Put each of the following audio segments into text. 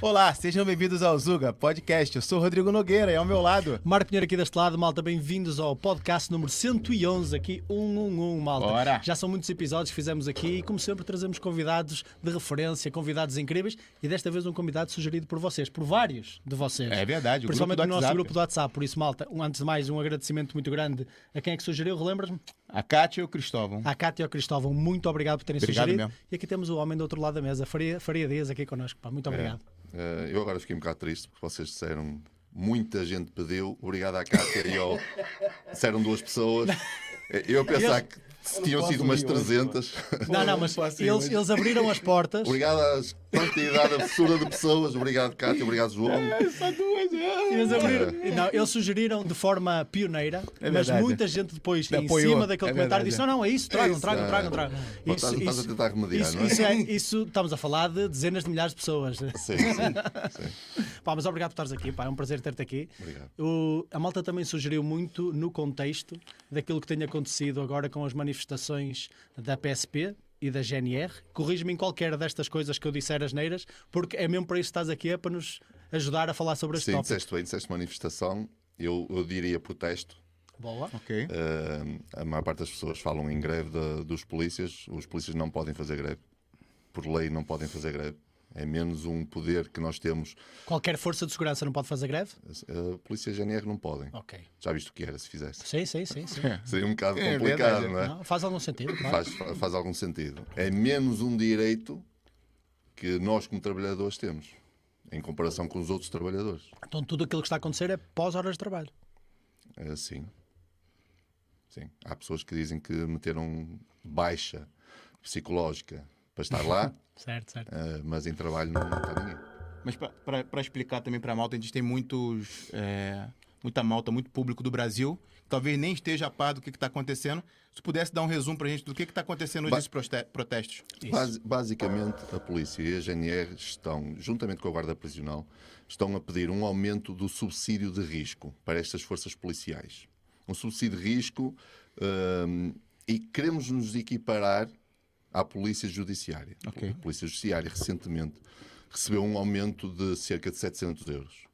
Olá, sejam bem-vindos ao Zuga Podcast. Eu sou o Rodrigo Nogueira e ao meu lado. Mário Pinheiro aqui deste lado, malta, bem-vindos ao podcast número 111, aqui 111, malta. Bora. Já são muitos episódios que fizemos aqui e, como sempre, trazemos convidados de referência, convidados incríveis e desta vez um convidado sugerido por vocês, por vários de vocês. É verdade, o Principalmente grupo do no nosso WhatsApp. grupo do WhatsApp. Por isso, malta, um, antes de mais, um agradecimento muito grande a quem é que sugeriu, relembras-me? A Kátia e o Cristóvão. À Cátia e ao Cristóvão, muito obrigado por terem Obrigado sugerido. mesmo. E aqui temos o homem do outro lado da mesa, Faria, Faria Dias, aqui connosco. Pá, muito obrigado. Eh, eu agora fiquei um bocado triste porque vocês disseram muita gente pediu, obrigado à Cátia e ao. Disseram duas pessoas. Eh, Eu a pensar que se tinham sido umas 300. Não, não, mas eles, eles abriram as portas. Obrigado à quantidade absurda de pessoas. Obrigado, Cátia. Obrigado, João. Só duas, é. Eles, abriram, não, eles sugeriram de forma pioneira, É mas muita gente depois, em Apoiou. cima daquele É comentário, disse: Não, não, é isso, tragam, isso. tragam, tragam, estás- estás a tentar remediar, isso, não é? isso é- isso- estamos a falar de dezenas de milhares de pessoas. Sim, sim. sim. Pá, mas obrigado por estares aqui, pá, é um prazer ter-te aqui. Obrigado. O- a malta também sugeriu muito no contexto daquilo que tem acontecido agora com as manifestações da PSP e da GNR. Corrige-me em qualquer destas coisas que eu disser as neiras, porque é mesmo para isso que estás aqui, é para nos ajudar a falar sobre este Sim, tópico. disseste bem, disseste manifestação. Eu, eu diria protesto. Boa. Ok. Eh, a maior parte das pessoas falam em greve da- dos polícias. Os polícias não podem fazer greve. Por lei, não podem fazer greve. É menos um poder que nós temos. Qualquer força de segurança não pode fazer greve? A polícia e a GNR não podem. Ok. Já viste o que era se fizesse? Sim, sim, sim. sim. Seria um bocado É complicado, verdade. não é? Não, faz algum sentido. claro. Faz, fa- faz algum sentido. É menos um direito que nós, como trabalhadores, temos, em comparação com os outros trabalhadores. Então tudo aquilo que está a acontecer é pós horas de trabalho. É assim. Sim. Há pessoas que dizem que meteram baixa psicológica para estar lá, Certo, certo. eh, mas em trabalho não está ninguém. Mas para explicar também para a malta, a gente tem muitos, é, muita malta, muito público do Brasil, que talvez nem esteja a par do que está acontecendo. Se pudesse dar um resumo para a gente do que está acontecendo hoje Ba- nesses protestos. Basi- basicamente, a polícia e a GNR estão, juntamente com a Guarda Prisional, estão a pedir um aumento do subsídio de risco para estas forças policiais. Um subsídio de risco hum, e queremos nos equiparar à Polícia Judiciária. Ok. A Polícia Judiciária, recentemente, recebeu um aumento de cerca de 700 euros.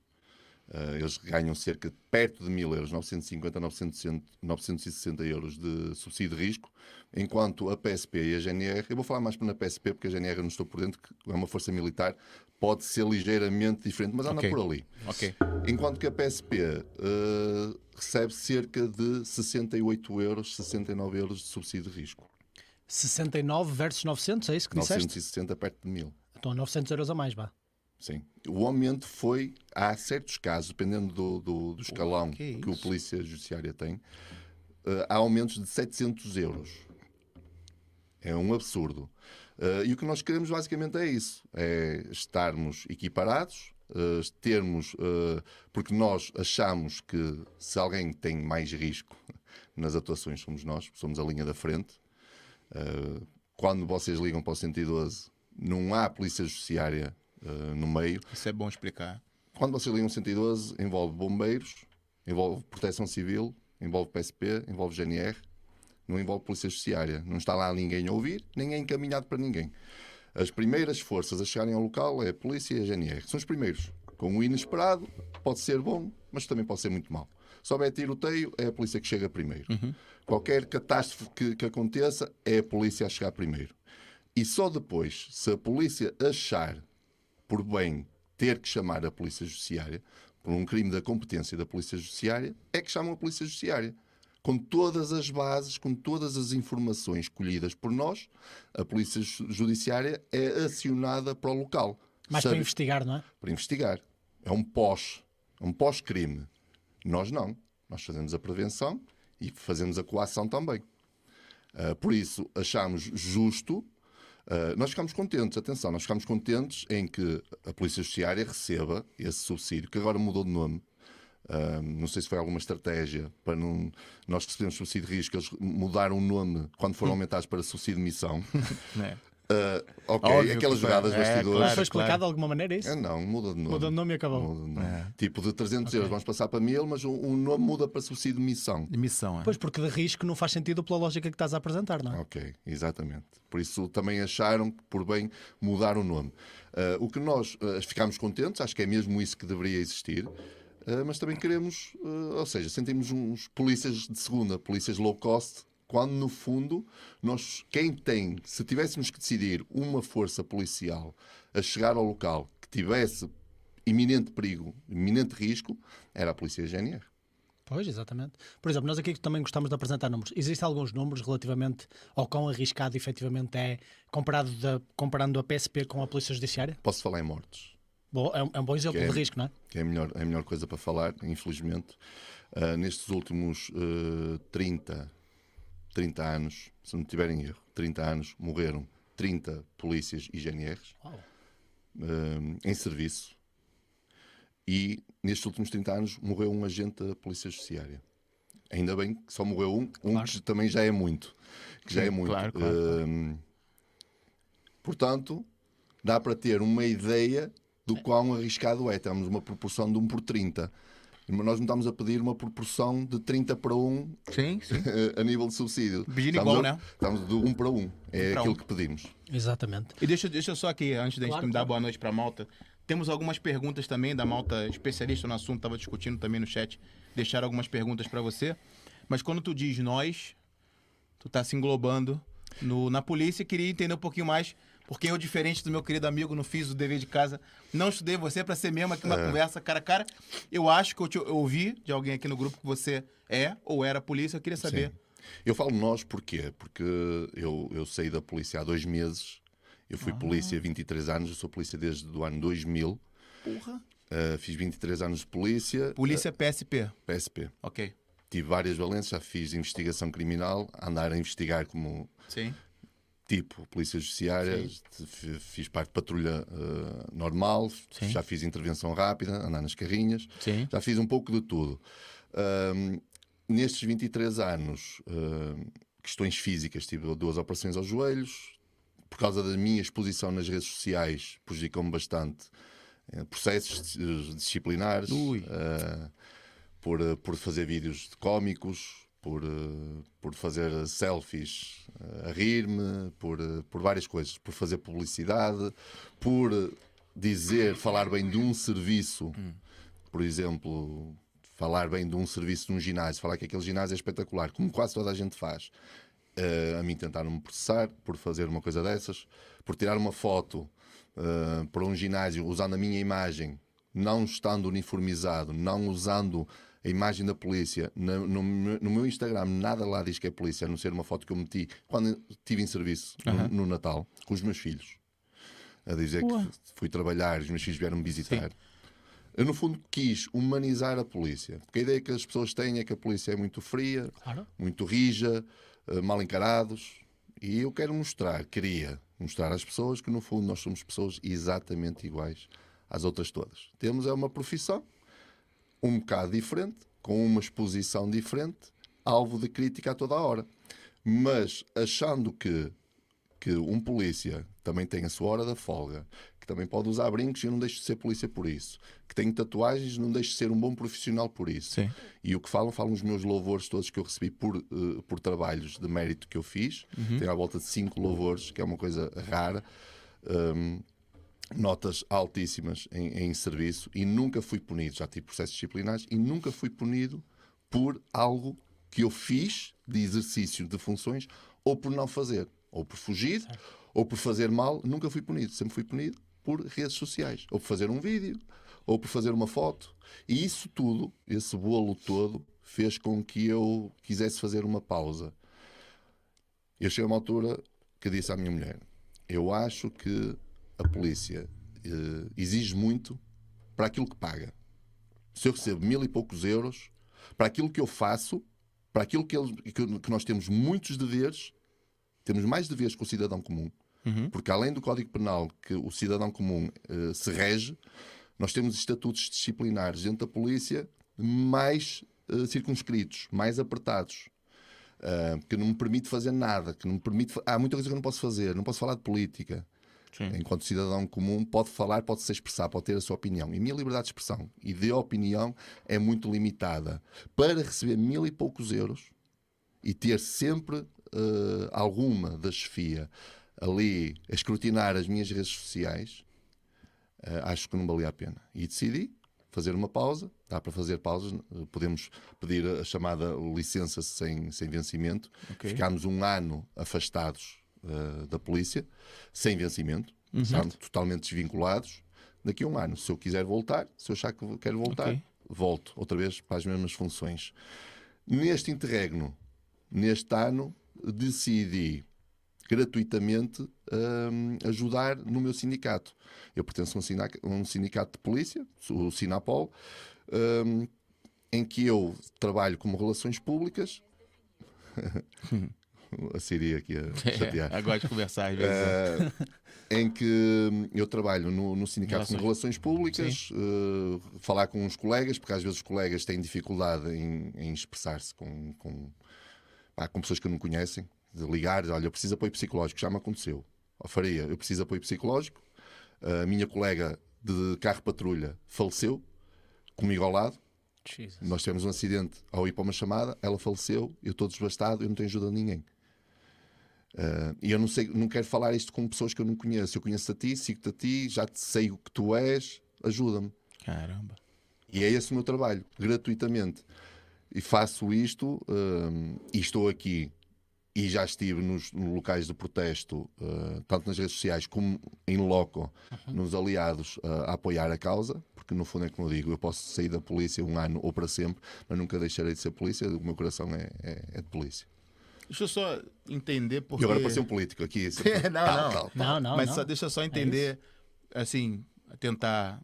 Uh, eles ganham cerca de perto de 1000 euros, 950, 900, 960 euros de subsídio de risco, enquanto a PSP e a GNR, eu vou falar mais na PSP porque a GNR eu não estou por dentro, que é uma força militar, pode ser ligeiramente diferente, mas anda Ok. por ali. Ok. Enquanto que a PSP uh, recebe cerca de 68 euros, 69 euros de subsídio de risco. 69 versus 900, é isso que disseste? 960 perto de 1000. Então 900 euros a mais, vá. Sim. O aumento foi, há certos casos, dependendo do, do, do escalão que é que o? Polícia Judiciária tem, eh, há aumentos de 700 euros. É um absurdo. Eh, e o que nós queremos basicamente é isso: é estarmos equiparados, eh, termos. porque nós achamos que se alguém tem mais risco nas atuações, somos nós, somos a linha da frente. Eh, quando vocês ligam para o 112, não há polícia judiciária eh, no meio. Isso é bom explicar. Quando vocês ligam 112, envolve bombeiros, envolve proteção civil, envolve PSP, envolve GNR, não envolve polícia judiciária. Não está lá ninguém a ouvir, é encaminhado para ninguém. As primeiras forças a chegarem ao local é a polícia e a GNR. São os primeiros. Com o inesperado, pode ser bom, mas também pode ser muito mau. Se houver tiroteio, é a polícia que chega primeiro. Qualquer catástrofe que, que aconteça, é a polícia a chegar primeiro. E só depois, se a polícia achar por bem ter que chamar a Polícia Judiciária, por um crime da competência da Polícia Judiciária, é que chamam a Polícia Judiciária. Com todas as bases, com todas as informações colhidas por nós, a Polícia Ju- Judiciária é acionada para o local. Mais Sabe- para investigar, não é? para investigar. É um pós, é um pós-crime. Nós não. Nós fazemos a prevenção e fazemos a coação também. Ah, por isso, achamos justo. ah, nós ficamos contentes, atenção, nós ficamos contentes em que a Polícia Judiciária receba esse subsídio, que agora mudou de nome. Ah, não sei se foi alguma estratégia para não. Nós recebemos subsídio de risco, eles mudaram o nome quando foram aumentados para subsídio de missão. Né? Uh, ok, Óbvio aquelas jogadas É, bastidores. claro. Foi explicado de alguma maneira isso? Ah, não, muda de nome. Muda de nome e acabou. Muda de nome. Tipo de 300 euros, vamos passar para 1000, mas o, o nome muda para subsídio de missão. De missão, é. Pois, porque de risco não faz sentido pela lógica que estás a apresentar, não é? Ok, exatamente. Por isso também acharam que por bem mudar o nome. Ah, o que nós ah, ficámos contentes, acho que é mesmo isso que deveria existir. ah, mas também queremos, ou seja, sentimos uns polícias de segunda, polícias low cost, quando no fundo nós, quem tem, se tivéssemos que decidir uma força policial a chegar ao local que tivesse iminente perigo, iminente risco, era a polícia GNR. Pois, exatamente. Por exemplo, nós aqui também gostamos de apresentar números. Existem alguns números relativamente ao quão arriscado efetivamente é comparado da- comparando a PSP com a Polícia Judiciária? Posso falar em mortos? Bom, é, um, é um bom exemplo é- de risco, não é? que é a melhor, é a melhor coisa para falar, infelizmente. Ah, nestes últimos ah, 30, 30 anos, se não tiverem erro, 30 anos, morreram 30 polícias e GNRs Uau. ah, em serviço. E nestes últimos 30 anos morreu um agente da Polícia Judiciária. Ainda bem que só morreu um, um Claro. que também já é muito. Que já é muito. claro, claro. Ah, portanto, dá para ter uma ideia do quão arriscado é. Temos uma proporção de 1 por 30. Nós não estamos a pedir uma proporção de 30 para 1 Sim, sim. a nível de subsídio. Estamos igual, a, né? Estamos de 1 para 1. É para aquilo um. que pedimos. Exatamente. E deixa, deixa eu só aqui, antes da Claro, gente dar claro. boa noite pra malta, temos algumas perguntas também da malta especialista no assunto, tava discutindo também no chat, deixaram algumas perguntas pra você. Mas quando tu diz nós, tu tá se englobando no, na polícia, queria entender um pouquinho mais, porque eu, diferente do meu querido amigo, não fiz o dever de casa, não estudei você pra ser mesmo aqui uma conversa cara a cara. Eu acho que eu, te, eu ouvi de alguém aqui no grupo que você é ou era polícia, eu queria saber. Sim. Eu falo nós porquê? Porque eu, eu saí da polícia há dois meses. Eu fui polícia há 23 anos. Eu sou polícia desde o ano 2000. Porra. Uh, fiz 23 anos de polícia. Polícia PSP. uh, PSP. Ok. Tive várias valências. Já fiz investigação criminal. Andar a investigar como Sim. Tipo polícia judiciária. Fiz parte de patrulha uh, normal. Sim. Já fiz intervenção rápida. Andar nas carrinhas. Sim. Já fiz um pouco de tudo. Ahm, nestes 23 anos, ahm, questões físicas, tive duas operações aos joelhos. Por causa da minha exposição nas redes sociais, prejudicou-me bastante. eh, processos dis- disciplinares, por, eh, por fazer vídeos cómicos, por, eh, por fazer selfies eh, a rir-me, por, eh, por várias coisas, por fazer publicidade, por dizer, falar bem de um serviço, por exemplo, falar bem de um serviço de um ginásio, falar que aquele ginásio é espetacular, como quase toda a gente faz. Eh, a mim tentaram-me processar por fazer uma coisa dessas, por tirar uma foto eh, para um ginásio usando a minha imagem, não estando uniformizado, não usando a imagem da polícia. No, meu- no meu Instagram nada lá diz que é polícia, a não ser uma foto que eu meti quando estive em serviço no, no Natal com os meus filhos. A dizer Ué. que fui trabalhar, os meus filhos vieram me visitar. Eu, no fundo, quis humanizar a polícia. Porque a ideia que as pessoas têm é que a polícia é muito fria, Claro. muito rija, eh, mal encarados. E eu quero mostrar, queria mostrar às pessoas que, no fundo, nós somos pessoas exatamente iguais às outras todas. Temos é uma profissão um bocado diferente, com uma exposição diferente, alvo de crítica a toda a hora. Mas achando que, que um polícia também tem a sua hora da folga, que também pode usar brincos e eu não deixo de ser polícia por isso, que tem tatuagens não deixo de ser um bom profissional por isso. Sim. E o que falam, falam os meus louvores todos que eu recebi por, eh, por trabalhos de mérito que eu fiz. Tenho à volta de cinco louvores, que é uma coisa rara. Um, notas altíssimas em, em serviço e nunca fui punido. Já tive processos disciplinares e nunca fui punido por algo que eu fiz de exercício de funções ou por não fazer, ou por fugir, ou por fazer mal. Nunca fui punido. Sempre fui punido por redes sociais, ou por fazer um vídeo, ou por fazer uma foto. E isso tudo, esse bolo todo, fez com que eu quisesse fazer uma pausa. Eu cheguei a uma altura que disse à minha mulher: Eu acho que a polícia eh, exige muito para aquilo que paga. Se eu recebo mil e poucos euros, para aquilo que eu faço, para aquilo que, eles- que- nós temos muitos deveres, temos mais deveres que o cidadão comum. Porque além do Código Penal que o cidadão comum eh, se rege, nós temos estatutos disciplinares dentro da polícia mais eh, circunscritos, mais apertados. ah, que não me permite fazer nada, que não me permite. Há muita coisa que eu não posso fazer, não posso falar de política. Sim. Enquanto cidadão comum, pode falar, pode se expressar, pode ter a sua opinião. E a minha liberdade de expressão e de opinião é muito limitada. Para receber mil e poucos euros e ter sempre eh, alguma da chefia ali a escrutinar as minhas redes sociais, eh, acho que não valia a pena. E decidi fazer uma pausa. Dá para fazer pausas, eh, podemos pedir a chamada licença sem, sem vencimento. Ok. Ficámos um ano afastados eh, da polícia, sem vencimento, estamos totalmente desvinculados. Daqui a um ano, se eu quiser voltar, se eu achar que quero voltar, Ok. volto outra vez para as mesmas funções. Neste interregno, neste ano, decidi gratuitamente hum, ajudar no meu sindicato. Eu pertenço a um sinac- um sindicato de polícia, o Sinapol, hum, em que eu trabalho como relações públicas. A Siri aqui a chatear. É, gosto de conversar às vezes. Eh, em que hum, eu trabalho no, no Sindicato de Relações. Relações Públicas, eh, falar com os colegas, porque às vezes os colegas têm dificuldade em, em expressar-se com, com, pá, com pessoas que não conhecem, de ligar, olha, eu preciso de apoio psicológico, já me aconteceu. Ó, Faria, eu preciso de apoio psicológico. A minha colega de carro patrulha faleceu, comigo ao lado. Jesus. Nós tivemos um acidente ao ir para uma chamada, ela faleceu, eu estou desbastado, eu não tenho ajuda de ninguém. Ah, e eu não sei, não quero falar isto com pessoas que eu não conheço. Eu conheço a ti, sigo-te a ti, já te sei o que tu és, ajuda-me. Caramba. E é esse o meu trabalho, gratuitamente. E faço isto, hum, e estou aqui, e já estive nos, nos locais de protesto, uh, tanto nas redes sociais como em loco, nos aliados uh, a apoiar a causa, porque no fundo é como eu digo, eu posso sair da polícia um ano ou para sempre, mas nunca deixarei de ser polícia, o meu coração é, é- é de polícia. Deixa eu só entender porque. E agora parecia um político aqui. Não, não. Não, não, Mas não. só, deixa eu só entender, assim, tentar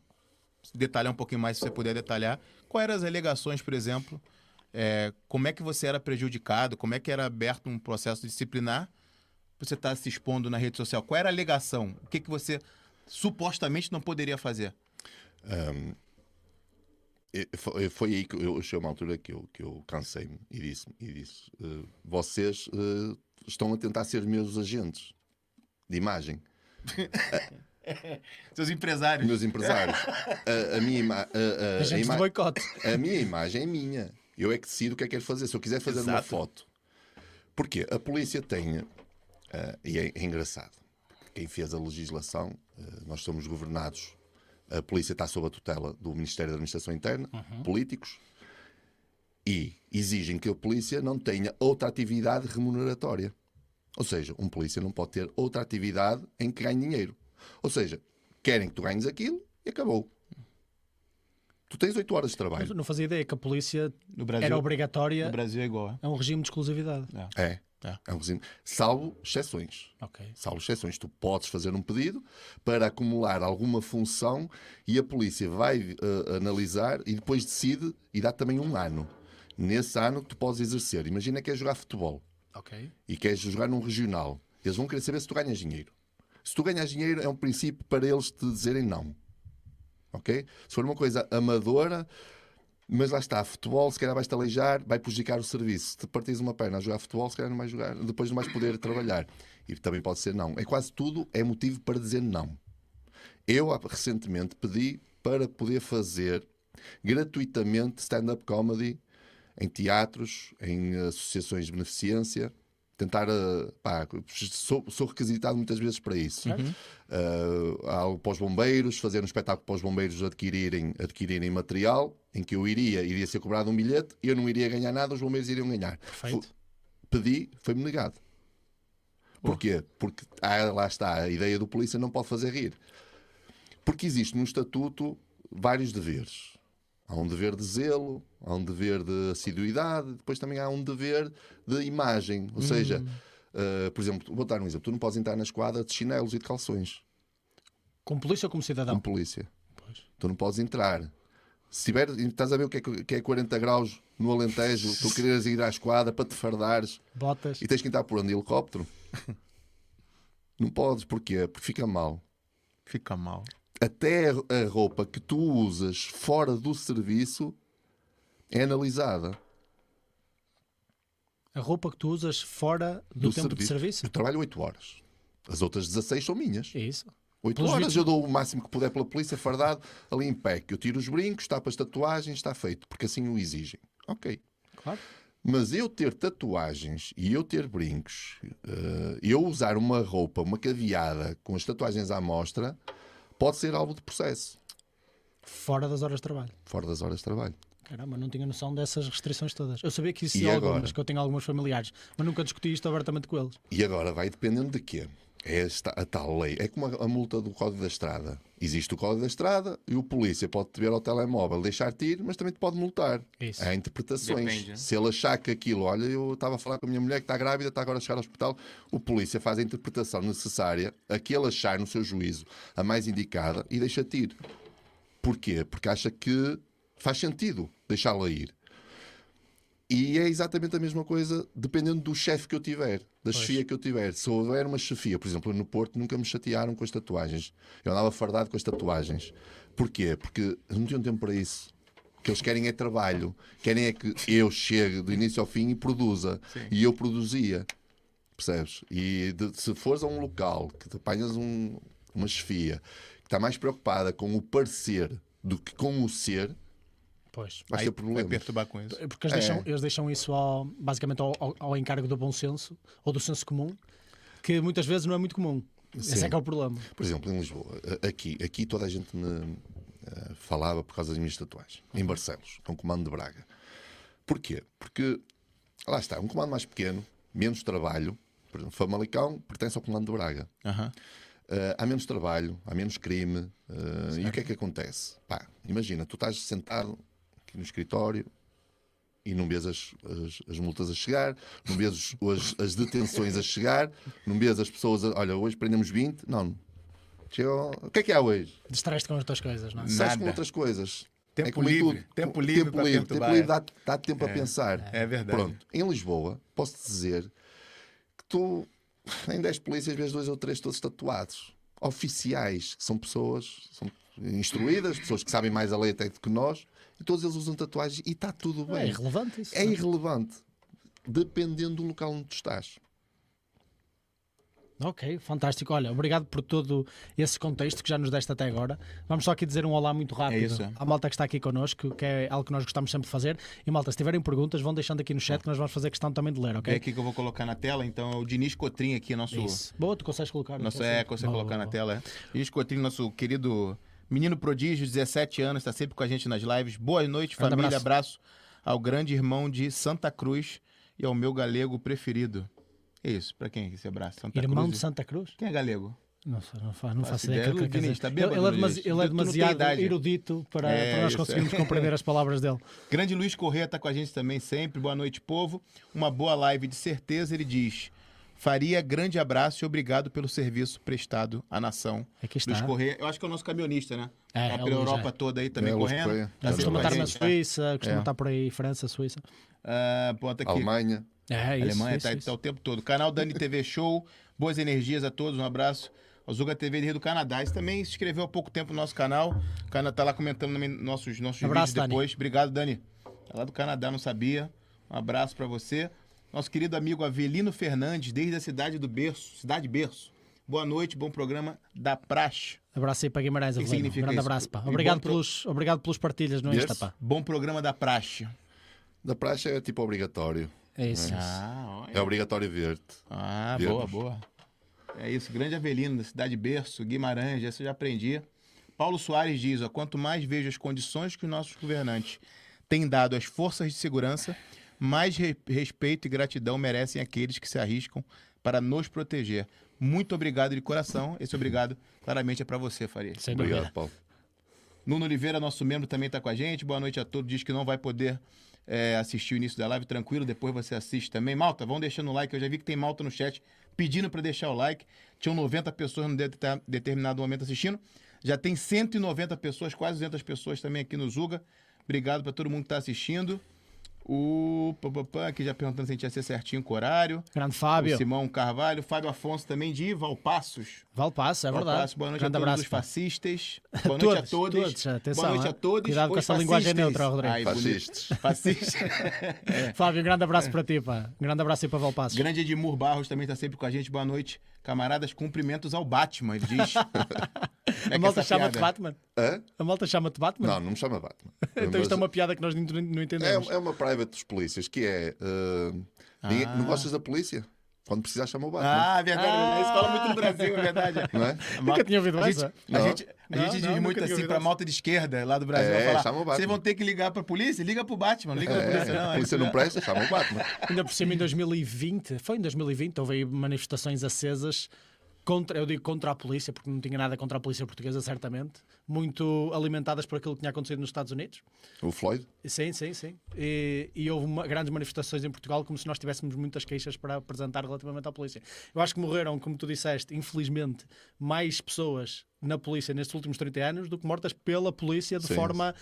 detalhar um pouquinho mais, se você puder detalhar. Quais eram as alegações, por exemplo? É, como é que você era prejudicado? Como é que era aberto um processo disciplinar? Você está se expondo na rede social. Qual era a alegação? O que, que você supostamente não poderia fazer? E Foi, aí que eu chegou uma altura que eu, que eu cansei-me e disse, e disse eh, vocês eh, estão a tentar ser meus agentes de imagem. Seus empresários. meus empresários. A, a minha, ima- a- a- a Agentes boicote. a minha imagem é minha. Eu é que decido o que é que quero fazer. Se eu quiser fazer uma Exato. foto. Porque a polícia tem. ah, e é, é engraçado. Quem fez a legislação, nós somos governados. A polícia está sob a tutela do Ministério da Administração Interna, políticos, e exigem que a polícia não tenha outra atividade remuneratória. Ou seja, um polícia não pode ter outra atividade em que ganhe dinheiro. Ou seja, querem que tu ganhes aquilo e acabou. Tu tens 8 horas de trabalho. Não fazia ideia que a polícia No Brasil, era obrigatória. no Brasil é igual. é? É um regime de exclusividade. É. É. É um regime. Salvo exceções. Ok. Salvo exceções. Tu podes fazer um pedido para acumular alguma função e a polícia vai eh, analisar e depois decide e dá também um ano. Nesse ano que tu podes exercer. Imagina que é jogar futebol Ok. e queres jogar num regional. Eles vão querer saber se tu ganhas dinheiro. Se tu ganhas dinheiro, é um princípio para eles te dizerem não. Ok? Se for uma coisa amadora, mas lá está, futebol, se calhar vais-te aleijar, vai prejudicar o serviço. Se te partires uma perna a jogar futebol, se calhar não vais jogar, depois não vais poder trabalhar. E também pode ser não. É quase tudo é motivo para dizer não. Eu recentemente pedi para poder fazer gratuitamente stand-up comedy em teatros, em associações de beneficência. Tentar, eh, pá, sou, sou requisitado muitas vezes para isso. Uh, algo para os bombeiros, fazer um espetáculo para os bombeiros adquirirem, adquirirem material, em que eu iria, iria ser cobrado um bilhete, eu não iria ganhar nada, os bombeiros iriam ganhar. Perfeito. Pedi, foi-me negado. Porquê? Porque ah, lá está, a ideia do polícia não pode fazer rir. Porque existe no estatuto vários deveres. Há um dever de zelo, há um dever de assiduidade, depois também há um dever de imagem. Ou seja, uh, por exemplo, vou dar um exemplo: tu não podes entrar na esquadra de chinelos e de calções, Como polícia ou como cidadão? como polícia. Pois. Tu não podes entrar. Se tiver, estás a ver o que é, que é 40 graus no Alentejo, tu queres ir à esquadra para te fardares Botas. e tens que entrar por onde? Helicóptero? não podes, porquê? Porque fica mal. Fica mal. Até a roupa que tu usas fora do serviço é analisada. A roupa que tu usas fora do, tempo de serviço? Eu trabalho 8 horas. As outras 16 são minhas. É isso. 8 Pelos horas vistos- eu dou o máximo que puder pela polícia, fardado, ali em pé. Eu tiro os brincos, tapo as tatuagens, está feito, porque assim o exigem. Ok. Claro. Mas eu ter tatuagens e eu ter brincos, eh, eu usar uma roupa, uma caveada com as tatuagens à mostra, pode ser alvo de processo, Fora das horas de trabalho. fora das horas de trabalho. Caramba, não tinha noção dessas restrições todas. Eu sabia que E existiam agora? algumas, que eu tenho alguns familiares, mas nunca discuti isto abertamente com eles. E agora vai dependendo de quê? É esta, a tal lei. É como a, a multa do Código da Estrada. Existe o Código da Estrada e o polícia pode te ver ao telemóvel, deixar-te ir, mas também te pode multar. Isso. Há interpretações. Depende, né? Se ele achar que aquilo, olha, eu estava a falar com a minha mulher que está grávida, está agora a chegar ao hospital, o polícia faz a interpretação necessária, a que ele achar no seu juízo a mais indicada e deixa-te ir. Porquê? Porque acha que faz sentido deixá-la ir. E é exatamente a mesma coisa dependendo do chefe que eu tiver, da chefia que eu tiver. Se houver uma chefia, por exemplo, no Porto nunca me chatearam com as tatuagens. Eu andava fardado com as tatuagens. Porquê? Porque não tinham tempo para isso. O que eles querem é trabalho. Querem é que eu chegue do início ao fim e produza. E eu produzia. Percebes? E de- se fores a um local que te apanhas um- uma chefia que está mais preocupada com o parecer do que com o ser, Pois. vai vai problemas. perturbar com isso. Porque eles, É. deixam, eles deixam isso ao- basicamente ao, ao- ao encargo do bom senso ou do senso comum, que muitas vezes não é muito comum. Esse Sim. é que é o problema. Por exemplo, em Lisboa, aqui, aqui toda a gente me eh, falava por causa das minhas tatuagens. Em Barcelos, é um comando de Braga. Porquê? Porque, lá está, um comando mais pequeno, menos trabalho. Por exemplo, Famalicão pertence ao comando de Braga. Aham. Eh, há menos trabalho, há menos crime. eh, e o que é que acontece? Pá, imagina, tu estás sentado aqui no escritório e não vês as, as, as multas a chegar, não vês as, as detenções a chegar, não vês as pessoas a, olha, hoje prendemos 20, não. Chegou, o que é que há hoje? Distrais-te com as tuas coisas, não é? Sais com outras coisas. Tempo como em livre, tudo. tempo livre tempo para livre, tempo livre é. dá, dá tempo a pensar. é verdade. Pronto, em Lisboa, posso dizer que tu, em 10 polícias, vês dois ou três todos tatuados. Oficiais, que são pessoas são instruídas, pessoas que sabem mais a lei até do que nós, e todos eles usam tatuagens e está tudo É bem. irrelevante isso. É irrelevante, dependendo do local onde tu estás. Ok, fantástico. Olha, obrigado por todo esse contexto que já nos deste até agora. Vamos só aqui dizer um olá muito rápido isso. à malta que está aqui connosco, que é algo que nós gostamos sempre de fazer. E malta, se tiverem perguntas, vão deixando aqui no chat que nós vamos fazer questão também de ler, É ok? aqui que eu vou colocar na tela, então é o Diniz Cotrim aqui, nosso. Isso. Boa, tu consegues colocar? Nosso, Então, é, consegue Boa, colocar boa, na boa. tela. É. Diniz Cotrim, nosso querido menino prodígio, 17 anos, está sempre com a gente nas lives. Boa noite, família. Abraço. ao grande irmão de Santa Cruz e ao meu galego preferido. É isso, pra quem é esse abraço? Santa Irmão Cruz. de Santa Cruz? Quem é galego? Não, não, não Faço ideia. que é Diniz, tá ele, bêbado, ele é, demasi- ele é demasiado erudito para, É, para nós conseguirmos é. compreender as palavras dele. Grande Luiz Corrêa está com a gente também sempre. Boa noite, povo. Uma boa live de certeza, ele diz. Faria grande abraço e obrigado pelo serviço prestado à nação. Aqui está. Luiz Corrêa, eu acho que é o nosso caminhonista, né? É, tá é pela Luís, Europa é. toda aí também É, correndo. Tá É, sempre Costuma estar na gente, Suíça, costuma É. estar por aí, França, Suíça. Bota aqui. Alemanha. É, isso, Alemanha isso, tá, isso. tá o tempo todo. Canal Dani TV Show. Boas energias a todos. Um abraço. ao Zuga TV Rio do Canadá. Esse também se inscreveu há pouco tempo no nosso canal. O canal tá lá comentando também nossos, nossos Abraço, vídeos Dani. depois. Obrigado, Dani. Tá lá do Canadá, não sabia. Um abraço pra você. Nosso querido amigo Avelino Fernandes, desde a cidade do Berço, cidade Berço. Boa noite, bom programa da Praxe. Abraço aí para Guimarães, que Avelino. significa Grande isso? abraço, pá. Obrigado pro- pelos, obrigado pelos partilhas no Yes. Insta, pá. Bom programa da Praxe. Da praxe é tipo obrigatório. É isso. isso. Ah. É obrigatório ver-te. Ah, Vermos. boa, boa. É isso, grande Avelino, da cidade Berço, Guimarães, essa eu já aprendi. Paulo Soares diz, ó, quanto mais vejo as condições que os nossos governantes têm dado às forças de segurança, mais re- respeito e gratidão merecem aqueles que se arriscam para nos proteger. Muito obrigado de coração. Esse obrigado claramente é para você, Faria. Sem Obrigado, dúvida. Paulo. Nuno Oliveira, nosso membro, também está com a gente. Boa noite a todos. Diz que não vai poder é, assistir o início da live. Tranquilo, depois você assiste também. Malta, vão deixando o like. Eu já vi que tem malta no chat pedindo para deixar o like. Tinham 90 pessoas det- determinado momento assistindo. Já tem 190 pessoas, quase 200 pessoas também aqui no Zuga. Obrigado para todo mundo que está assistindo. O pá, aqui já perguntando se a gente ia ser certinho com o horário. Grande O Fábio. Simão Carvalho, Fábio Afonso também de Valpassos. Valpasso, é verdade. Valpasso, boa noite Grande a todos abraço. os fascistas. Boa noite a Todos, todos. todos, atenção, boa noite a todos. Cuidado com essa linguagem fascistas. neutra, Rodrigo. Ai. Fascistas. Fascistas. Fábio, um grande abraço para ti, pá. Um grande abraço aí para Valpasso. Grande Edmur Barros também está sempre com a gente. Boa noite. Camaradas, cumprimentos ao Batman, ele diz. É A que malta chama-te piada- Batman. Hã? A malta chama-te Batman? Não, não me chama Batman. Então isto é uma piada que nós não não é, entendemos. é uma private dos polícias que é. uh, Ah. Não gostas da polícia? Quando precisar, chama o Batman. Ah, verdade. Ah. Isso fala muito no Brasil, é verdade. Não é? Nunca tinha ouvido a gente, a Não. gente, a Não, gente não, diz muito assim pra malta de esquerda lá do Brasil. É, vai falar, chama o Batman. Vocês vão ter que ligar pra polícia? Liga pro Batman, liga pra polícia. É, Não, a é polícia não presta, chama o Batman. Ainda por cima, em 2020, foi em 2020, houve aí manifestações acesas contra, eu digo contra a polícia, porque não tinha nada contra a polícia portuguesa, certamente, muito alimentadas por aquilo que tinha acontecido nos Estados Unidos. O Floyd? Sim, sim, sim. E, e houve uma- grandes manifestações em Portugal, como se nós tivéssemos muitas queixas para apresentar relativamente à polícia. Eu acho que morreram, como tu disseste, infelizmente, mais pessoas na polícia nestes últimos 30 anos do que mortas pela polícia de Sim. forma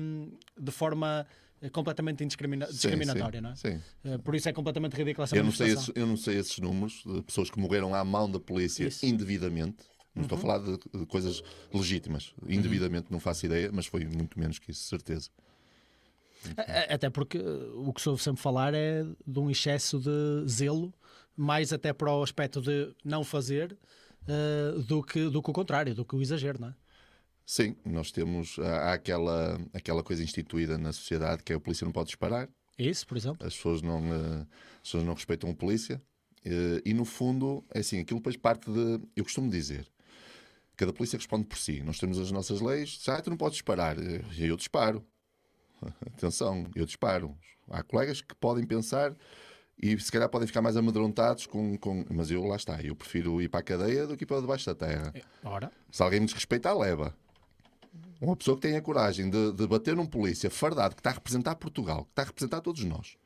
hum, de forma completamente indiscrimina- Sim, discriminatória, sim, não é? Sim. Eh, Por isso é completamente ridícula essa Eu não, sei esses, eu não sei esses números de pessoas que morreram à mão da polícia Isso. indevidamente. Não estou a falar de, de coisas legítimas. Indevidamente não faço ideia, mas foi muito menos que isso, certeza. Até porque eh, o que soube sempre falar é de um excesso de zelo, mais até para o aspecto de não fazer, eh, do, que, do que o contrário, do que o exagero, não é? Sim, nós temos. Há aquela, aquela coisa instituída na sociedade que é a polícia não pode disparar, Isso, por exemplo. as pessoas não, eh, as pessoas não respeitam a polícia. eh, E no fundo, é assim, aquilo depois parte de. Eu costumo dizer. Cada polícia responde por si. Nós temos as nossas leis. Já tu não podes disparar. eh, Eu disparo. Atenção, eu disparo. Há colegas que podem pensar e se calhar podem ficar mais amedrontados com, com. Mas eu lá está. Eu prefiro ir para a cadeia do que ir para debaixo da terra. Ora, Se alguém me desrespeitar, leva. Uma pessoa que tenha coragem de, de bater num polícia fardado que está a representar Portugal, que está a representar todos nós.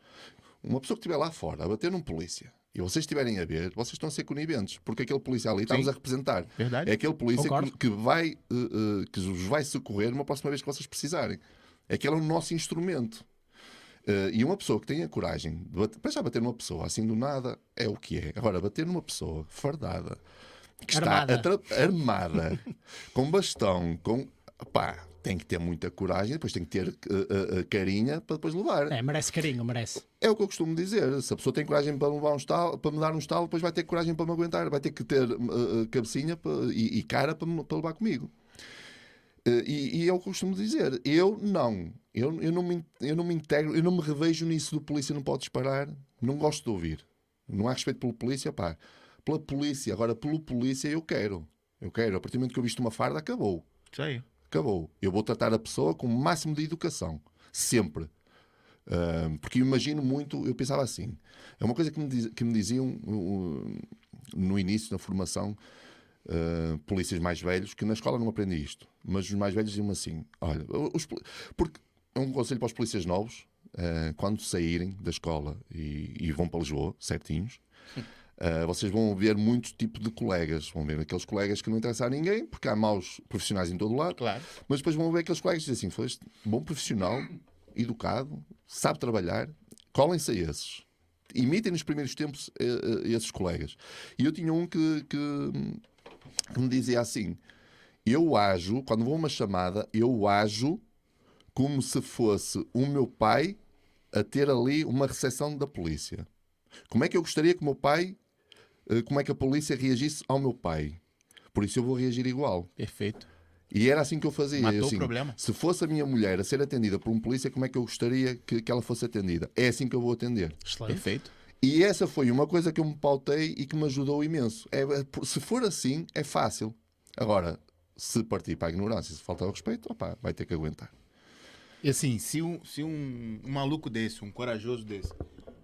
Uma pessoa que estiver lá fora a bater num polícia e vocês estiverem a ver, vocês estão a ser coniventes, porque aquele polícia ali está-nos a representar. Verdade. É aquele polícia que, que vai, eh, eh, que vos vai socorrer uma próxima vez que vocês precisarem. É que ele é o nosso instrumento. Eh, e uma pessoa que tenha coragem de bater, para já bater numa pessoa assim do nada é o que é. Agora, bater numa pessoa fardada que está Armada. atra- armada com bastão, com pá, tem que ter muita coragem, depois tem que ter eh, eh, carinha para depois levar. é, merece carinho, merece. É o que eu costumo dizer. Se a pessoa tem coragem para, levar um estalo, para me dar um estalo, depois vai ter coragem para me aguentar. Vai ter que ter uh, uh, cabecinha pa- e, e cara para, me- para levar comigo. Uh, e, e é o que eu costumo dizer. Eu não. Eu, eu, não me, eu não me integro, eu não me revejo nisso do polícia não pode disparar. Não gosto de ouvir. Não há respeito pelo polícia, pá. Pela polícia. Agora, pelo polícia, eu quero. Eu quero. A partir do momento que eu visto uma farda, acabou. Aí. Acabou. Eu vou tratar a pessoa com o máximo de educação. Sempre. Ah, porque imagino muito, eu pensava assim. É uma coisa que me, diz- que me diziam uh, no início, na formação, uh, polícias mais velhos, que na escola não aprendi isto. Mas os mais velhos diziam assim: olha, os porque é um conselho para os polícias novos, uh, quando saírem da escola e, e vão para Lisboa, certinhos. Uh, vocês vão ver muitos tipos de colegas. Vão ver aqueles colegas que não interessam a ninguém, porque há maus profissionais em todo lado. Claro. Mas depois vão ver aqueles colegas que dizem assim: foste bom profissional, educado, sabe trabalhar, colhem-se a esses. Imitem nos primeiros tempos eh, eh, esses colegas. E eu tinha um que, que, que me dizia assim: eu ajo, quando vou a uma chamada, eu ajo como se fosse o meu pai a ter ali uma recepção da polícia. Como é que eu gostaria que o meu pai, como é que a polícia reagisse ao meu pai? Por isso eu vou reagir igual. Perfeito. E era assim que eu fazia. Matou Eu, o assim, problema. Se fosse a minha mulher a ser atendida por um polícia, como é que eu gostaria que, que ela fosse atendida? É assim que eu vou atender. Excelente. Perfeito. E essa foi uma coisa que eu me pautei e que me ajudou imenso. É, é, se for assim, é fácil. Agora, se partir para a ignorância, se falta o respeito, opá, vai ter que aguentar. E assim, se um, se um, um maluco desse, um corajoso desse,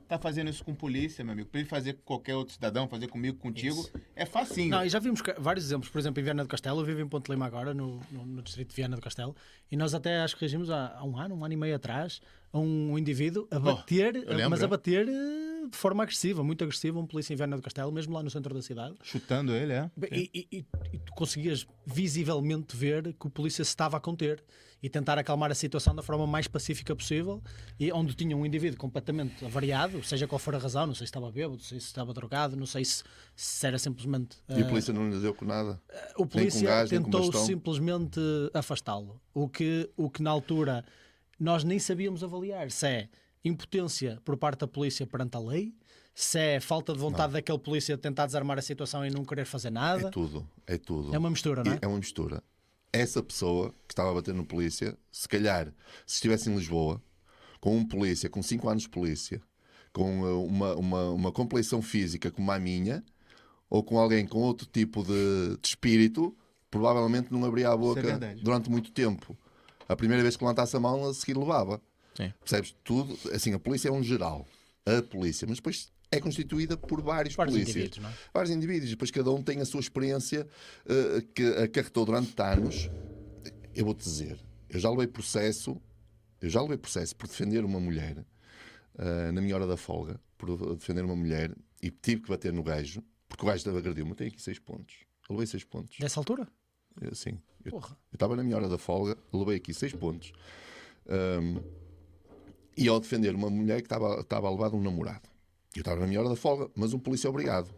tá fazendo isso com polícia, meu amigo, pra ele fazer com qualquer outro cidadão, fazer comigo, contigo, é facinho. Não, e já vimos vários exemplos, por exemplo, em Viana do Castelo, eu vivo em Ponte Lima agora, no, no, no distrito de Viana do Castelo, e nós até acho que reagimos há, há um ano, um ano e meio atrás, a um indivíduo a bater, eu lembro, mas a bater eh, de forma agressiva, muito agressiva, um polícia em Viana do Castelo, mesmo lá no centro da cidade. Chutando ele, é? E, e- e- e tu conseguias visivelmente ver que o polícia se estava a conter e tentar acalmar a situação da forma mais pacífica possível e onde tinha um indivíduo completamente avariado, seja qual for a razão, não sei se estava bêbado, não sei se estava drogado, não sei se, se era simplesmente... E a ah, polícia não lhe deu com nada. o polícia gás, tentou simplesmente afastá-lo. O que, o que na altura nós nem sabíamos avaliar se é impotência por parte da polícia perante a lei, se é falta de vontade daquele polícia de tentar desarmar a situação e não querer fazer É nada. tudo. É tudo. É uma mistura, não é? É uma mistura. Essa pessoa que estava a bater no polícia, se calhar, se estivesse em Lisboa, com um polícia, com 5 anos de polícia, com uh, uma, uma, uma complexão física como a minha, ou com alguém com outro tipo de, de espírito, provavelmente não abria a boca verdade. durante muito tempo. A primeira vez que levantasse a mão, a seguir levava. Sim. Percebes? Tudo, assim, a polícia é um geral. A polícia. Mas depois é constituída por vários, Vários polícias. indivíduos, é? Vários indivíduos. Depois cada um tem a sua experiência eh, que acarretou durante anos. Eu vou-te dizer, eu já levei processo, eu já levei processo por defender uma mulher eh, na minha hora da folga, por defender uma mulher e tive que bater no gajo, porque o gajo agrediu-me. Eu tenho aqui seis pontos. Eu levei seis pontos. Dessa altura? Eh, Sim. Eu Porra. eu estava na minha hora da folga, levei aqui seis pontos. Ahm, e ao defender uma mulher que estava, estava a levar de um namorado. Eu estava na minha hora da folga, mas um polícia obrigado.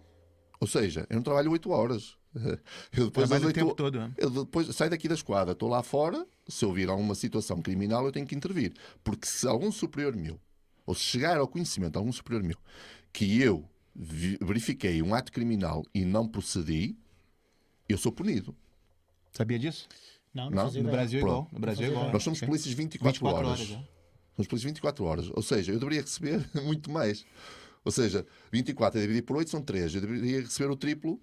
Ou seja, eu não trabalho oito horas. Eu depois Trabalha das o tempo todo, é? eu depois saio daqui da esquadra, estou lá fora. Se eu vir alguma situação criminal, eu tenho que intervir. Porque se algum superior meu, ou se chegar ao conhecimento de algum superior meu, que eu verifiquei um ato criminal e não procedi, eu sou punido. Sabia disso? Não, não, Não, No. Brasil é igual. No Brasil é igual. Nós somos polícias 24, 24 horas. horas. Somos polícias 24 horas. Ou seja, eu deveria receber muito mais. Ou seja, 24 a dividir por 8 são 3. Eu deveria receber o triplo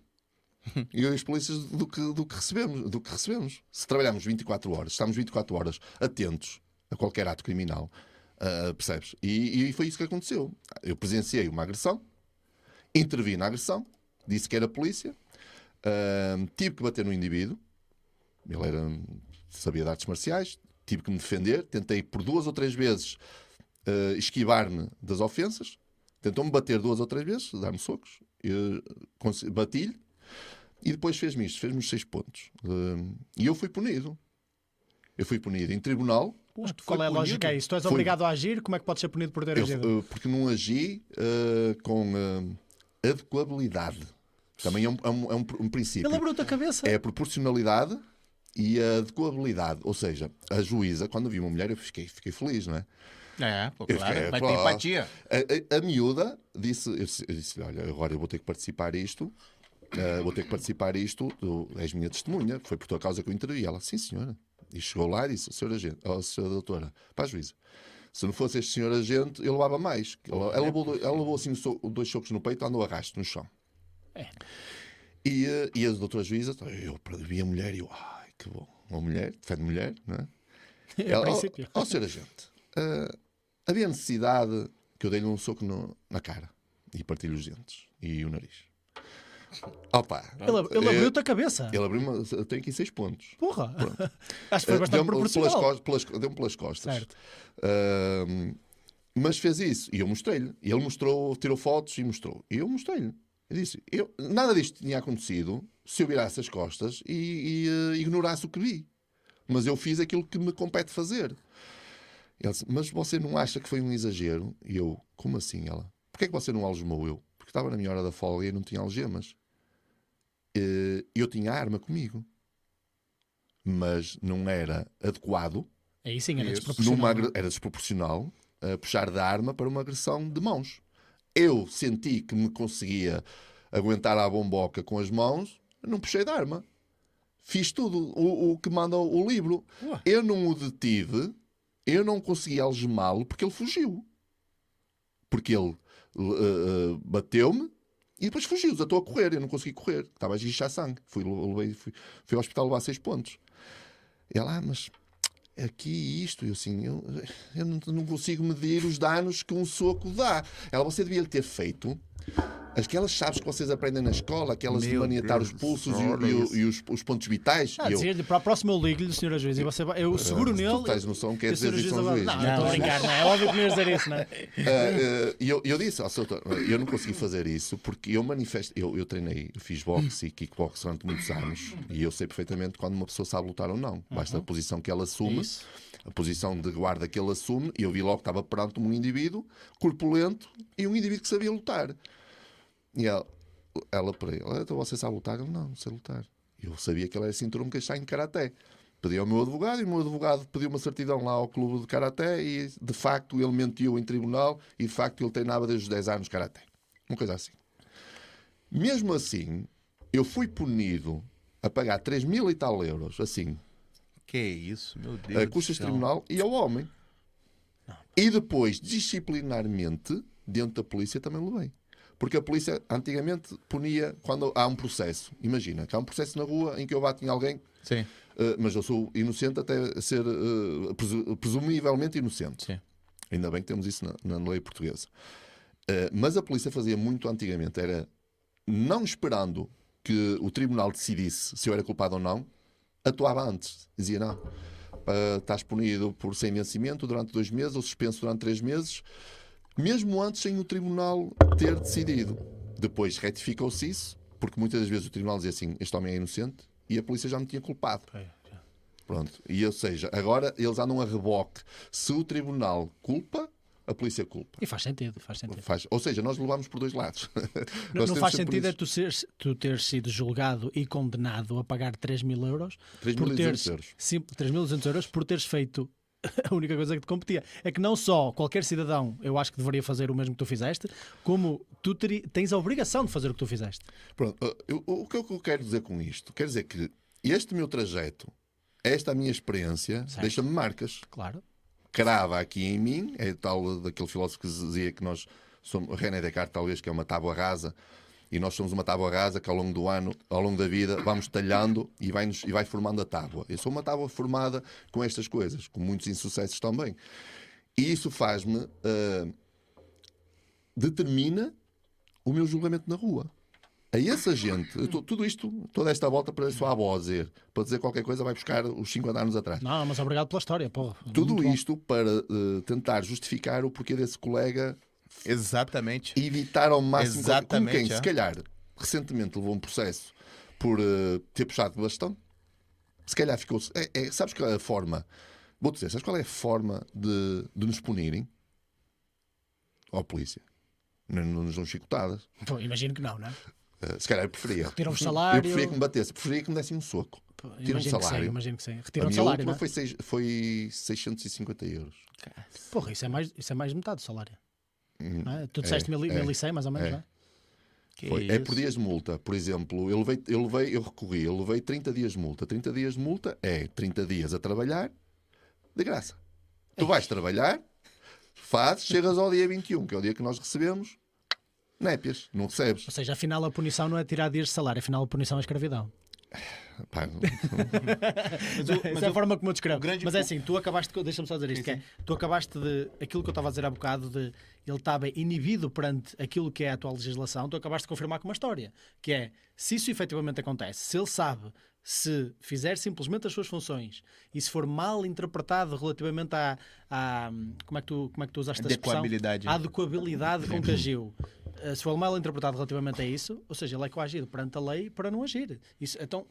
e os polícias do que, do, que recebemos, do que recebemos. Se trabalhamos 24 horas, estamos 24 horas atentos a qualquer ato criminal, ah, percebes? E, e foi isso que aconteceu. Eu presenciei uma agressão, intervi na agressão, disse que era polícia, ah, tive que bater no indivíduo, ele era, sabia de artes marciais, tive que me defender, tentei por duas ou três vezes eh, esquivar-me das ofensas, tentou-me bater duas ou três vezes, dar-me socos, bati-lhe e depois fez-me isto, fez-me os seis pontos. Eh, e eu fui punido. Eu fui punido em tribunal, Mas qual é a punido? lógica aí? Se tu és Foi. obrigado a agir, como é que podes ser punido por ter eu, agido? eh, porque não agi eh, com adequabilidade. Também é um, é um- é um- um princípio. Ele abriu-te a cabeça. É a proporcionalidade e a adequabilidade. Ou seja, a juíza, quando viu uma mulher, eu fiquei, fiquei feliz, não é? É, pô, claro. fiquei, Vai ter empatia. A, a- a miúda disse, eu disse, eu disse, olha, agora eu vou ter que participar isto, eh, vou ter que participar isto, tu és minha testemunha, foi por tua causa que eu intervi. Ela, sim senhora. E chegou lá e disse, senhora agente, oh, senhora doutora, para a juíza, se não fosse este senhor agente, eu levava mais. Ela, ela levou, ela levou assim dois socos no peito, andou a rasto no chão. É. E, eh, e a doutora juíza, eu vi a mulher e eu, ai, que bom, uma mulher, defende mulher, não é? A Ela, princípio. ó, senhor agente, eh, havia necessidade que eu dei-lhe um soco no- na cara e parti-lhe os dentes e o nariz. Opa, Ele, ele eh, abriu-te a cabeça. ele abriu-me, eu tenho aqui seis pontos. Porra. Acho que foi Eh, bastante deu-me pelas, proporcional. pelas, deu-me pelas costas. Certo. Ahm, mas fez isso e eu mostrei-lhe. E ele mostrou, tirou fotos e mostrou. E eu mostrei-lhe. Eu disse: eu, nada disto tinha acontecido se eu virasse as costas e, e, eh, ignorasse o que vi. Mas eu fiz aquilo que me compete fazer. Ele disse: Mas você não acha que foi um exagero? E eu: Como assim? Ela: Porquê é que você não algemou eu? Porque estava na minha hora da folga e eu não tinha algemas. Eh, Eu tinha a arma comigo. Mas não era adequado Aí sim, era desproporcional. numa era desproporcional uh, puxar da arma para uma agressão de mãos. Eu senti que me conseguia aguentar a bomboca com as mãos, não puxei da arma. Fiz tudo o, o que manda o livro. Ué. Eu não o detive, eu não consegui algemá-lo porque ele fugiu. Porque ele uh, uh, bateu-me e depois fugiu. Já estou a correr, eu não consegui correr. Estava a esguichar sangue. Fui, levei, fui, fui ao hospital levar seis pontos. E ela, ah, mas aqui isto, eu assim, eu, eu não, consigo medir os danos que um soco dá. Ela, você devia ter feito Aquelas chaves que vocês aprendem na escola, aquelas de Meu maniatar Deus os pulsos e, o- e o- e os, os pontos vitais. Ah, eu, dizer-lhe, para a próxima eu ligo-lhe, senhora juiz, e você eu seguro tu nele. tens noção que é dizer isso ao juiz. Não, estou a brincar, não é? É óbvio que não ia dizer isso, não é? Ah, ah, E eu, eu disse ao seu eu não consegui fazer isso porque eu manifesto, eu, eu treinei, eu fiz boxe e kickbox durante muitos anos e eu sei perfeitamente quando uma pessoa sabe lutar ou não. Basta a posição que ela assume, Isso. A posição de guarda que ele assume, e eu vi logo que estava perante um indivíduo corpulento e um indivíduo que sabia lutar. E ela, ela para ele, então você sabe lutar? Ele, não, não sei lutar. Eu sabia que ele era cinturão caixá em karaté. Pedi ao meu advogado e o meu advogado pediu uma certidão lá ao clube de karaté e de facto ele mentiu em tribunal e de facto ele treinava desde os 10 anos karaté. Uma coisa assim. Mesmo assim, eu fui punido a pagar 3 mil e tal euros, assim, Que isso, meu Deus. a do custas de céu. tribunal e ao homem. E depois, disciplinarmente, dentro da polícia também levei. Porque a polícia antigamente punia quando há um processo. Imagina que há um processo na rua em que eu bato em alguém, Sim, eh, mas eu sou inocente até ser eh, presu- presumivelmente inocente. sim. Ainda bem que temos isso na, na lei portuguesa. Eh, mas a polícia fazia muito antigamente, era não esperando que o tribunal decidisse se eu era culpado ou não, atuava antes. Dizia, não, ah, estás punido por sem vencimento durante dois meses ou suspenso durante três meses, mesmo antes sem o tribunal ter decidido. Depois retificou-se isso, porque muitas das vezes o tribunal dizia assim, este homem é inocente, e a polícia já me tinha culpado. Pronto. E ou seja, agora eles andam a reboque. Se o tribunal culpa, a polícia culpa. E faz sentido, faz sentido. Faz- Ou seja, nós levamos por dois lados. Não, não faz sentido é tu, seres, tu teres sido julgado e condenado a pagar 3 mil euros 3.200 por teres, euros. sim, 3.200 euros por teres feito a única coisa que te competia. É que não só qualquer cidadão, eu acho que deveria fazer o mesmo que tu fizeste, como tu teri- tens a obrigação de fazer o que tu fizeste. Pronto, eu- o que eu quero dizer com isto? Quer dizer que este meu trajeto, esta minha experiência, deixa-me marcas. Claro. Crava aqui em mim, é tal daquele filósofo que dizia que nós somos, René Descartes, talvez, que é uma tábua rasa, e nós somos uma tábua rasa que ao longo do ano, ao longo da vida, vamos talhando e vai, e vai formando a tábua. Eu sou uma tábua formada com estas coisas, com muitos insucessos também. E isso faz-me. uh, determina o meu julgamento na rua. A essa gente, tô- tudo isto, toda esta volta para só a avó a dizer, para dizer qualquer coisa, vai buscar os 50 anos atrás. Não, mas obrigado pela história, porra. Tudo Muito bom. isto para uh, tentar justificar o porquê desse colega Exatamente. evitar ao máximo Exatamente, quem, é. se calhar, recentemente levou um processo por uh, ter puxado de bastão, se calhar ficou. É, é, sabes qual é a forma? Vou dizer, sabes qual é a forma de, de nos punirem? Ó polícia. Não, não nos dão chicotadas. Pô, imagino que não, não é? Uh, se calhar eu preferia. Retiram o Eu salário. preferia que me batesse, preferia que me dessem um soco. Pô, Tiram um salário. imagino que sim. Retiram o minha salário, não é? foi, seis- foi 650 euros. Porra, isso é, mais, isso é mais de metade do salário. Hum, é? Tu disseste mil, e- é, 1100 mais ou menos, é. não é? Foi. É por dias de multa. Por exemplo, eu, levei, eu, levei, eu recorri, eu levei 30 dias de multa. 30 dias de multa é 30 dias a trabalhar de graça. Tu vais trabalhar, fazes, chegas ao dia 21, que é o dia que nós recebemos, népias, não recebes. Ou seja, afinal a punição não é tirar dias de salário, afinal a punição é escravidão. Pá, não- Mas o- mas Essa é a o- forma como eu descrevo. grande Mas é assim, tu acabaste, de- deixa-me só dizer isto, que é, tu acabaste de, aquilo que eu estava a dizer há bocado, de ele estava inibido perante aquilo que é a atual legislação, tu acabaste de confirmar com uma história, que é, se isso efetivamente acontece, se ele sabe, se fizer simplesmente as suas funções e se for mal interpretado relativamente à, à- como, é que tu, como é que tu usaste a expressão? Adequabilidade. À adequabilidade com que agiu. Eh, Se for mal interpretado relativamente a isso, ou seja, ele é coagido perante a lei para não agir. Isso, então,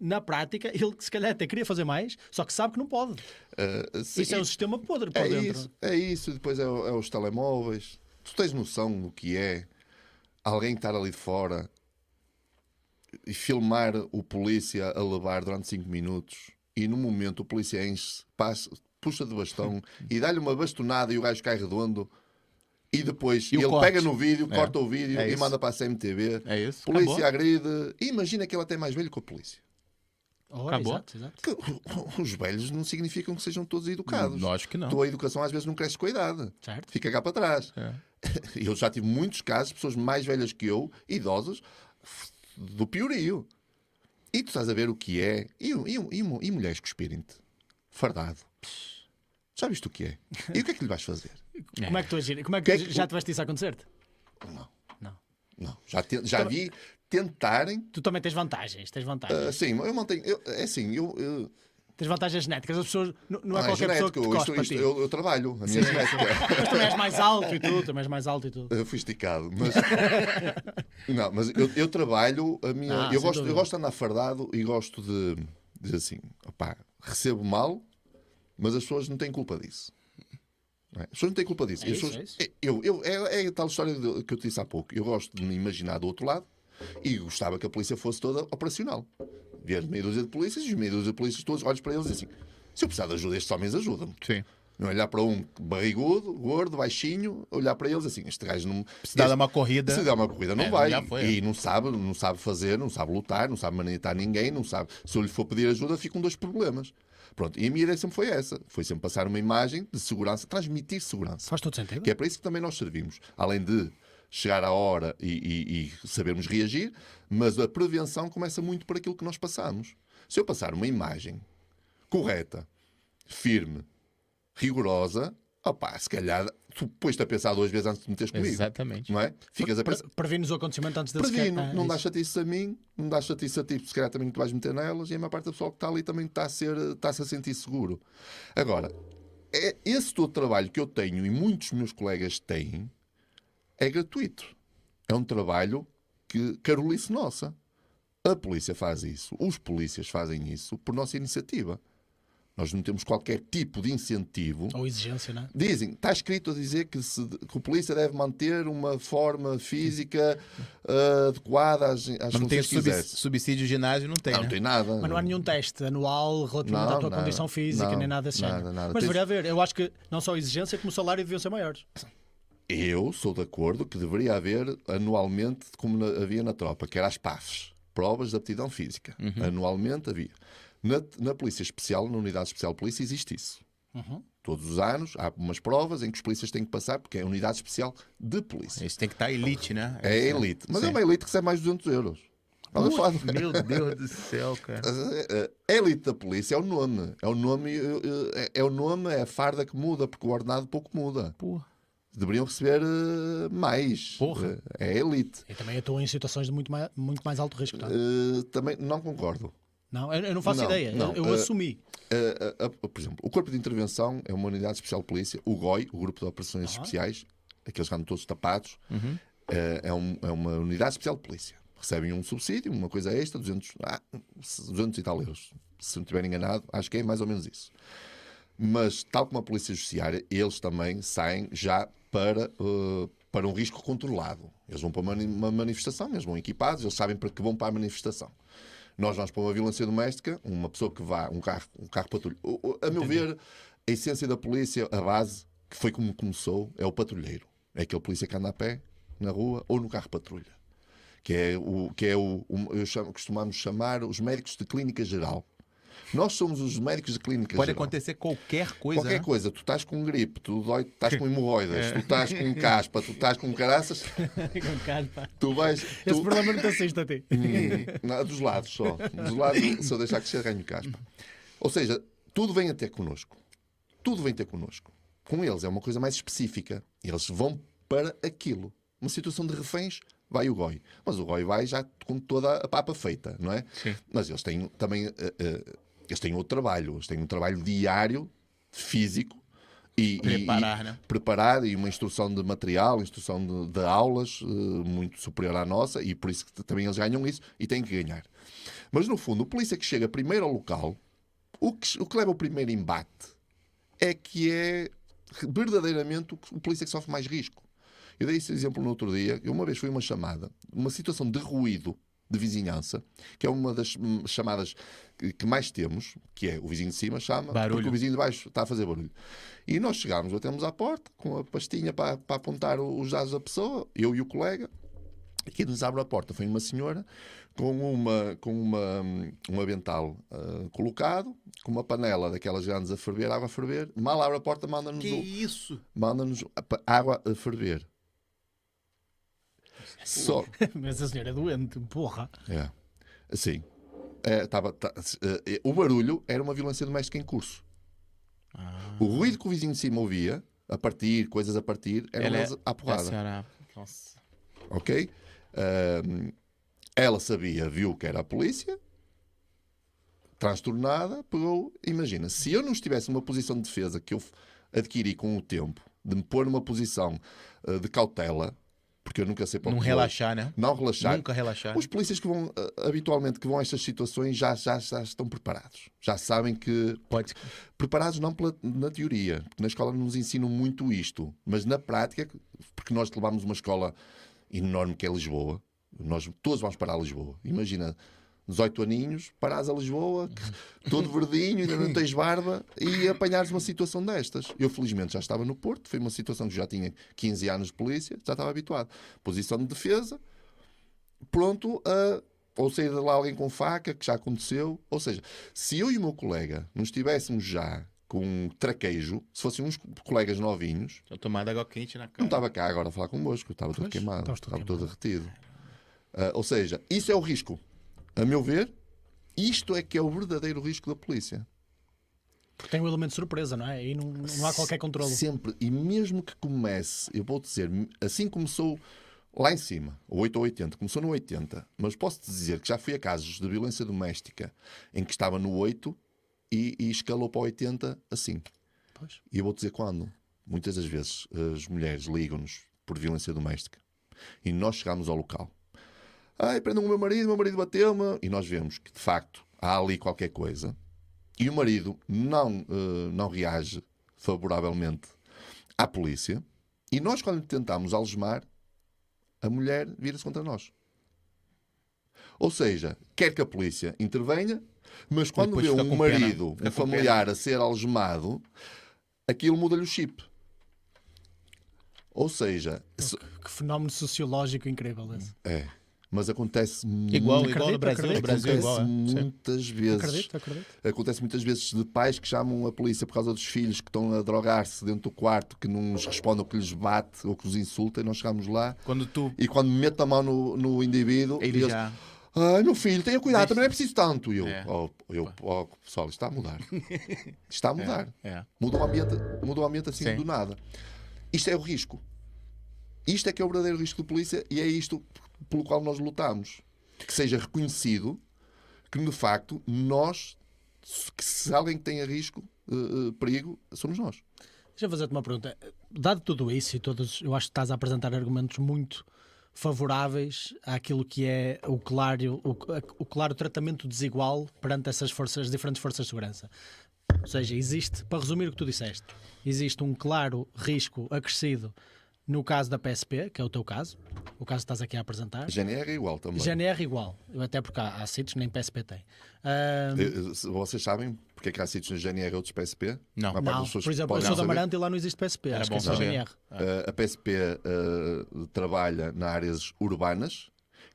na prática, ele se calhar até queria fazer mais, só que sabe que não pode. Ah, sim, Isso é um sistema podre por é dentro. isso, é isso. Depois é, é os telemóveis. Tu tens noção do que é alguém estar ali de fora e filmar o polícia a levar durante 5 minutos e no momento o polícia enche, puxa de bastão e dá-lhe uma bastonada e o gajo cai redondo e depois E ele corte. pega no vídeo, É. corta o vídeo É e manda para a CMTV. É isso. Polícia Acabou. agride. Imagina que ele até é mais velho que a polícia. Oh, Acabou. Exato, exato. Que os velhos não significam que sejam todos educados. Lógico que não. Tua educação às vezes não cresce com a idade. Certo. Fica cá para trás. É. Eu já tive muitos casos, pessoas mais velhas que eu, idosas, do piorio. E tu estás a ver o que é. E, e, e, e mulheres cuspirem-te. Fardado. Já viste o que é? E o que é que lhe vais fazer? Como é que tu agir? Como é que, Que é já tiveste isso a acontecer-te? Não. Não. Não. Já, te- já vi tentarem. Tu também tens vantagens, tens vantagens. ah, sim, eu mantenho. eu- é assim, eu. eu Tens vantagens genéticas. As pessoas, não, não é ah, qualquer pessoa genético, que te isto- isto- eu, eu trabalho, a minha genética. Mas também és mais alto e tudo, também és mais alto e tudo. Eu fui esticado, mas. não, mas eu, eu trabalho a minha. Ah, eu, gosto, dúvida. eu gosto de andar fardado e gosto de dizer assim: opá, recebo mal, mas as pessoas não têm culpa disso. Não é? As pessoas não têm culpa disso. É E as isso, pessoas- é isso. eu, eu, é, é a tal história que eu te disse há pouco. Eu gosto de me imaginar do outro lado e gostava que a polícia fosse toda operacional. Ver meia dúzia de polícias e os meia dúzia de polícias todos olhos para eles e assim: se eu precisar de ajuda, estes homens ajudam-me. Sim. Não olhar para um barrigudo, gordo, baixinho, olhar para eles assim: este gajo não. Se dá este- uma corrida. se der uma corrida, não É, vai. foi, é. e não sabe, não sabe fazer, não sabe lutar, não sabe manitar ninguém, não sabe. Se eu lhe for pedir ajuda, ficam dois problemas. Pronto, e a minha ideia sempre foi essa. Foi sempre passar uma imagem de segurança, transmitir segurança. Faz todo sentido. Que é para isso que também nós servimos. Além de chegar à hora e, e- e sabermos reagir, mas a prevenção começa muito por aquilo que nós passamos. Se eu passar uma imagem correta, firme, rigorosa, opá, se calhar tu pões-te a pensar duas vezes antes de meteres comigo. Exatamente. Não é? Ficas a pensar. Pre- Prevines o acontecimento antes de Previno, Ah, não isso. dá chatice a mim, não dá chatice a ti, se calhar também tu vais meter nelas, e a maior parte do pessoal que está ali também está a, ser, está-se a sentir seguro. Agora, é, esse todo trabalho que eu tenho e muitos meus colegas têm é gratuito. É um trabalho que carolice nossa. A polícia faz isso, os polícias fazem isso por nossa iniciativa. Nós não temos qualquer tipo de incentivo Ou exigência, não é? Dizem, está escrito a dizer que, se, que o polícia deve manter uma forma física ah, adequada às, às Mas não tem sub- subsídio de ginásio, não tem, Não, né? não tem nada. Mas não há nenhum teste anual relativamente Não, à tua nada. condição física, Não, nem nada desse nada, nada. Mas deveria haver. Eu acho que não só a exigência, como o salário deviam ser maiores. Eu sou de acordo que deveria haver anualmente, como na- havia na tropa, que era as PAFs, provas de aptidão física. Uhum. Anualmente havia. Na, na Polícia Especial, na Unidade Especial de Polícia, existe isso. Uhum. Todos os anos há umas provas em que os polícias têm que passar, porque é a Unidade Especial de Polícia. Isso tem que estar elite, né? É a elite. Mas é Sim. uma elite que recebe mais de 200 euros. Falar de- Meu Deus do céu, cara. A elite da polícia é o nome. É o nome, é, é o nome, é a farda que muda, porque o ordenado pouco muda. Porra. Deveriam receber eh, mais. Porra. Eh, É a elite. E também atuam em situações de muito mais, muito mais alto risco. É? Eh, também não concordo. Não eu, não faço Não, ideia. não. Eu, eu Eh, assumi. Eh, eh, por exemplo, o Corpo de Intervenção é uma unidade especial de polícia, o GOI, o Grupo de Operações Especiais, aqueles que andam todos tapados, eh, é, um- é uma unidade especial de polícia. Recebem um subsídio, uma coisa extra, 200, ah, 200 e tal euros. Se não estiver enganado, acho que é mais ou menos isso. Mas, tal como a Polícia Judiciária, eles também saem já para, para um risco controlado. Eles vão para uma manifestação, eles vão equipados, eles sabem para que vão para a manifestação. Nós vamos para uma violência doméstica, uma pessoa que vá, um carro, um carro patrulha. O- o- A meu ver, a essência da polícia, a base, que foi como começou, é o patrulheiro. É aquele polícia que anda a pé, na rua, ou no carro patrulha. Que é o que é o, o- eu chamo, costumamos chamar os médicos de clínica geral. Nós somos os médicos de clínica Pode geral. acontecer qualquer coisa. Qualquer né? coisa, tu estás com gripe, tu dói, estás com hemorroidas, tu estás com caspa, tu estás com caraças, Com calma. tu vais. Esse Tu... problema não te assiste a ti. Hum, dos lados só. Dos lados, se eu deixar crescer, ganho caspa. Ou seja, tudo vem até connosco. Tudo vem ter connosco. Com eles é uma coisa mais específica. Eles vão para aquilo. Uma situação de reféns, vai o GOI. Mas o GOI vai já com toda a papa feita, não é? Sim. Mas eles têm também eh, eles têm outro trabalho. Eles têm um trabalho diário, físico. E, Preparar, e- né? preparar e uma instrução de material, instrução de, de aulas eh, muito superior à nossa e por isso que também eles ganham isso e têm que ganhar. Mas no fundo, o polícia que chega primeiro ao local, o que, o que leva ao primeiro embate é que é verdadeiramente o, o polícia que sofre mais risco. Eu dei esse exemplo no outro dia. Eu uma vez fui uma chamada, uma situação de ruído de vizinhança, que é uma das hum, chamadas que, mais temos, que é o vizinho de cima chama, Barulho. porque o vizinho de baixo está a fazer barulho. E nós chegámos, batemos à porta com a pastinha para, para apontar os dados da pessoa, eu e o colega, e quem nos abre a porta foi uma senhora com, uma, com uma, hum, um avental ah, colocado, com uma panela daquelas grandes a ferver, água a ferver. Mal abre a porta, manda-nos Que o- isso? manda-nos água a ferver. Só. Mas a senhora é doente, porra. É. Assim. É, tava, tá- o barulho era uma violência doméstica em curso. Ah. O ruído que o vizinho de cima ouvia, a partir, coisas a partir, eram Ela é- à porrada. Senhora... Nossa. Ok? Ahm, ela sabia, viu que era a polícia, transtornada, pegou. Imagina, se eu não estivesse numa posição de defesa que eu adquiri com o tempo, de me pôr numa posição ah, de cautela, porque eu nunca sei para Não relaxar, né? não relaxar. Nunca relaxar. Os polícias que vão, ah, habitualmente, que vão a estas situações já, já, já estão preparados. Já sabem que Pode. preparados não pela, na teoria, porque na escola nos ensinam muito isto, mas na prática, porque nós levámos uma escola enorme que é Lisboa, nós todos vamos para a Lisboa. Imagina, 18 aninhos, parares a Lisboa, todo verdinho, ainda não tens barba, e apanhares uma situação destas. Eu, felizmente, já estava no Porto, foi uma situação que já tinha 15 anos de polícia, já estava habituado. Posição de defesa, pronto a ou sair de lá alguém com faca, que já aconteceu. Ou seja, se eu e o meu colega não estivéssemos já com traquejo, se fossem uns colegas novinhos, Tô tomando água quente na não cara. estava cá agora a falar convosco, estava todo queimado, estava todo derretido. Ah, ou seja, isso é o risco. A meu ver, isto é que é o verdadeiro risco da polícia. Porque tem um elemento de surpresa, não é? Aí não, não há qualquer controle. Sempre. E mesmo que comece, eu vou dizer, assim começou lá em cima, o 8 ou 80, começou no 80, mas posso dizer que já fui a casos de violência doméstica em que estava no 8 e, e escalou para o 80 assim. Pois. E eu vou dizer quando. Muitas das vezes as mulheres ligam-nos por violência doméstica e nós chegamos ao local. Ai, prendam o meu marido, o meu marido bateu-me. E nós vemos que de facto há ali qualquer coisa e o marido não, eh, não reage favoravelmente à polícia. E nós, quando tentamos algemar, a mulher vira-se contra nós. Ou seja, quer que a polícia intervenha, mas quando vê um marido, um familiar a ser algemado, aquilo muda-lhe o chip. Ou seja, se- Que fenómeno sociológico incrível esse. é, mas acontece Igual, muito, igual no Brasil. No acredito. Brasil é acontece igual. é. Sim. muitas vezes. Acredito, acredito. Acontece muitas vezes de pais que chamam a polícia por causa dos filhos que estão a drogar-se dentro do quarto, que não nos respondem ou que lhes bate ou que os insulta, e nós chegamos lá Quando tu. e quando mete a mão no, no indivíduo, Ele eles, já. Ai, meu filho, tenha cuidado, Deixa- também não é preciso tanto. E eu, É. oh, eu oh, pessoal, isto está a mudar. Isto está a mudar. É. Muda o ambiente, muda o ambiente assim Sim. do nada. Isto é o risco. Isto é que é o verdadeiro risco de polícia e é isto pelo qual nós lutamos. Que seja reconhecido que, de facto, nós, que se alguém que tenha risco, eh, perigo, somos nós. Deixa eu fazer-te uma pergunta. Dado tudo isso e todos, eu acho que estás a apresentar argumentos muito favoráveis àquilo que é o claro, o, o claro tratamento desigual perante essas forças, as diferentes forças de segurança. Ou seja, existe, para resumir o que tu disseste, existe um claro risco acrescido no caso da PSP, que é o teu caso, o caso que estás aqui a apresentar. A GNR é igual também. GNR igual, até porque há, há sítios que nem PSP tem. Ahm, Eh, eh, Vocês sabem porque é que há sítios na GNR e outros PSP? Não. Não, das pessoas por exemplo, eu sou da. Amarante e lá não existe PSP, Era acho bom que é só. GNR. Uh, a PSP uh, trabalha nas áreas urbanas,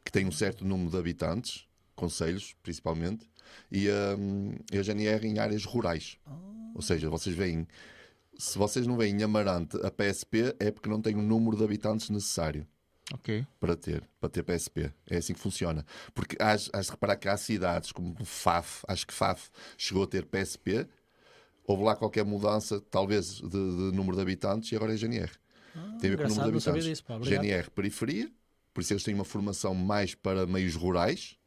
que tem um certo número de habitantes, conselhos principalmente, e, um, e a GNR em áreas rurais. Ou seja, vocês veem, se vocês não veem em Amarante a PSP, é porque não tem o número de habitantes necessário para ter, para ter PSP. É assim que funciona. Porque has, has de reparar que há cidades como Faf, acho que Faf chegou a ter PSP, houve lá qualquer mudança, talvez, de, de número de habitantes e agora é GNR. Tem a ver com o número de Ah, habitantes. disso, pá, obrigado. GNR periferia, por isso eles têm uma formação mais para meios rurais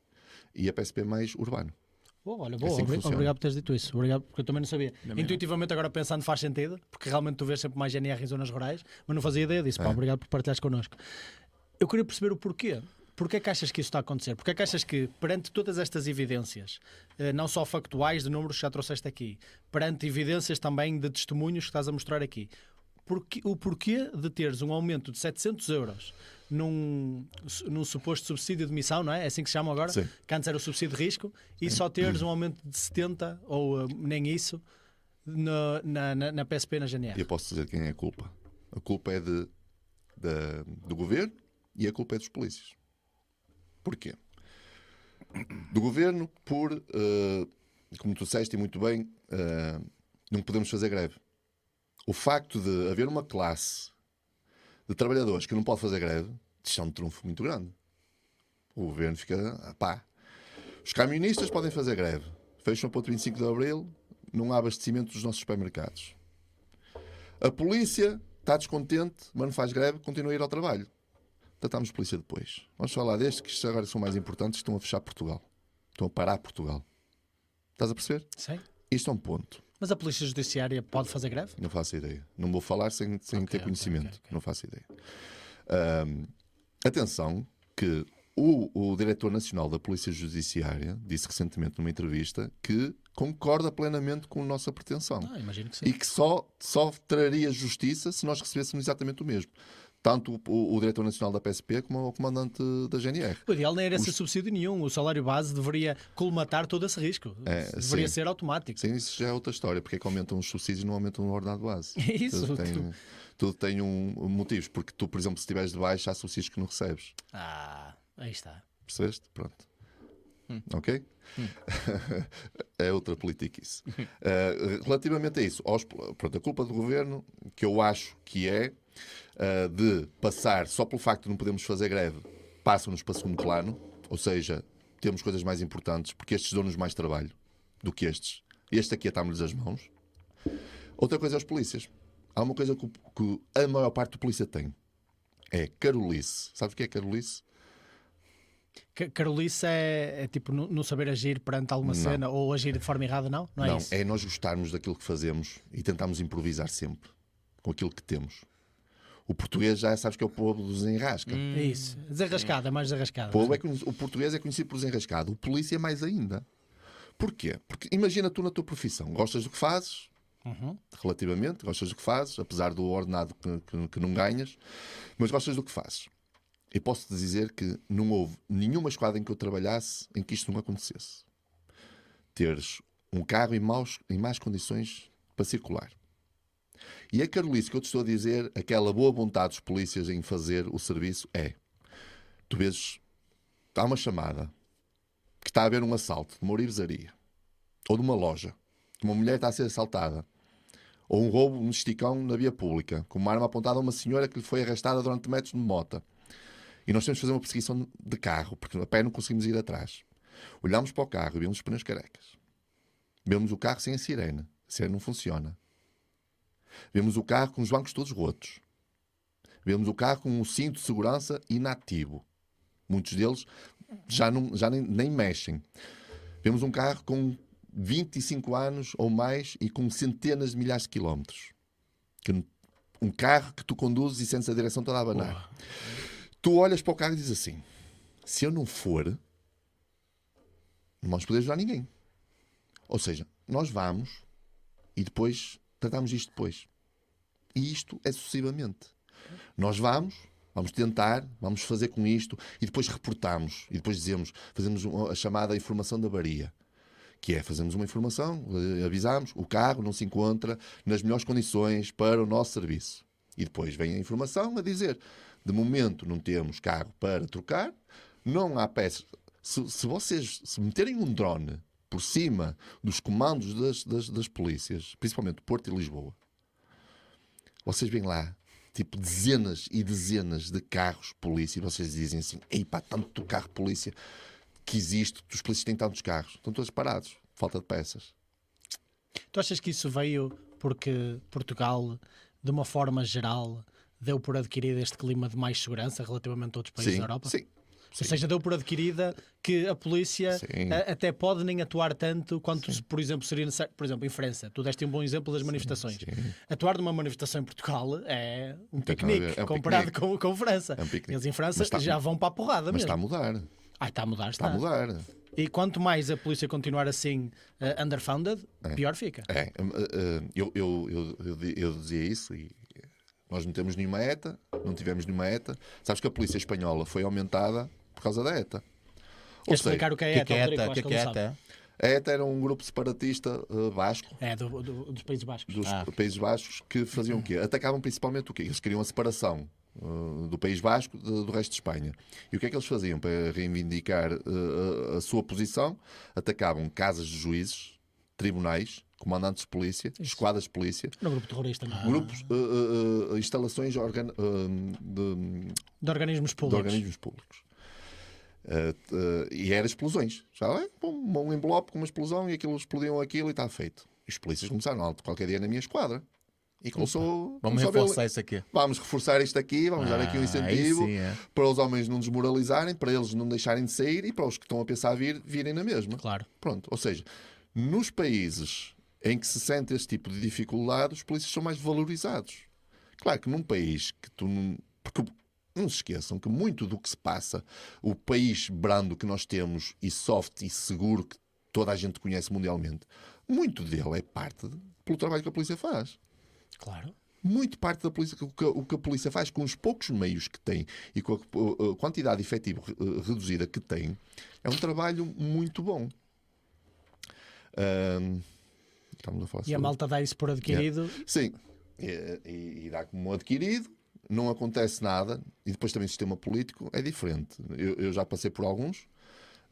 e a PSP mais urbano. Boa, olha, É boa, assim obri- funciona. obrigado por teres dito isso. Obrigado, porque eu também não sabia. Também não. Intuitivamente, agora pensando, faz sentido, porque realmente tu vês sempre mais GNR em zonas rurais, mas não fazia ideia disso. Pá, É. obrigado por partilhares connosco. Eu queria perceber o porquê. Porquê é que achas que isso está a acontecer? Porquê é que achas que, perante todas estas evidências, eh, não só factuais de números que já trouxeste aqui, perante evidências também de testemunhos que estás a mostrar aqui, porquê- o porquê de teres um aumento de 700 euros num, num suposto subsídio de missão, não é? É assim que se chama agora? Sim. Que antes era o subsídio de risco, e só teres um aumento de 70 ou eh, nem isso na, na, na, na PSP na E GNR. eu posso dizer quem é a culpa. A culpa é de, da- do governo e a culpa é dos polícias. Porquê? Do governo por, eh, como tu disseste e muito bem, eh, não podemos fazer greve. O facto de haver uma classe de trabalhadores que não pode fazer greve, isto é um trunfo muito grande. O governo fica, pá. Os camionistas podem fazer greve. Fecham para o 25 de Abril, não há abastecimento dos nossos supermercados. A polícia está descontente, mas não faz greve, continua a ir ao trabalho. tratamos polícia depois. Vamos falar destes que isto agora são mais importantes, estão a fechar Portugal. Estão a parar Portugal. Estás a perceber? Sim. Isto é um ponto. Mas a Polícia Judiciária pode fazer greve? Não faço ideia. Não vou falar sem, sem Ok, ter conhecimento. ok, ok. Não faço ideia. Atenção que o, o diretor nacional da Polícia Judiciária disse recentemente numa entrevista que concorda plenamente com a nossa pretensão Ah, imagino que sim. e que só, só traria justiça se nós recebêssemos exatamente o mesmo. Tanto o, o, diretor nacional da PSP como o comandante da GNR. O ideal não era esse subsídio nenhum. O salário base deveria colmatar todo esse risco. É, deveria sim. ser automático. Sim, isso já é outra história. Porque é que aumentam os subsídios e não aumentam o ordenado base? Isso, Tudo tem, tu- tudo tem um, um motivos. Porque tu, por exemplo, se estiveres de baixo, há subsídios que não recebes. Ah, aí está. Percebeste? Pronto. Hum. Ok? é outra politiquice. Uh, relativamente a isso, aos- pronto, a culpa do governo, que eu acho que é uh, de passar, só pelo facto de não podermos fazer greve, passam-nos para segundo plano, ou seja, temos coisas mais importantes, porque estes dão-nos mais trabalho do que estes. Este aqui atamos-lhes as mãos. Outra coisa é os polícias. Há uma coisa que, que a maior parte do polícia tem. É carolice. Sabes o que é carolice? Ca- Carolice é, é tipo não saber agir perante alguma Não. cena ou agir de forma errada, não? Não é Não, é nós gostarmos daquilo que fazemos e tentarmos improvisar sempre com aquilo que temos. O português já sabes que é o povo dos enrasca. É isso. Desenrascada, mais desenrascada. O, povo é conhecido- o português é conhecido por desenrascado. O polícia é mais ainda. Porquê? Porque imagina tu na tua profissão, gostas do que fazes, Uhum. relativamente, gostas do que fazes, apesar do ordenado que, que- que não ganhas, mas gostas do que fazes. E posso-te dizer que não houve nenhuma esquadra em que eu trabalhasse em que isto não acontecesse. Teres um carro em, maus, em más condições para circular. E a Carolice que eu te estou a dizer, aquela boa vontade dos polícias em fazer o serviço é: tu vês, há uma chamada que está a haver um assalto de uma orivesaria ou de uma loja, uma mulher está a ser assaltada, ou um roubo no esticão na via pública, com uma arma apontada a uma senhora que lhe foi arrastada durante metros de mota. E nós temos de fazer uma perseguição de carro, porque a pé não conseguimos ir atrás. Olhamos para o carro e vemos os pneus carecas. Vemos o carro sem a sirene. A sirene não funciona. Vemos o carro com os bancos todos rotos. Vemos o carro com um cinto de segurança inativo. Muitos deles já, não, já nem, nem mexem. Vemos um carro com 25 anos ou mais e com centenas de milhares de quilómetros. Que Um carro que tu conduzes e sentes a direção toda a abanar. Tu olhas para o carro e dizes assim: se eu não for, não vamos poder ajudar ninguém. Ou seja, nós vamos e depois tratamos disto depois. E isto é sucessivamente. Nós vamos, vamos tentar, vamos fazer com isto e depois reportamos. E depois dizemos, fazemos a chamada informação da varia. Que é, fazemos uma informação, eh, avisamos, o carro não se encontra nas melhores condições para o nosso serviço. E depois vem a informação a dizer, de momento não temos carro para trocar, não há peças. Se, se vocês se meterem um drone por cima dos comandos das, das, das polícias, principalmente Porto e Lisboa, vocês veem lá, tipo, dezenas e dezenas de carros polícia e vocês dizem assim: ei pá, tanto carro polícia que existe, os polícias têm tantos carros, estão todos parados, falta de peças. Tu achas que isso veio porque Portugal, de uma forma geral, deu por adquirido este clima de mais segurança relativamente a outros países sim, da Europa? sim. Ou seja, deu por adquirida que a polícia Sim. a- até pode nem atuar tanto quanto, se, por exemplo, seria necessário. Por exemplo, em França, tu deste um bom exemplo das manifestações. Atuar numa manifestação em Portugal é um piquenique é um comparado piquenique. com, com França. É um. Eles em França Mas está- já vão para a porrada Mas mesmo. está a mudar, Ah, está a mudar, está está. a mudar. E quanto mais a polícia continuar assim uh, underfunded, pior fica. É, uh, eu, eu, eu, eu dizia isso e nós não temos nenhuma ETA, não tivemos nenhuma ETA. Sabes que a polícia espanhola foi aumentada por causa da ETA. Ou Quer seja, explicar o que é Que ETA, que é? ETA? Que que que é. ETA? a ETA era um grupo separatista uh, vasco É, do- do- dos Países Bascos. dos Ah. Países Bascos que faziam o quê? Atacavam principalmente o quê? Eles queriam a separação uh, do País Basco de- do resto de Espanha. E o que é que eles faziam para reivindicar uh, a, sua posição? Atacavam casas de juízes, tribunais, comandantes de polícia, esquadras de polícia, No grupo terrorista, não. grupos, uh, uh, uh, instalações organ- uh, de, De organismos de públicos. organismos públicos. Uh, uh, e era explosões. Já é? um, um envelope com uma explosão e aquilo explodiam aquilo e está feito. E os polícias começaram alto qualquer dia na minha esquadra. E começou. Vamos começou a ver- reforçar isso aqui. Vamos reforçar isto aqui, vamos dar aqui um Ah, incentivo sim, é. para os homens não desmoralizarem, para eles não deixarem de sair e para os que estão a pensar vir, virem na mesma. Claro. Pronto. Ou seja, nos países em que se sente este tipo de dificuldade, os polícias são mais valorizados. Claro que num país que tu não. Porque não se esqueçam que muito do que se passa, o país brando que nós temos e soft e seguro que toda a gente conhece mundialmente, muito dele é parte de- pelo trabalho que a polícia faz Claro. muito parte da polícia, o que, o que a polícia faz com os poucos meios que tem e com a, a- a quantidade efetiva eh, reduzida que tem, é um trabalho muito bom. A falar E a sobre- malta dá isso por adquirido. Sim, e, e- e dá como adquirido, não acontece nada, e depois também o sistema político é diferente. Eu, eu já passei por alguns,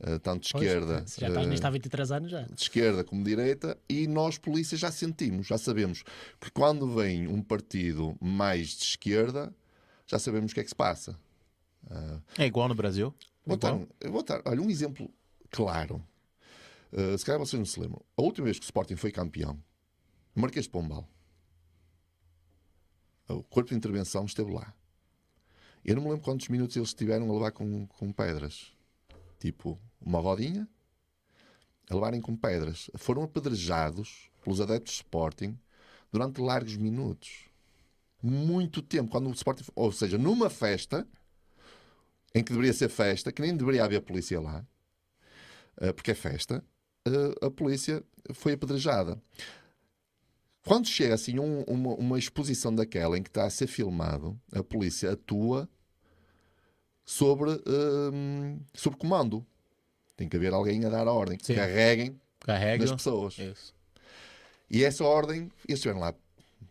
eh, tanto de Pois, esquerda. se já estás eh, nisto há 23 anos já. de esquerda como de direita, e nós, polícias, já sentimos, já sabemos que quando vem um partido mais de esquerda, já sabemos o que é que se passa. É igual no Brasil? Vou Igual? dar, eu vou dar, olha, um exemplo claro. Uh, se calhar vocês não se lembram. A última vez que o Sporting foi campeão, Marquês de Pombal, o corpo de intervenção esteve lá. Eu não me lembro quantos minutos eles tiveram a levar com, com pedras. Tipo, uma rodinha, a levarem com pedras. Foram apedrejados pelos adeptos de Sporting durante largos minutos. Muito tempo. Quando o Sporting, ou seja, numa festa, em que deveria ser festa, que nem deveria haver polícia lá, eh, porque é festa, eh, a polícia foi apedrejada. Quando chega assim um- uma, uma exposição daquela em que está a ser filmado, a polícia atua sobre, hum, sobre comando. Tem que haver alguém a dar a ordem. Sim. Carreguem Carrega. nas pessoas. Isso. E essa ordem, eles estiveram lá,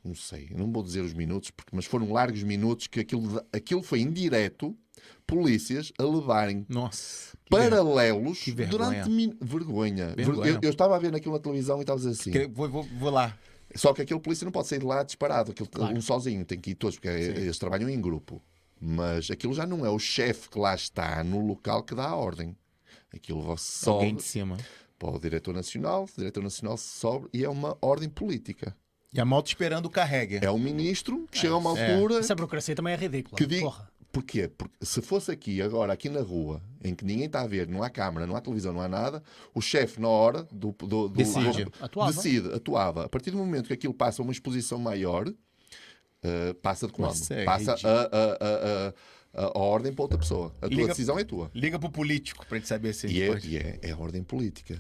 não sei, não vou dizer os minutos, porque, mas foram largos minutos que aquilo, aquilo foi indireto, polícias a levarem Nossa. paralelos que vergonha. durante min... vergonha. Vergonha. Eu, eu estava a ver naquilo na televisão e estava a dizer assim. Vou, vou, vou lá. Só que aquele polícia não pode sair de lá disparado, aquele, Claro. um sozinho, tem que ir todos, porque eles trabalham em grupo. Mas aquilo já não é o chefe que lá está no local que dá a ordem. Aquilo Alguém sobe de cima. para o diretor nacional, o diretor nacional sobe e é uma ordem política. E a moto esperando o carrega. É um ministro que chega a uma é. altura Essa burocracia também é ridícula. que diz. Porquê? Porque se fosse aqui, agora, aqui na rua, em que ninguém está a ver, não há câmara, não há televisão, não há nada, o chefe, na hora, do, do, do- Decide. do- Atuava. decide, atuava. A partir do momento que aquilo passa a uma exposição maior, eh, passa de comando. Nossa, é passa a, a, a, a, ordem para outra pessoa. A tua Liga- decisão é tua. Liga pro político pra gente saber se. E é, e é, é a ordem política.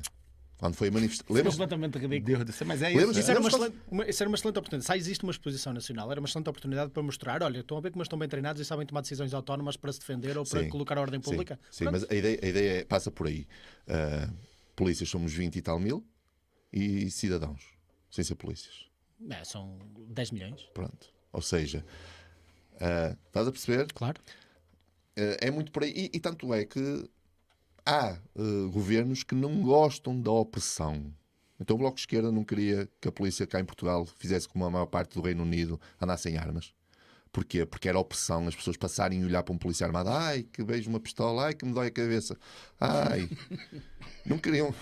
Quando foi a Isso é manifestação. Lembras? completamente ridículo. Mas é isso. Isso era, uma excelente, uma, isso era uma excelente oportunidade. Se existe uma exposição nacional, era uma excelente oportunidade para mostrar: olha, estão a ver como estão bem treinados e sabem tomar decisões autónomas para se defender ou para Sim. colocar a ordem Sim, pública. Sim, Pronto. mas a ideia, a ideia é- passa por aí. Ah, polícias somos 20 e tal mil e cidadãos, sem ser polícias. É, são 10 milhões. Pronto. Ou seja, ah, estás a perceber? Claro. Ah, é muito por aí. E, e tanto é que há ah, governos que não gostam da opressão. Então o Bloco de Esquerda não queria que a polícia cá em Portugal fizesse como a maior parte do Reino Unido, andasse sem armas. Porquê? Porque era opressão as pessoas passarem e olhar para um polícia armado. Ai, que vejo uma pistola. Ai, que me dói a cabeça. Ai. não queriam...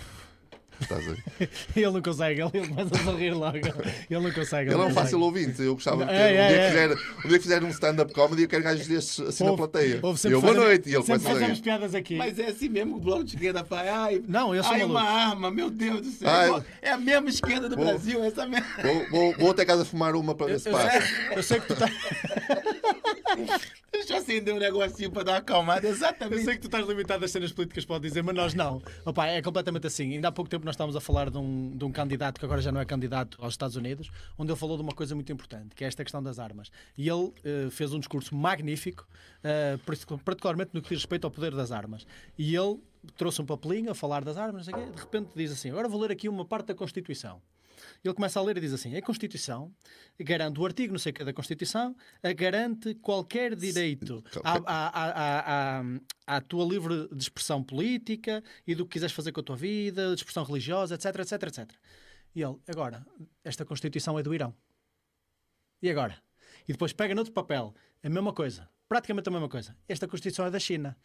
Estás a? Ele não consegue, ele começa a sorrir logo. Ele não consegue. Ele é um fácil ouvinte. Eu gostava de ter. É, um, é, dia é. que fizer, um dia que fizer um stand-up comedy, eu quero gajos destes assim na Houve- plateia. E sempre eu, boa noite. E ele Sempre começa a fazemos rir. piadas aqui. Mas é assim mesmo o bloco de esquerda faz. Ai, Não, eu sou ai uma arma, meu Deus do céu. Ai, é a mesma esquerda do Vou- Brasil, essa mesma. Vou, vou, vou até casa fumar uma para ver se Eu passa. sei, eu sei que tu tá- Deixa eu acender um negocinho pra dar uma acalmada. Eu Exatamente. sei que tu estás limitado às cenas políticas, pode dizer, mas nós não. Opa, é completamente assim. Ainda há pouco tempo nós estávamos a falar de um, de um candidato que agora já não é candidato aos Estados Unidos, onde ele falou de uma coisa muito importante, que é esta questão das armas. E ele eh, fez um discurso magnífico, eh, particularmente no que diz respeito ao poder das armas. E ele trouxe um papelinho a falar das armas, de repente diz assim: agora vou ler aqui uma parte da Constituição. Ele começa a ler e diz assim: a Constituição garante o artigo, não sei o que da Constituição, garante qualquer direito à, à, à, à, à tua livre de expressão política e do que quiseres fazer com a tua vida, de expressão religiosa, etc, etc, etc. E ele, agora, esta Constituição é do Irão. E agora? E depois pega noutro papel, a mesma coisa, praticamente a mesma coisa. Esta Constituição é da China.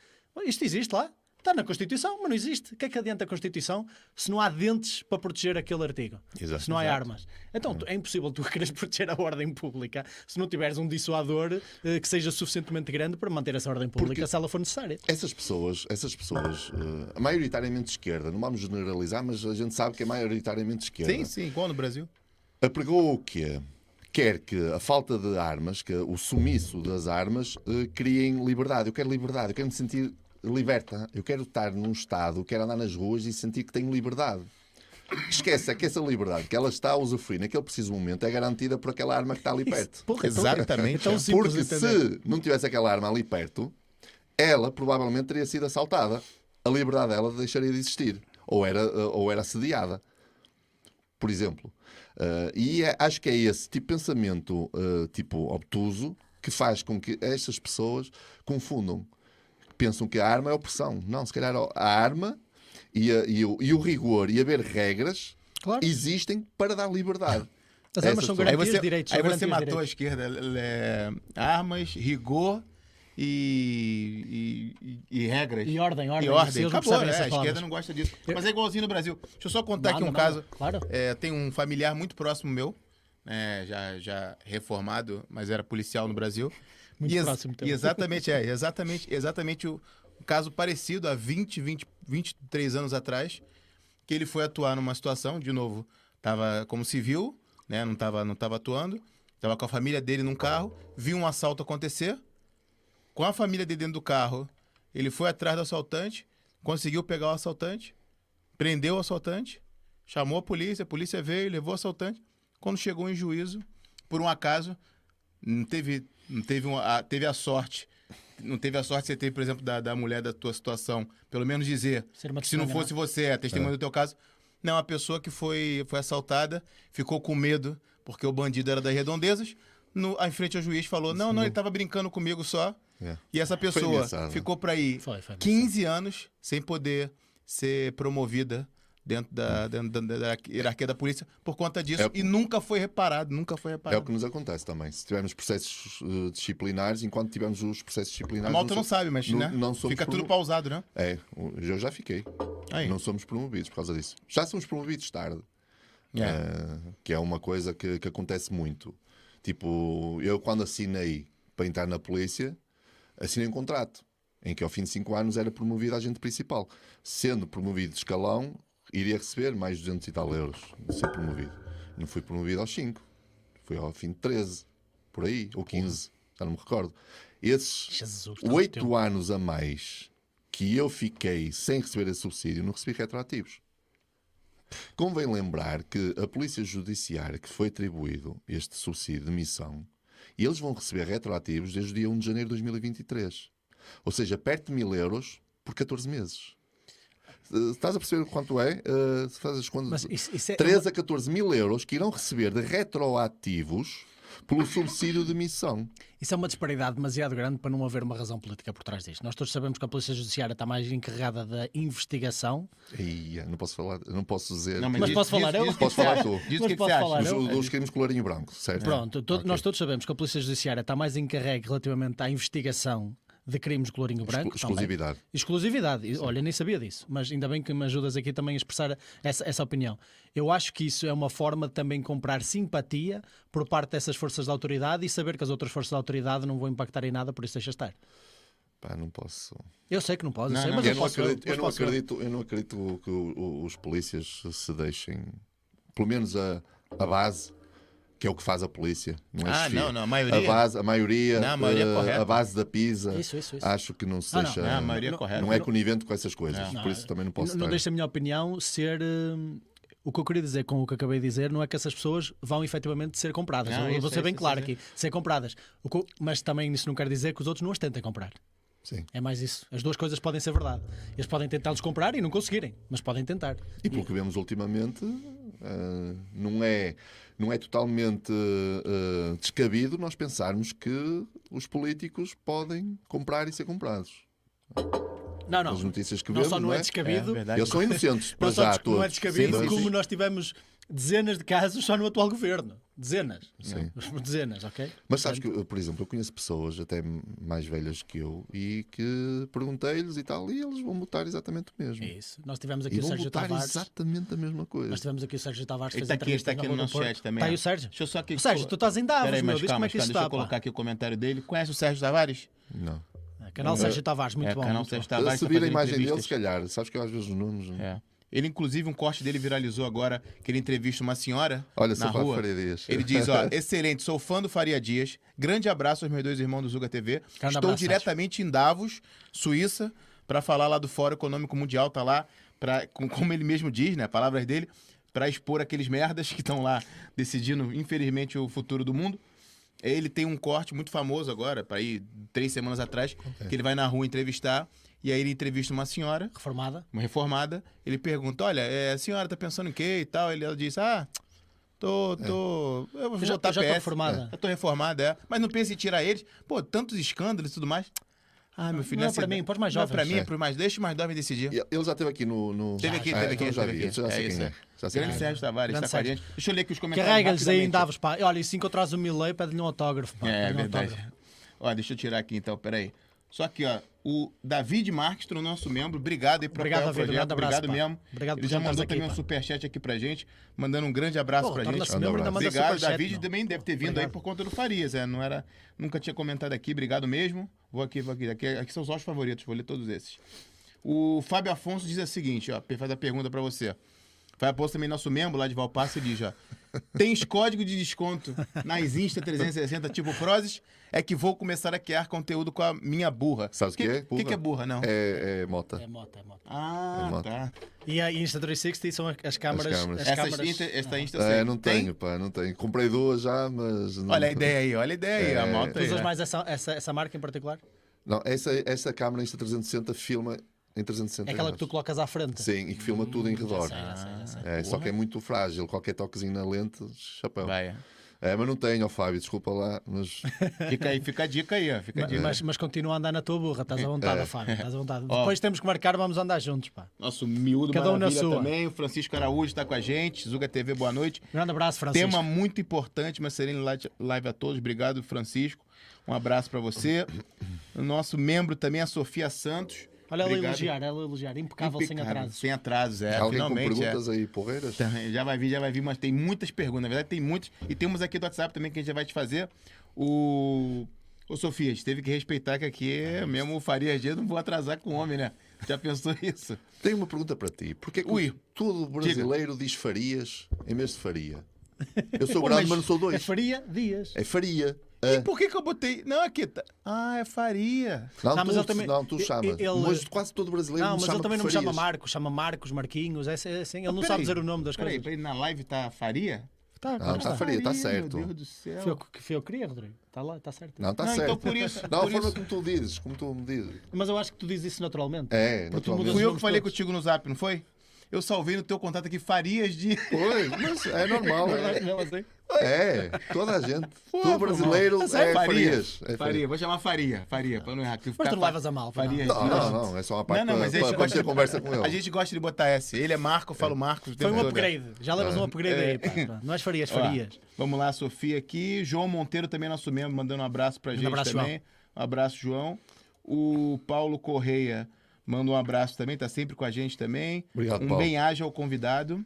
Isto existe lá? Está na Constituição, mas não existe. O que é que adianta a Constituição se não há dentes para proteger aquele artigo? Exato. se não há armas. Então tu- é impossível tu queres proteger a ordem pública se não tiveres um dissuador eh, que seja suficientemente grande para manter essa ordem pública Porque- se ela for necessária. Essas pessoas, essas pessoas, eh, maioritariamente de esquerda, não vamos generalizar, mas a gente sabe que é maioritariamente de esquerda. Sim, sim, igual no Brasil. apregou o quê? Quer que a falta de armas, que o sumiço das armas, eh, criem liberdade. Eu quero liberdade, eu quero me sentir liberta. Eu quero estar num estado, quero andar nas ruas e sentir que tenho liberdade. Esquece, é que essa liberdade que ela está a usufruir naquele preciso momento é garantida por aquela arma que está ali perto. Porra, então- Exatamente. Então, é. simples Porque se não tivesse aquela arma ali perto, ela provavelmente teria sido assaltada. A liberdade dela deixaria de existir. Ou era, eh, ou era assediada. Por exemplo. Uh, e é- acho que é esse tipo de pensamento uh, tipo obtuso que faz com que estas pessoas confundam. Pensam que a arma é opressão. Não, se calhar a arma e, a- e o, e o rigor e haver regras Claro. existem para dar liberdade. As armas Essas são garantias você, de direitos. aí você matou a esquerda. é, armas, rigor e, e, e- regras. E ordem, ordem. E ordem. Acabou, né? essas A esquerda não gosta disso. Mas é igualzinho no Brasil. Deixa eu só contar aqui um caso. Claro. É, tem um familiar muito próximo meu, né, já, já reformado, mas era policial no Brasil. Muito E próximo também. exatamente, é, exatamente, exatamente o, um caso parecido há 20, 20, 23 anos atrás, que ele foi atuar numa situação, de novo, estava como civil, né, não estava não tava atuando, estava com a família dele num carro, viu um assalto acontecer, com a família dele dentro do carro, ele foi atrás do assaltante, conseguiu pegar o assaltante, prendeu o assaltante, chamou a polícia, a polícia veio, levou o assaltante. Quando chegou em juízo, por um acaso, não teve, teve, uma, a, teve a sorte. Não teve a sorte que você teve, por exemplo, da, da mulher da tua situação. Pelo menos dizer que se não fosse você, a testemunha do teu caso. Não, a pessoa que foi, foi assaltada ficou com medo, porque o bandido era das redondezas. No, em frente ao juiz falou: não, não, ele estava brincando comigo só. É. E essa pessoa engraçado. ficou para ir Foi, foi 15 anos sem poder ser promovida dentro da, dentro da, da hierarquia da polícia por conta disso É e nunca foi reparado, nunca foi É reparado. o que nos acontece também. Se tivermos processos eh, disciplinares, enquanto tivermos os processos A disciplinares. malta não so- sabe, mas não- né? não fica tudo pausado, né? É, eu já fiquei. Aí. Não somos promovidos por causa disso. Já somos promovidos tarde. É. Eh, que é uma coisa que, que acontece muito. Tipo, eu quando assinei para entrar na polícia, assinei um contrato em que ao fim de 5 anos era promovido a agente principal. Sendo promovido de escalão, iria receber mais 200 e tal euros de ser promovido. Não fui promovido aos 5. Fui ao fim de 13, por aí, ou 15, já não me recordo. Esses Jesus, tanto oito tempo. anos a mais que eu fiquei sem receber esse subsídio, não recebi retroativos. Convém lembrar que a Polícia Judiciária que foi atribuído este subsídio de missão, eles vão receber retroativos desde o dia 1 de janeiro de 2023. Ou seja, perto de mil euros por 14 meses. Estás a perceber quanto é? Eh, se fazes quando... Mas isso, isso é 13 a 14 mil euros que irão receber de retroativos pelo subsídio de missão. Isso é uma disparidade demasiado grande para não haver uma razão política por trás disto. Nós todos sabemos que a Polícia Judiciária está mais encarregada da investigação. Ia, não posso falar, não posso dizer. Não, Mas diz- posso falar diz- eu? diz o que Posso falar tu? Diz Mas que posso você acha. falar Dos, eu? dos crimes colarinho branco, certo? Pronto, to- Ok. nós todos sabemos que a Polícia Judiciária está mais encarregue relativamente à investigação de crimes de colorinho branco. Exclu- também. exclusividade. Exclusividade. E, Olha, nem sabia disso, mas ainda bem que me ajudas aqui também a expressar essa, essa opinião. Eu acho que isso é uma forma de também comprar simpatia por parte dessas forças de autoridade e saber que as outras forças de autoridade não vão impactar em nada, por isso deixa estar. Pá, não posso. Eu sei que não pode, eu Não, sei, não, mas Eu eu, não, posso, acredito, mas eu, não posso- acredito, eu não acredito que o- o- os polícias se deixem, pelo menos a, a base, que é o que faz a polícia. Não é Ah, chefia. não, não, a maioria. A base, a maioria, Não, a maioria é eh, correta. a base da PISA, Isso, isso, isso. acho que não se Ah, não. deixa. Não, a maioria é Não- correta. não é conivente com essas coisas, Não. por isso também não posso não, não deixa a minha opinião ser. hum, o que eu queria dizer com o que acabei de dizer não é que essas pessoas vão efetivamente ser compradas. Não, eu isso, vou ser bem isso, claro isso, aqui. Ser compradas. O que mas também isso não quer dizer que os outros não as tentem comprar. Sim. É mais isso. As duas coisas podem ser verdade. Eles podem tentá-los comprar e não conseguirem, mas podem tentar. E pelo que vemos ultimamente, eh, não, é, não é totalmente eh, descabido nós pensarmos que os políticos podem comprar e ser comprados. Não, não. As notícias que não vemos, só não não é é? É descabido, verdade. Eles são inocentes, não, só já não é descabido, sim, como sim. nós tivemos dezenas de casos só no atual governo. Dezenas. Sim. Dezenas, ok? Mas sabes que, por exemplo, eu conheço pessoas até mais velhas que eu e que perguntei-lhes e tal, e eles vão votar exatamente o mesmo. É isso. Nós tivemos aqui E o vão Sérgio votar Tavares. exatamente a mesma coisa. Nós tivemos aqui o Sérgio Tavares. está aqui, está aqui no nosso chat também. Está aí o Sérgio. Deixa eu só aqui. Sérgio, tu estás em Davos, Peraí, meu. calma, como é que isso deixa está, eu pá. colocar aqui o comentário dele. Conhece o Sérgio Tavares? Não. Canal Sérgio Tavares, muito é, bom. canal muito Sérgio. Tavares. Se vir a imagem dele, se calhar, sabes que eu às vezes os nomes. não- É. Ele, inclusive, um corte dele viralizou agora, que ele entrevista uma senhora Olha, na rua. Ele diz, ó, excelente, sou fã do Faria Dias. Grande abraço aos meus dois irmãos do Zuga TV. Estou abraço, diretamente em Davos, Suíça, para falar lá do Fórum Econômico Mundial, tá lá, pra, com- como ele mesmo diz, né, palavras dele, para expor aqueles merdas que estão lá decidindo, infelizmente, o futuro do mundo. Ele tem um corte muito famoso agora, para ir três semanas atrás, que ele vai na rua entrevistar, e aí ele entrevista uma senhora, Reformada. uma reformada, ele pergunta, olha, é, a senhora tá pensando em quê e tal? Ele, ela diz, ah, tô, tô, eu vou Eu já- votar eu já tô reformada. Eu tô reformada, é. Mas não pense em tirar eles. Pô, tantos escândalos e tudo mais. Ah, meu filho, Não é nessa pra mim, pós mais não é jovens. pra mim, é É. pro mais... Deixa os mais jovens decidir. E Ele já esteve aqui no. no... Teve aqui, Ah, teve aqui, então já teve vi. aqui. Já sei É quem isso, é. é. Já sei Grande quem é. Sérgio Tavares, Grande está com a Sérgio. gente. Deixa eu ler aqui os comentários Carrega-lhes aí. Davos, pá. Olha, e se encontrares o Milley, pede-lhe um autógrafo, pá. É, é um verdade. autógrafo. Ó, deixa eu tirar aqui então, peraí. Só aqui, ó. O David Marques, nosso membro, obrigado aí por Obrigado, apoiar o David. projeto. Abraço, obrigado mesmo. Obrigado Ele já mandou aqui, também um pá. superchat aqui pra gente, mandando um grande abraço Pô, pra torna-se gente. membro, manda Obrigado, superchat, David não. também deve ter vindo aí Obrigado. por conta do Farias, é, não era, nunca tinha comentado aqui, obrigado mesmo. Vou aqui, vou aqui, aqui, aqui são os nossos favoritos, vou ler todos esses. O Fábio Afonso diz o seguinte, ó, faz a pergunta pra você. Fábio Afonso também nosso membro lá de Valpasso e diz, ó, tens código de desconto nas Insta 360 tipo Prozis? É que vou começar a criar conteúdo com a minha burra. Sabes o que é? O que, que é burra, não? É, é Mota. É moto, é moto. Ah, É moto. tá. E a Insta360 são as- as câmaras. câmaras. As Essas câmaras... Insta, esta Insta É, sei. não Tem? tenho, pá, não tenho. Comprei duas já, mas. Não... Olha a ideia aí, olha a ideia aí, a É. moto Tu usas mais essa, essa, essa marca em particular? Não, essa, essa câmera Insta 360 filma em 360 É aquela que tu graus. colocas à frente. Sim, e que filma tudo em redor. sei, já sei, já sei. É, só que é muito frágil, qualquer toquezinho na lente, chapéu. Vai. É, mas não tenho, ó Fábio, desculpa lá, mas Fica aí, fica a dica aí. Fica a Mas, dica. mas, mas continua a andar na tua burra, estás à vontade, É. Fábio, estás à vontade. Ó. Depois temos que marcar, vamos andar juntos, pá. Nosso miúdo Cada um na sua. também. O Francisco Araújo está com a gente. Zuga TV, boa noite. Grande abraço, Francisco. Tema muito importante, uma serene live- live a todos. Obrigado, Francisco. Um abraço para você. O nosso membro também, a Sofia Santos. Olha ela Obrigado. elogiar, ela elogiar, impecável, sem Impecável, atrasos. Sem atrasos, é. alguém com finalmente. é. perguntas aí, porreiras? Tá, Já vai vir, já vai vir, mas tem muitas perguntas. Na verdade, tem muitas. E temos aqui do WhatsApp também que a gente já vai te fazer. O. Ô, Sofia, a gente teve que respeitar que aqui é mesmo o Faria Dias, não vou atrasar com o homem, né? Já pensou isso? Tenho uma pergunta para ti. Porquê que Ui. todo brasileiro diz Farias em vez de Faria? Eu sou grande, mas mas não sou É dois. Faria Dias. É Faria. E É. por que, que eu botei. Não, aqui tá. Ah, é Faria. Não, Não, mas tu, ele também- não, tu ele- chamas. ele- Mas quase todo brasileiro Não, me mas chama ele também não me chama. Marcos, chama Marcos, Marquinhos, é assim, é assim, ele não Peraí, sabe dizer o nome das peraí, coisas. Peraí, na live tá Faria? Tá, Não, claro tá está. Faria, tá certo. Meu Deus do céu. Foi o que foi eu que queria, Rodrigo. Está lá, está certo. Não, está Não, certo. então por isso- Não, por a forma isso- como tu dizes, como tu me dizes. Mas eu acho que tu dizes isso naturalmente. É, Porque tu naturalmente. Fui eu que falei contigo no zap, não foi? Eu salvei no teu contato aqui Farias de. Pois, mas é normal. É, Não, assim. é, toda a gente. Pô, todo brasileiro irmão. é Faria. Farias. É Faria, vou chamar Faria. Faria, pra não errar. que Mas ficar tu levas a mal, pá, Faria. Não, não, não, é só uma parte Não, não, mas a para, gente para, gosta ter de- conversa com A ele. gente gosta de botar S. Ele é Marco, eu falo Marcos. o Foi um upgrade. Já levas um upgrade aí, pá. pá. Não és Farias, Farias. vamos lá, Sofia aqui. João Monteiro também, nosso membro, mandando um abraço pra gente abraço, também. Um abraço, João. O Paulo Correia manda um abraço também, tá sempre com a gente também. Obrigado, um Paulo. bem-aja ao convidado.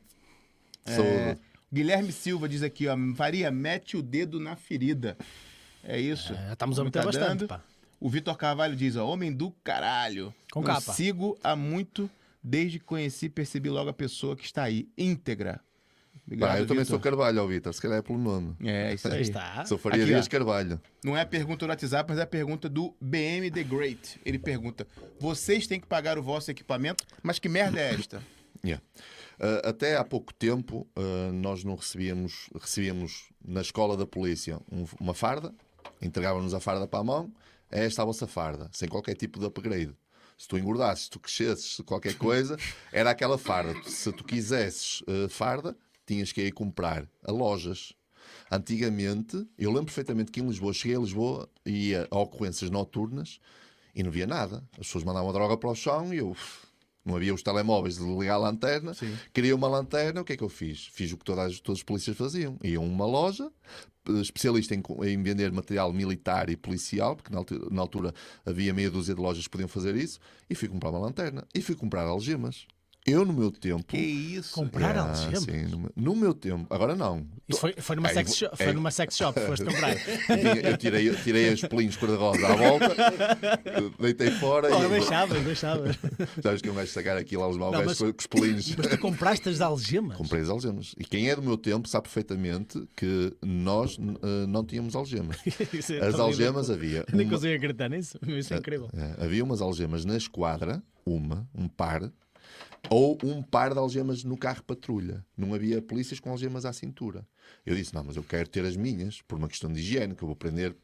Sou- É, Guilherme Silva diz aqui, ó, Faria, mete o dedo na ferida. É isso. É, estamos meter tá bastante, pá. O Vitor Carvalho diz, ó, homem do caralho. Com Não capa. Sigo há muito, desde que conheci, percebi logo a pessoa que está aí, íntegra. Obrigado, Pá, eu também Vitor. sou Carvalho, Vitor, se calhar é pelo nome. É, isso Aí está. Sou Faria Aqui, Dias ó. Carvalho. Não é a pergunta do WhatsApp, mas é a pergunta do BM The Great. Ele pergunta: vocês têm que pagar o vosso equipamento, mas que merda é esta? Yeah. Uh, até há pouco tempo uh, nós não recebíamos, recebíamos na escola da polícia um- uma farda, entregavam-nos a farda para a mão, é esta a vossa farda, sem qualquer tipo de upgrade. Se tu engordasses, se tu crescesses, se qualquer coisa, era aquela farda. Se tu quisesses uh, farda, tinhas que ir comprar a lojas. Antigamente, eu lembro perfeitamente que em Lisboa, cheguei a Lisboa e ia a ocorrências noturnas e não via nada. As pessoas mandavam a droga para o chão e eu, Não havia os telemóveis de ligar a lanterna. Sim. Queria uma lanterna, o que é que eu fiz? Fiz o que todas, todos os polícias faziam. Iam a uma loja, eh, especialista em, em vender material militar e policial, porque na altura, na altura havia meia dúzia de lojas que podiam fazer isso, e fui comprar uma lanterna. E fui comprar algemas. Eu, no meu tempo. Que isso? Comprar Ah, algemas? sim, no, meu- no meu tempo, agora não. Isso foi, foi, numa É, sex é- shop, foi numa sex shop, foste comprar. Eu tirei, eu tirei os pelinhos cor-de-rosa à volta, deitei fora Oh, e. deixavas, deixavas. Sabes que eu gajo sacar aqui lá os mas- com os pelinhos. Mas tu compraste as algemas? Comprei as algemas. E quem é do meu tempo sabe perfeitamente que nós eh, não tínhamos algemas. É As algemas ridículo. havia. Nem uma- consigo acreditar nisso. Isso é incrível. É, havia umas algemas na esquadra, uma, um par, ou um par de algemas no carro patrulha. Não havia polícias com algemas à cintura. Eu disse: não, mas eu quero ter as minhas, por uma questão de higiene, que eu vou prender,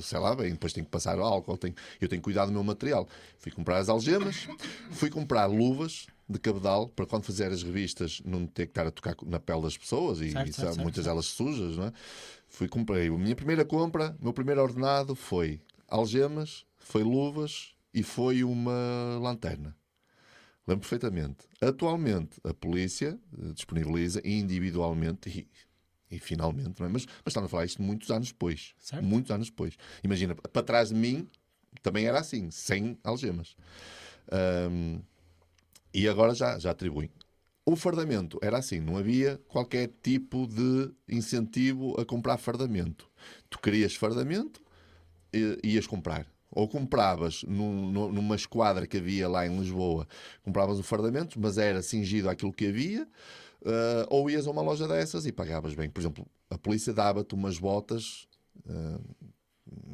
sei lá bem, depois tenho que passar álcool, tenho, eu tenho que cuidar do meu material. Fui comprar as algemas, fui comprar luvas de cabedal para quando fizer as revistas não ter que estar a tocar na pele das pessoas e, Certo, e certo, muitas certo. delas sujas, não é? Fui comprei. A minha primeira compra, o meu primeiro ordenado foi algemas, foi luvas e foi uma lanterna. Lembro perfeitamente. Atualmente, a polícia eh, disponibiliza individualmente e, e finalmente, é? mas, mas estamos a falar isto muitos anos depois. Certo. Muitos anos depois. Imagina, para trás de mim também era assim, sem algemas. Ahm, e agora já, já atribuem. O fardamento era assim, não havia qualquer tipo de incentivo a comprar fardamento. Tu querias fardamento, e- ias comprar. Ou compravas num- num- numa esquadra que havia lá em Lisboa, compravas o fardamento, mas era cingido àquilo que havia, ah, ou ias a uma loja dessas e pagavas bem. Por exemplo, a polícia dava-te umas botas ah,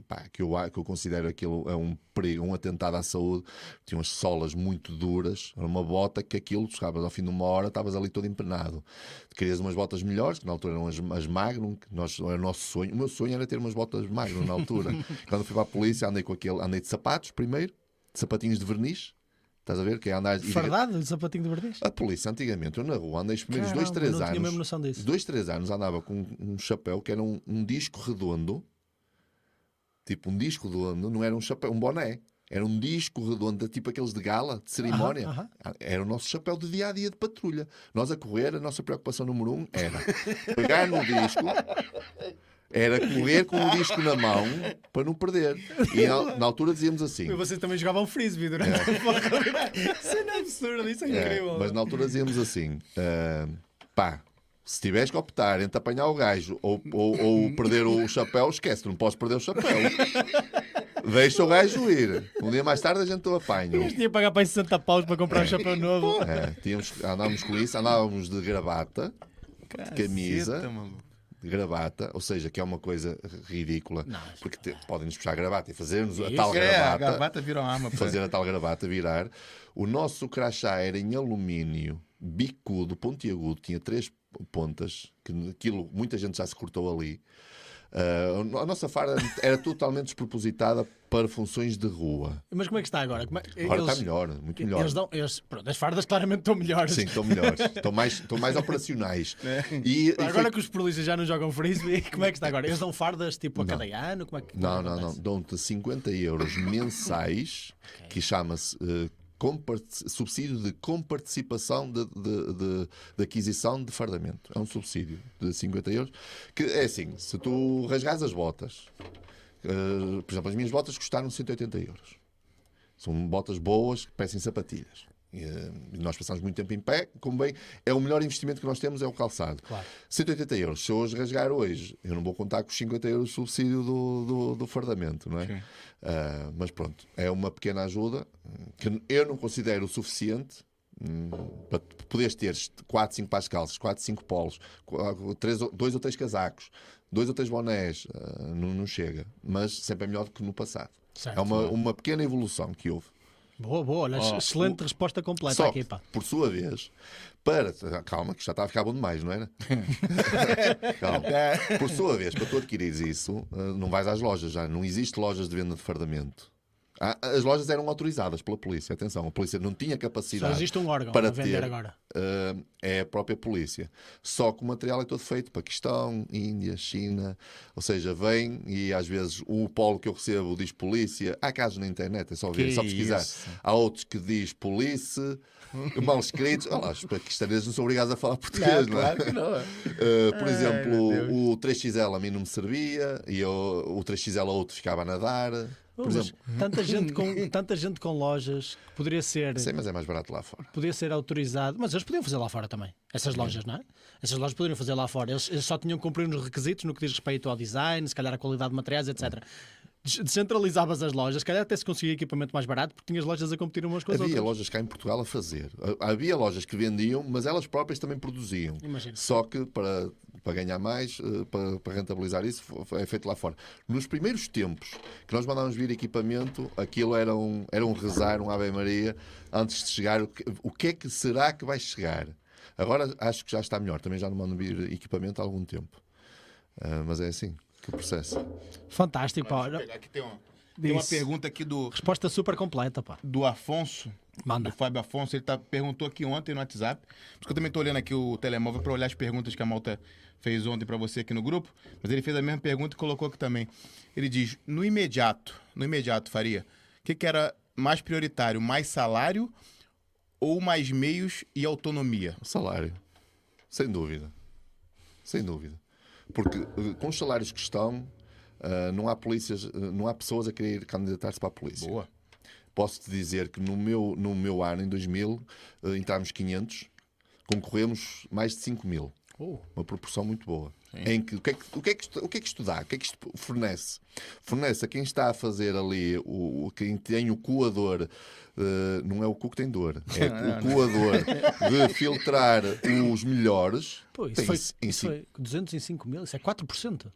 pá, que, eu, que eu considero aquilo é um perigo, um atentado à saúde. Tinha umas solas muito duras, era uma bota que aquilo, chegavas ao fim de uma hora, estavas ali todo empenado. Querias umas botas melhores, que na altura eram as, as Magnum, que nós, era o nosso sonho. O meu sonho era ter umas botas Magnum na altura. Quando fui para a polícia, andei com aquele, andei de sapatos primeiro, de sapatinhos de verniz. Estás a ver? Que é andar. Fardado, o sapatinho de verniz? A polícia, antigamente, eu na rua andei os primeiros dois, três não tinha mesmo noção disso. Dois, três anos andava com um chapéu que era um, um disco redondo, tipo um disco redondo, não era um chapéu, um boné. Era um disco redondo, tipo aqueles de gala, de cerimónia. Aham, Era o nosso chapéu de dia a dia de patrulha. Nós a correr, a nossa preocupação número um era pegar no disco, era correr com o disco na mão para não perder. E na, na altura dizíamos assim. E vocês também jogavam frisbee durante a Isso é absurdo, isso é É, incrível. mas na altura dizíamos assim: ah, pá, se tiveres que optar entre apanhar o gajo ou, ou, ou perder o chapéu, esquece, não podes perder o chapéu. Deixa o gajo ir. Um dia mais tarde a gente o apanha. Isto ia pagar para aí 60 paus para comprar um chapéu novo. É, tínhamos, andávamos com isso, andávamos de gravata, camisa. Caceta, maluco. de gravata, ou seja, que é uma coisa ridícula, Não, porque te- podem-nos puxar a gravata e fazermos a tal É, a gravata, gravata vira uma arma. fazer a tal gravata virar. O nosso crachá era em alumínio, bicudo, pontiagudo, tinha três pontas, que aquilo muita gente já se cortou ali. Ah, a nossa farda era totalmente despropositada para funções de rua. Mas como é que está agora? Como é- Agora eles- está melhor, muito melhor. Eles dão, eles, pronto, as fardas claramente estão melhores. Sim, estão melhores, estão mais, estão mais operacionais. E, e foi- Agora que os polícias já não jogam frisbee, como é que está agora? Eles dão fardas tipo a cada ano? Como é que, Não, é não, não. Dão-te 50 euros mensais, que chama-se comparti- subsídio de comparticipação de, de, de- de aquisição de fardamento. É um subsídio de 50 euros. Que é assim: se tu rasgares as botas, eh, por exemplo, as minhas botas custaram 180 euros. São botas boas que parecem sapatilhas. E, eh, nós passamos muito tempo em pé, como bem, é o melhor investimento que nós temos é o calçado. Claro. 180 euros. Se eu hoje rasgar hoje, eu não vou contar com os 50 euros de subsídio do, do, do fardamento, não é? Sim. Ah, mas pronto, é uma pequena ajuda hum, que eu não considero o suficiente hum, para poderes ter 4, 5 pares de calças, 4, 5 polos, 2 ou 3 casacos, 2 ou 3 bonés, ah, não, não chega. Mas sempre é melhor do que no passado. Certo. É uma, uma pequena evolução que houve. Boa, boa, olha, Oh, excelente resposta completa Só, aqui, pá. por sua vez, para. Calma, que já está a ficar bom demais, não era? Calma. Por sua vez, para tu adquirires isso, eh, não vais às lojas já. Não existe lojas de venda de fardamento. Ah, As lojas eram autorizadas pela polícia. Atenção, a polícia não tinha Só capacidade existe um órgão para vender ter. agora. eh, é a própria polícia. Só que o material é todo feito Paquistão, Índia, China, ou seja, vem e às vezes o polo que eu recebo diz polícia. Há casos na internet, é só ver, Que só pesquisar. isso. Há outros que diz polícia, mal escritos. Olha lá, os paquistaneses não são obrigados a falar português, não, é? claro que não. Uh, por Ai, exemplo, o 3XL a mim não me servia e eu, o 3XL a outro ficava a nadar. Por Mas exemplo, tanta, gente com, tanta gente com lojas que poderia ser, sei, mas é mais barato lá fora. poderia ser autorizado, mas eles podiam fazer lá fora também. Essas lojas, não é? Essas lojas poderiam fazer lá fora. Eles, eles só tinham que cumprir uns requisitos no que diz respeito ao design, se calhar a qualidade de materiais, etc. Des- Descentralizavas as lojas, se calhar até se conseguia equipamento mais barato, porque tinhas lojas a competir umas com as Havia outras. lojas cá em Portugal a fazer. Ha- Havia lojas que vendiam, mas elas próprias também produziam. Imagino. Só que para, para ganhar mais, eh, para, para rentabilizar isso, é feito lá fora. Nos primeiros tempos que nós mandávamos vir equipamento, aquilo era um, era um rezar, um Ave Maria, antes de chegar. O que, o que é que será que vai chegar? Agora acho que já está melhor. Também já não mandam vir equipamento há algum tempo. Ah, mas é assim que o processo. Fantástico, pá. Deixa eu pegar aqui, tem uma, tem uma pergunta aqui do, Resposta super completa, pá. do Afonso. Manda. Do Fábio Afonso, ele tá, perguntou aqui ontem no WhatsApp. Por isso que eu também tô olhando aqui o telemóvel para olhar as perguntas que a Malta fez ontem para você aqui no grupo. Mas ele fez a mesma pergunta e colocou aqui também. Ele diz: no imediato, no imediato, Faria, o que, que era mais prioritário? Mais salário ou mais meios e autonomia? O salário. Sem dúvida. Sem dúvida. Porque eh, com os salários que estão, ah, não há polícias, eh, não há pessoas a querer candidatar-se para a polícia. Boa. Posso-te dizer que no meu, no meu ano, em 2000, eh, entramos 500, concorremos mais de 5 mil. Oh. Uma proporção muito boa. Em que, o, que é que, o, que é que isto, o que é que isto dá? O que é que isto fornece? Fornece a quem está a fazer ali, o, o- quem tem o coador, eh, não é o cu que tem dor, é o coador de filtrar os melhores. Pô, isso foi, em isso foi 205 mil, isso é 4%.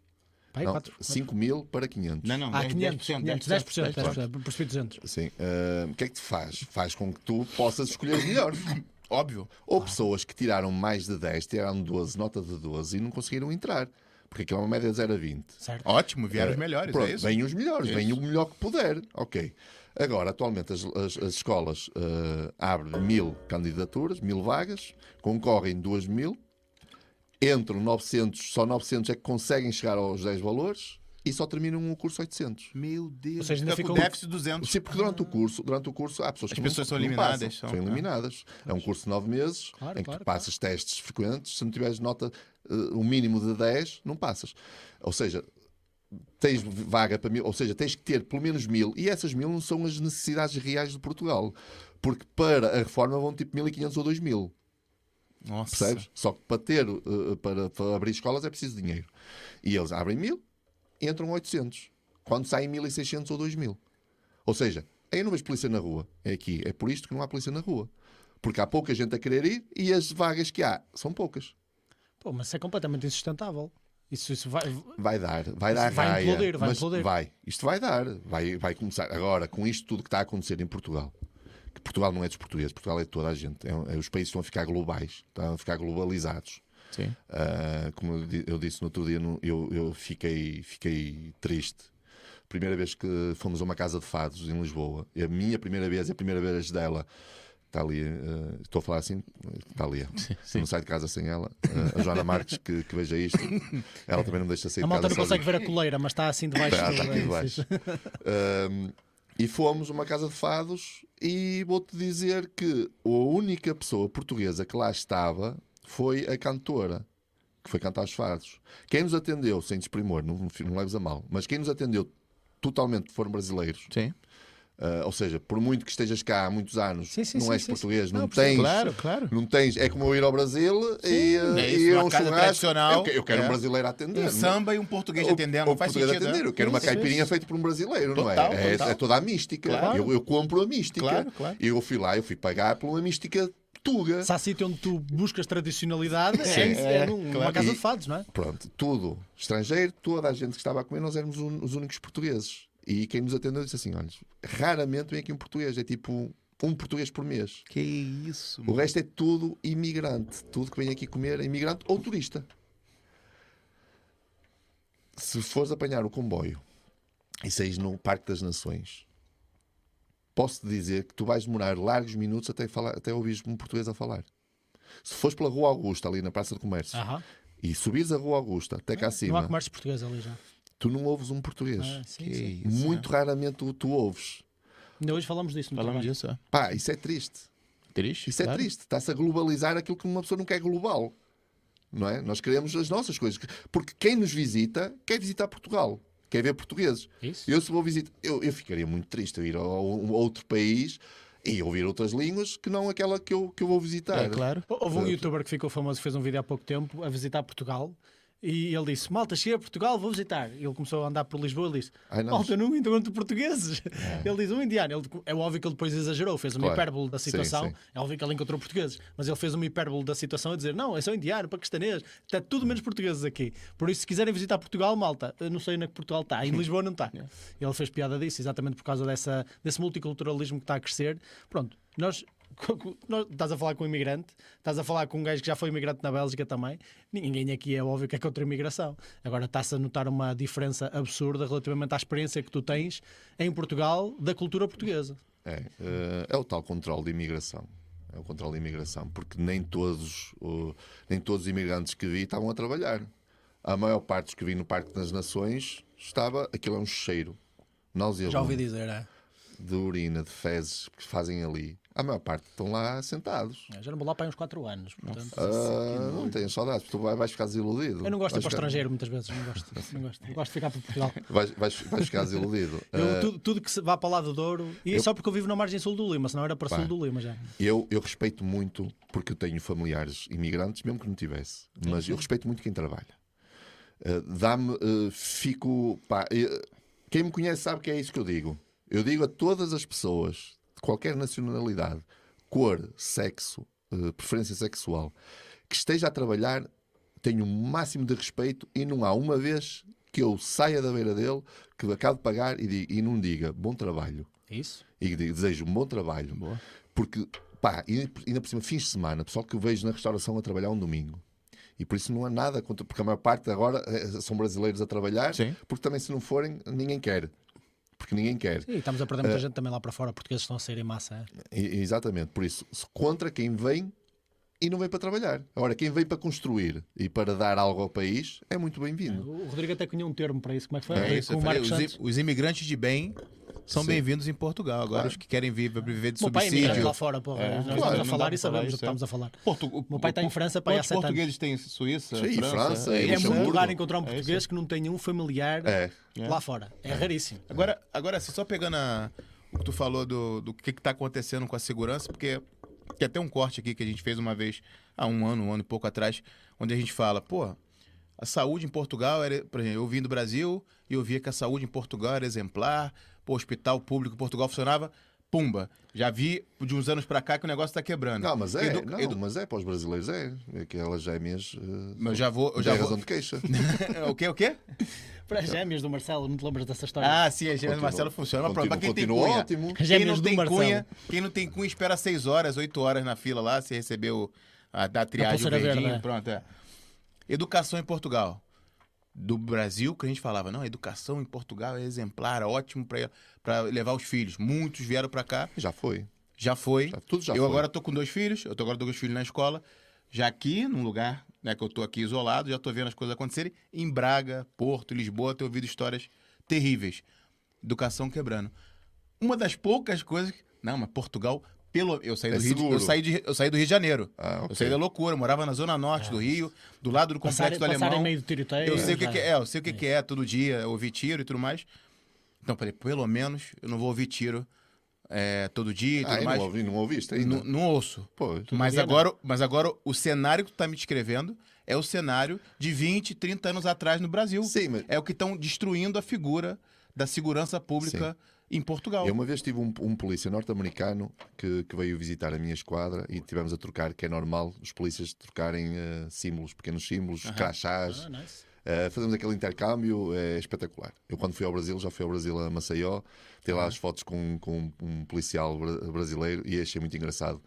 Pá, é não, 4, 5 mil para 500. Não, não, Ah, 10%, 500, 500, 10%, 10%, 10%, percebi 200. Sim. eh, o que é que te faz? Faz com que tu possas escolher os melhores. Óbvio. Ou pessoas que tiraram mais de 10, tiraram 12, nota de 12 e não conseguiram entrar. Porque aquilo é uma média de 0 a 20. Certo? Ótimo, vieram os melhores, Pronto, é isso? Vêm os melhores, É vem isso. o melhor que puder. Ok. Agora, atualmente, as, as- as escolas eh, abrem mil candidaturas, mil vagas, concorrem duas mil, entram 900, só 900 é que conseguem chegar aos 10 valores e só terminam o curso 800. Meu Deus. Ou seja, ainda fica com ficam- déficit 200. Sim, porque durante o curso, durante o curso há pessoas As que pessoas não, são não eliminadas, passam, são- são eliminadas. É um curso de nove meses Claro, em que claro, tu passas testes frequentes. Se não tiveres nota, eh, um mínimo de 10, não passas. Ou seja, tens vaga para mil, ou seja, tens que ter pelo menos mil, e essas mil não são as necessidades reais de Portugal. Porque para a reforma vão tipo 1.500 ou 2.000. Nossa. Percebes? Só que para ter, eh, para, para abrir escolas é preciso dinheiro. E eles abrem mil, entram 800. Quando saem 1.600 ou 2.000. Ou seja, aí não vejo polícia na rua. É aqui. É por isto que não há polícia na rua. Porque há pouca gente a querer ir e as vagas que há são poucas. Pô, mas isso é completamente insustentável. Isso, isso vai. Vai dar, vai dar vai raia, implodir, vai implodir. vai. Isto vai dar, vai, vai começar. Agora, com isto tudo que está a acontecer em Portugal, que Portugal não é dos portugueses, Portugal é de toda a gente. É, é- os países estão a ficar globais, estão a ficar globalizados. Sim. Ah, como eu, di- eu disse no outro dia, eu, eu fiquei, fiquei triste. Primeira vez que fomos a uma casa de fados em Lisboa, e a minha primeira vez e a primeira vez dela, está ali, ah, estou a falar assim, está ali. Não sai de casa sem ela. Ah, a Joana Marques, que, que veja isto, ela também não deixa sair A de malta casa não consegue ver a coleira, mas está assim debaixo Tá, do. tá aqui é, debaixo. Um, e fomos a uma casa de fados e vou-te dizer que a única pessoa portuguesa que lá estava foi a cantora que foi cantar os fados. Quem nos atendeu, sem desprimor, não, não leves a mal, mas quem nos atendeu totalmente foram brasileiros. Sim. Uh, ou seja, por muito que estejas cá há muitos anos, Sim, sim, não és sim, português, sim. não, Não, tens. Claro, claro. Não tens, é como eu ir ao Brasil e, é e isso, ir a uma um casa tradicional, Eu, eu quero é. um brasileiro a atender. Um não- samba e um português atendendo, o não faz português sentido. atender. Eu quero uma caipirinha isso. feita por um brasileiro, não Total, é? É, total. é toda a mística. Claro. Eu, eu compro a mística. Claro, claro. E eu fui lá, eu fui pagar por uma mística tuga. Se há sítio onde tu buscas tradicionalidade, Sim, é, é, é, numa claro. casa E- de fados, não é? Pronto, tudo estrangeiro, toda a gente que estava a comer, nós éramos un- os únicos portugueses. E quem nos atendeu disse assim: olha, raramente vem aqui um português, é tipo um português por mês. Que isso, O resto é tudo imigrante. Tudo que vem aqui comer é imigrante ou turista. Se fores apanhar o comboio e saís no Parque das Nações, posso-te dizer que tu vais demorar largos minutos até, falar, até ouvires um português a falar. Se fores pela Rua Augusta, ali na Praça de Comércio, Aham. e subires a Rua Augusta até cá Não há acima, comércio português ali já. tu não ouves um português. Ah, sim, Que sim. isso, Muito raramente tu, tu ouves. Ainda hoje falamos disso Falamos disso, é. Pá, isso é triste. Triste? Isso é claro. triste. Está-se a globalizar aquilo que uma pessoa não quer global. Não é? Nós queremos as nossas coisas. Porque quem nos visita quer visitar Portugal. Quer ver portugueses. Isso. Eu se vou visitar... Eu, eu ficaria muito triste eu ir a um outro país e ouvir outras línguas que não aquela que eu, que eu vou visitar. É claro. Houve um youtuber que ficou famoso fez um vídeo há pouco tempo a visitar Portugal e ele disse: Malta, cheguei a Portugal, vou visitar. E ele começou a andar por Lisboa e disse: Ai. Malta, não encontro portugueses. Ele diz: Um indiano. Ele, é óbvio que ele depois exagerou, fez uma Claro. hipérbole da Sim, situação. sim. É óbvio que ele encontrou portugueses, mas ele fez uma hipérbole da situação a dizer: Não, é só indiano, paquistanês, está tudo menos portugueses aqui. Por isso, se quiserem visitar Portugal, malta, eu não sei onde é que Portugal está, em Lisboa não está. Ele fez piada disso, exatamente por causa dessa, desse multiculturalismo que está a crescer. Pronto, nós. Nós- Estás a falar com um imigrante, estás a falar com um gajo que já foi imigrante na Bélgica também. Ninguém aqui é óbvio que é contra a imigração. Agora está-se a notar uma diferença absurda relativamente à experiência que tu tens em Portugal da cultura portuguesa. É, eh, é o tal controle de imigração. É o controle de imigração, porque nem todos, nem todos os imigrantes que vi estavam a trabalhar. A maior parte dos que vi no Parque das Nações estava. Aquilo é um cheiro nauseabundo dizer, é. de urina, de fezes que fazem ali. A maior parte estão lá sentados. Já não vou lá para aí uns 4 anos. Portanto, Ah, não tenho saudades, tu vai- vais ficar desiludido. eu não gosto de ir para o estrangeiro muitas vezes. Não gosto. Não gosto. Eu gosto de ficar para Portugal. Vais, vais, vais ficar desiludido. Eu, Ah, tudo, tudo que vá para lá do Douro, e é só porque eu vivo na margem sul do Lima, senão era para Pá. sul do Lima já. Eu, eu respeito muito, porque eu tenho familiares imigrantes, mesmo que não tivesse, mas eu respeito muito quem trabalha. Uh, Dá-me, uh, fico. Pá, quem me conhece sabe que é isso que eu digo. Eu digo a todas as pessoas, qualquer nacionalidade, cor, sexo, uh, preferência sexual, que esteja a trabalhar, tenho o máximo de respeito e não há uma vez que eu saia da beira dele, que acabe de pagar e, diga- e não diga bom trabalho Isso? e de- desejo um bom trabalho. Porque, pá, ainda por cima, fins de semana, pessoal que eu vejo na restauração a trabalhar um domingo. E por isso não há nada contra, porque a maior parte agora eh, são brasileiros a trabalhar, Sim. porque também se não forem, ninguém quer. Porque ninguém quer. E estamos a perder muita gente também lá para fora, portugueses estão a sair em massa. É? Exatamente, por isso, contra quem vem e não vem para trabalhar. Agora, quem vem para construir e para dar algo ao país é muito bem-vindo. O Rodrigo até conheceu um termo para isso. Como é que foi? É isso, Marcos os, os imigrantes de bem são bem-vindos em Portugal. Agora, Claro. os que querem vir, viver de meu pai é subsídio. lá fora, porra. É, Nós claro, estamos a não falar e sabemos o que isso, é. estamos a falar. Portu- O meu pai está em França para há Quantos sete anos. portugueses têm Suíça? Sim, França? França, É em muito raro encontrar um É português que não tenha um familiar É. lá fora. É raríssimo. Agora, agora assim, só pegando a- o que tu falou do, do que está acontecendo com a segurança, porque tem até um corte aqui que a gente fez uma vez, há um ano, um ano e pouco atrás, onde a gente fala, pô, a saúde em Portugal era, por exemplo, eu vim do Brasil e eu via que a saúde em Portugal era exemplar, pô, o hospital público em Portugal funcionava, pumba. Já vi de uns anos pra cá que o negócio tá quebrando. Não, mas é, Edu- não, edu- mas é para os brasileiros, é. Aquelas gêmeas. eh, Mas eu já vou, eu já vou. razão de queixa. o quê, o quê? Para as gêmeas do Marcelo, não te lembras dessa história? Ah, sim, a gêmea do Continua- Marcelo funciona. Mas pronto, pra quem tem continua cunha, ótimo. As Quem gêmeas não, do tem Marcelo. cunha, quem não tem cunha espera 6 horas, 8 horas na fila lá, se recebeu a da triagem o verdinho, verde, é. pronto, é. Educação em Portugal. Do Brasil, que a gente falava, não, a educação em Portugal é exemplar, ótimo para levar os filhos. Muitos vieram para cá, Já foi. já foi. Já- tudo já eu foi. agora tô com dois filhos, eu tô agora com os filhos na escola. Já aqui, num lugar né, que eu tô aqui isolado, já tô vendo as coisas acontecerem. Em Braga, Porto, Lisboa, tenho ouvido histórias terríveis. Educação quebrando. Uma das poucas coisas. que- Não, mas Portugal, pelo. Eu saí É do, Rio, seguro. eu saí, de, eu saí do Rio de Janeiro. Ah, Eu ok. saí da loucura, eu morava na zona norte do Rio, do lado do complexo do passar Alemão. em meio do tiroteio. Eu sei o que, já- que é, eu sei o que, que é todo dia, ouvir tiro e tudo mais. Então, falei, pelo menos eu não vou ouvir tiro é, todo dia e Ah, tudo e mais. não, ouvi, não ouviste ainda? Não, não ouço. Pois. Mas agora, mas agora o cenário que tu tá me descrevendo é o cenário de 20, 30 anos atrás no Brasil. Sim, mas É o que estão destruindo a figura da segurança pública em Portugal. eu uma vez tive um, um polícia norte-americano que, que veio visitar a minha esquadra e tivemos a trocar, que é normal os polícias trocarem eh, símbolos, pequenos símbolos, crachás. Ah, nice. Uh, fazemos aquele intercâmbio, é espetacular. Eu, quando fui ao Brasil, já fui ao Brasil a Maceió, tem lá as fotos com, com um policial bra- brasileiro e achei muito engraçado.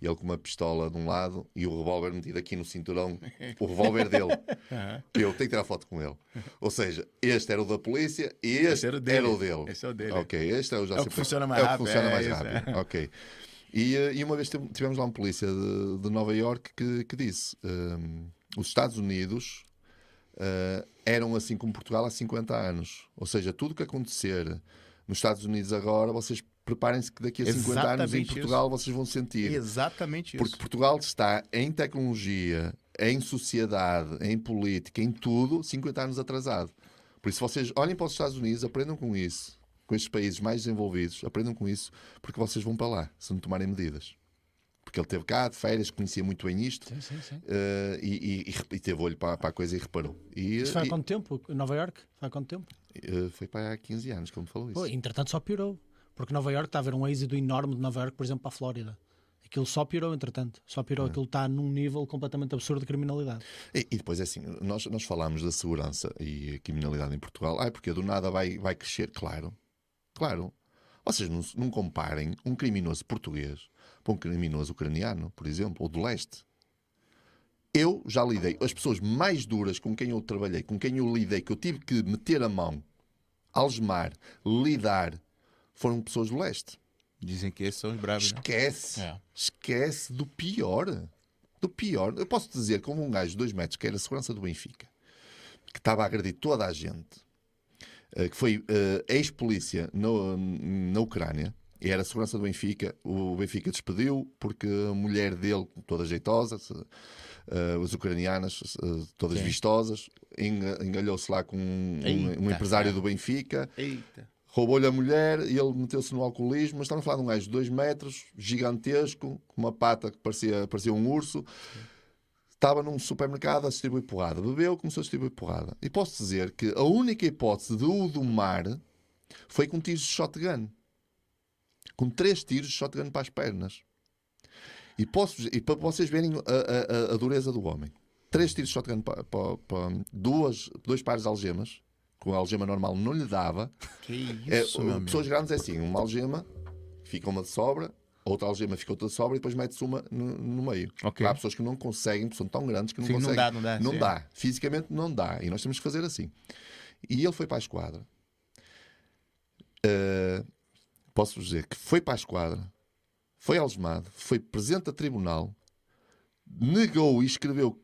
Ele com uma pistola de um lado e o revólver metido aqui no cinturão, o revólver dele. Eu tenho que tirar foto com ele. Ou seja, este era o da polícia e este era o dele. era o dele. Esse é o dele. Ok, este é o já É o que funciona mais é rápido, funciona é mais rápido. Ok. E, eh, e uma vez tive- tivemos lá um polícia de, de Nova York que, que disse: hum, os Estados Unidos eh, eram assim como Portugal há 50 anos. Ou seja, tudo o que acontecer nos Estados Unidos agora, vocês preparem-se que daqui a 50 anos em Exatamente Portugal vocês vão sentir. Exatamente isso. Porque Portugal está em tecnologia, em sociedade, em política, em tudo, 50 anos atrasado. Por isso, vocês olhem para os Estados Unidos, aprendam com isso, com estes países mais desenvolvidos, aprendam com isso, porque vocês vão para lá, se não tomarem medidas. Porque ele teve cá de férias, conhecia muito bem isto Sim, sim, sim. eh, e, e- e teve olho para, para a coisa e reparou. E, Isso foi há e- quanto tempo? Nova York? Foi há quanto tempo? eh, foi para há 15 anos que ele me falou isso. Pô, entretanto só piorou. Porque Nova York está a haver um êxito enorme de Nova York, por exemplo, para a Flórida. Aquilo só piorou, entretanto. Só piorou. Aquilo está num nível completamente absurdo de criminalidade. E, e depois é assim, nós, nós falamos da segurança e a criminalidade em Portugal. Ai, porque do nada vai, vai crescer, claro. Claro. Vocês não, não comparem um criminoso português para um criminoso ucraniano, por exemplo, ou do leste. Eu já lidei, as pessoas mais duras com quem eu trabalhei, com quem eu lidei, que eu tive que meter a mão, algemar, lidar, foram pessoas do leste. Dizem que esses são os bravos, né? Esquece. É. Esquece do pior. Do pior. Eu posso dizer que houve um gajo de dois metros que era a segurança do Benfica, que estava a agredir toda a gente, eh, que foi eh, ex-polícia no- na Ucrânia, e era a segurança do Benfica. O Benfica despediu porque a mulher dele, toda jeitosa, eh, as ucranianas, eh, todas Sim. vistosas, enga- engalhou-se lá com um, um Eita, empresário cara. do Benfica Eita. Roubou-lhe a mulher e ele meteu-se no alcoolismo. Mas estamos a falar de um gajo de 2 metros, gigantesco, com uma pata que parecia, parecia um urso. Estava num supermercado a distribuir porrada. Bebeu, começou a distribuir porrada. E posso dizer que a única hipótese de o domar foi com tiros de shotgun. Com três tiros de shotgun para as pernas. E, posso, e para vocês verem a, a- a- dureza do homem. Três tiros de shotgun para, para, para duas, dois pares de algemas. Com a algema normal não lhe dava. Que É, isso, meu amigo. pessoas grandes é assim, uma algema, fica uma de sobra, outra algema fica outra de sobra e depois mete-se uma no, no meio. Ok. Há pessoas que não conseguem, são tão grandes que não Sim, não conseguem. dá, não dá, Não sim. dá. Fisicamente não dá. E nós temos que fazer assim. E ele foi para a esquadra. Uh, posso dizer que foi para a esquadra, foi algemado, foi presente a tribunal, negou e escreveu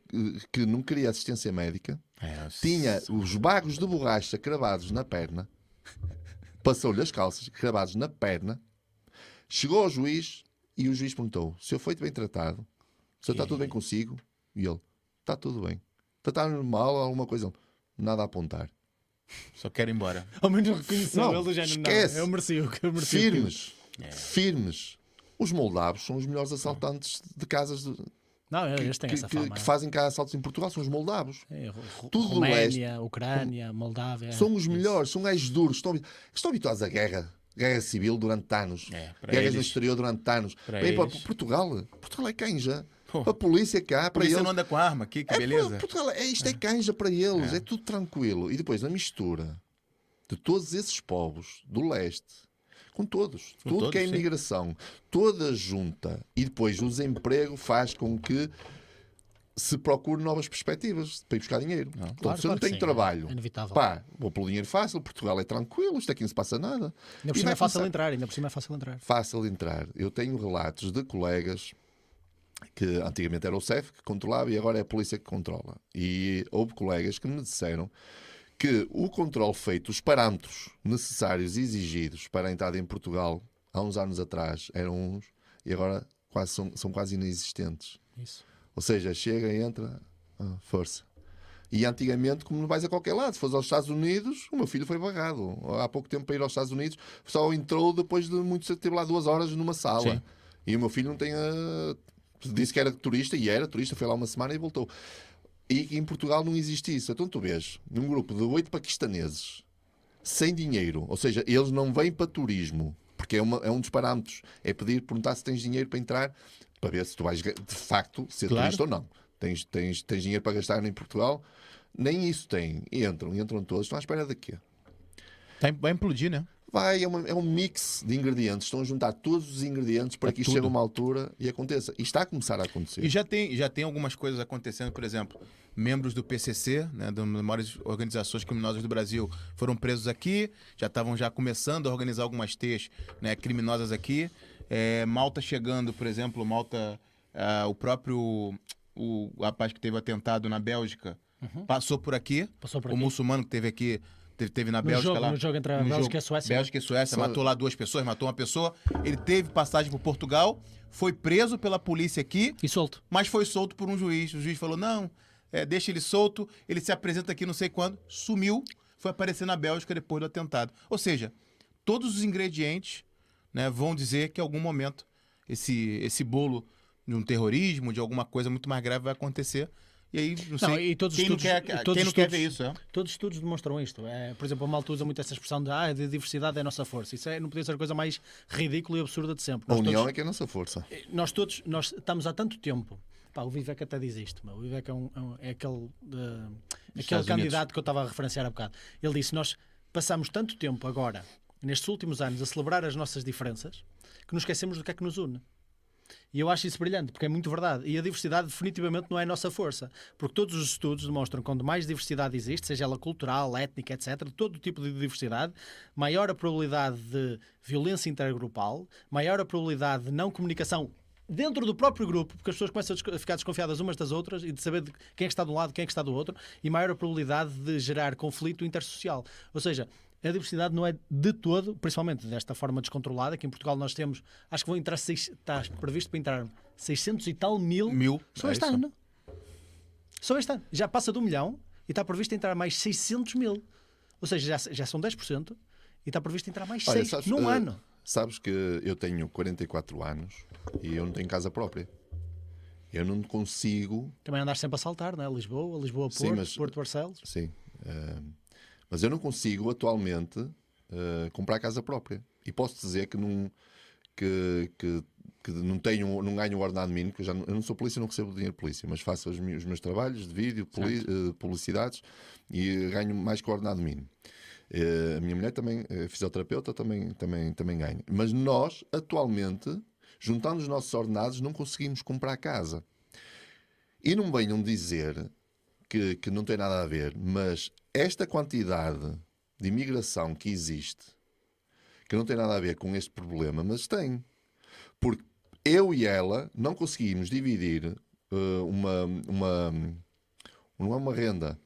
que não queria assistência médica É, tinha os bagos de borracha cravados na perna, passou-lhe as calças cravados na perna, chegou ao juiz e o juiz perguntou: se eu foi bem tratado, se está tudo bem consigo? E ele: está tudo bem. Está normal alguma coisa? Nada a apontar. Só quero ir embora. Ao menos reconheceu ele do género. esquece. Não, eu mereci o que eu mereci. Firmes, É. firmes. Os moldavos são os melhores assaltantes de casas de- Não, que, eles têm que- essa que- fama. que fazem cá assaltos em Portugal, são os moldavos. É, tudo do Roménia, Ucrânia, Moldávia. São os melhores, são gajos duros, estão, estão habituados à guerra. Guerra civil durante anos. É, Guerras no eles- exterior durante anos. para Vem para Portugal. Portugal é canja. Pô. A polícia cá, A para polícia eles. não anda com arma aqui, que É, beleza. Portugal, é, isto é canja para eles. É. tudo tranquilo. E depois, na mistura de todos esses povos do leste, com todos, Com tudo todos, que é sim. imigração, toda junta, e depois o desemprego faz com que se procure novas perspectivas para ir buscar dinheiro. Então, Claro, se eu não claro tenho sim, trabalho, É inevitável. Pá, vou pelo dinheiro fácil, Portugal é tranquilo, isto aqui não se passa nada. Ainda por E cima é fácil começar- entrar, ainda por cima é fácil entrar. Fácil entrar. Eu tenho relatos de colegas que antigamente era o CEF que controlava e agora é a polícia que controla. E houve colegas que me disseram que o controle feito, os parâmetros necessários e exigidos para a entrada em Portugal há uns anos atrás eram uns e agora quase são, são quase inexistentes. Isso. Ou seja, chega, entra, ah, força. E antigamente, como não vais a qualquer lado, se fores aos Estados Unidos, o meu filho foi barrado. Há pouco tempo para ir aos Estados Unidos, só entrou depois de muito cedo, teve lá duas horas numa sala. Sim. E o meu filho não tem. ah, disse que era turista e era turista, foi lá uma semana e voltou. E em Portugal não existe isso. Então tu vês, num grupo de oito paquistaneses, sem dinheiro, ou seja, eles não vêm para turismo, porque é, uma- é um dos parâmetros. É pedir, perguntar se tens dinheiro para entrar, para ver se tu vais de facto ser Claro. turista ou não. Tens, tens, tens dinheiro para gastar em Portugal? Nem isso tem. E entram, e entram todos. Estão à espera de quê? Vai implodir, né? Vai, é, uma- é um mix de ingredientes. Estão a juntar todos os ingredientes para É que isto chegue a uma altura e aconteça. E está a começar a acontecer. E já tem, já tem algumas coisas acontecendo, por exemplo, membros do PCC, né, das maiores organizações criminosas do Brasil, foram presos aqui, já estavam já começando a organizar algumas teias né, criminosas aqui. É, Malta chegando, por exemplo, Malta, ah, o próprio o rapaz que teve atentado na Bélgica passou por aqui. Passou por o aqui. muçulmano que teve aqui, teve, teve na No Bélgica jogo- lá. no jogo entre a Bélgica e a Suécia. Bélgica e Suécia, Só- matou lá duas pessoas, matou uma pessoa. Ele teve passagem por Portugal, foi preso pela polícia aqui, E solto. mas foi solto por um juiz. O juiz falou: não, é, deixa ele solto, ele se apresenta aqui não sei quando, sumiu, foi aparecer na Bélgica depois do atentado. Ou seja, todos os ingredientes né, vão dizer que em algum momento esse, esse bolo de um terrorismo, de alguma coisa muito mais grave vai acontecer. E aí, não sei, Não, e todos os quem, estudos- não quer, todos quem não quer estudos- ver isso, é? Todos os estudos demonstram isto. É, por exemplo, a malta usa muito essa expressão de ah, a diversidade é a nossa força. Isso é, não podia ser a coisa mais ridícula e absurda de sempre. A Nós união todos- é que é a nossa força. nós todos nós estamos há tanto tempo. Pá, o Vivek até diz isto. meu. O Vivek é, um- é é aquele, uh, aquele candidato Unidos. que eu estava a referenciar há bocado. Ele disse: Nós passamos tanto tempo agora, nestes últimos anos, a celebrar as nossas diferenças, que nos esquecemos do que é que nos une. E eu acho isso brilhante, porque é muito verdade. E a diversidade definitivamente não é a nossa força. Porque todos os estudos demonstram que quanto mais diversidade existe, seja ela cultural, étnica, etc., todo tipo de diversidade, maior a probabilidade de violência intergrupal, maior a probabilidade de não comunicação dentro do próprio grupo, porque as pessoas começam a ficar desconfiadas umas das outras e de saber de quem é que está de um lado, quem é que está do outro, e maior a probabilidade de gerar conflito intersocial. Ou seja, a diversidade não é de todo, principalmente desta forma descontrolada, que em Portugal nós temos, acho que vão entrar, seis, está previsto para entrar 600 e tal mil, Mil. só é este isso. ano. Só este ano. Já passa de um milhão e está previsto entrar mais 600 mil. Ou seja, já, já são 10% e está previsto entrar mais Olha, 6 sabes, num eh, ano. Sabes que eu tenho 44 anos e eu não tenho casa própria. Eu não consigo Também andar sempre a saltar, não é? Lisboa, Lisboa-Porto, Sim, mas- Porto Barcelos. Sim. eh, mas eu não consigo atualmente eh, comprar casa própria. E posso dizer que não, que, que, que não tenho, não ganho o ordenado mínimo, que eu, já não, eu não sou polícia, não recebo dinheiro de polícia, mas faço os meus, os meus trabalhos de vídeo, poli- eh, publicidades e ganho mais que o ordenado mínimo. Eh, a minha mulher também é fisioterapeuta, também, também, também ganha. Mas nós, atualmente, juntando os nossos ordenados, não conseguimos comprar casa. E não venham dizer que, que não tem nada a ver, mas esta quantidade de imigração que existe, que não tem nada a ver com este problema, mas tem. Porque eu e ela não conseguimos dividir eh, uma, uma. Não é uma renda.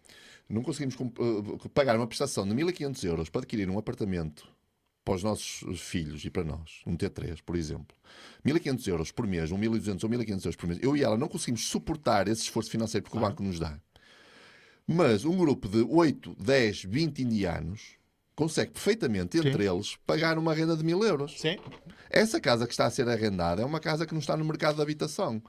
Não conseguimos eh, pagar uma prestação de 1500 euros para adquirir um apartamento para os nossos filhos e para nós, um T3, por exemplo. 1500 euros por mês, um 1200 ou 1500 euros por mês. Eu e ela não conseguimos suportar esse esforço financeiro porque o banco nos dá. Mas um grupo de 8, 10, 20 indianos consegue perfeitamente, entre eles, pagar uma renda de mil euros. Sim. Essa casa que está a ser arrendada é uma casa que não está no mercado de habitação.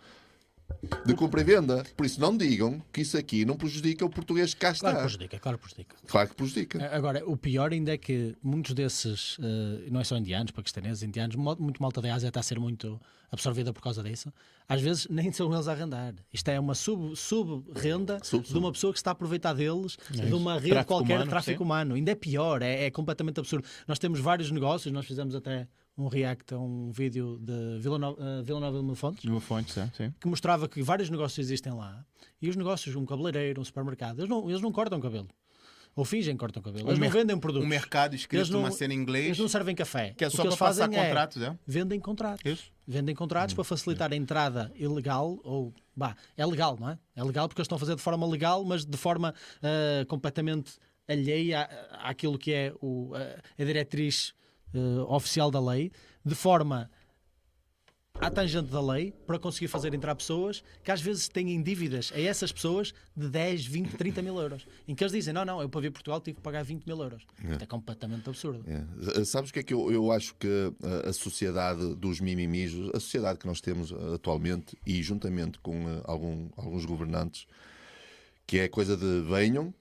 De compra e venda. Por isso, não digam que isso aqui não prejudica o português que cá está. Claro que prejudica, claro que prejudica. Claro que prejudica. Agora, o pior ainda é que muitos desses, eh, não é só indianos, paquistaneses, indianos, muito malta da Ásia está a ser muito absorvida por causa disso. Às vezes nem são eles a arrendar. Isto é uma sub- sub-renda Sub- de uma pessoa que está a aproveitar deles, de isso. uma rede Tráfico qualquer humano, de tráfico sim. humano. Ainda é pior, é, é completamente absurdo. Nós temos vários negócios, nós fizemos até um react a um vídeo de Vila Nova, eh, Vila Nova de Mil Fontes, fonte, sim. sim. que mostrava que vários negócios existem lá e os negócios, um cabeleireiro, um supermercado, eles não, eles não cortam cabelo. Ou fingem que cortam cabelo. Eles Um não mer- vendem produtos. Um mercado Eles escrito não- numa cena em inglês, Eles não servem café. que é só eles para passar é contratos, é? vendem contratos. Isso. Vendem contratos para facilitar a entrada ilegal ou bah, é legal, não é? É legal porque eles estão a fazer de forma legal, mas de forma ah, completamente alheia à- àquilo que é o, a, a diretriz ah, oficial da lei, de forma à tangente da lei para conseguir fazer entrar pessoas que às vezes têm dívidas a essas pessoas de 10, 20, 30 mil euros. Em que eles dizem: não, não, eu para vir a Portugal tive que pagar 20 mil euros. Isto é completamente absurdo. É. Sabes o que é que eu, eu acho que a, a sociedade dos mimimis, a sociedade que nós temos eh, atualmente e juntamente com eh, algum- alguns governantes, que é coisa de venham,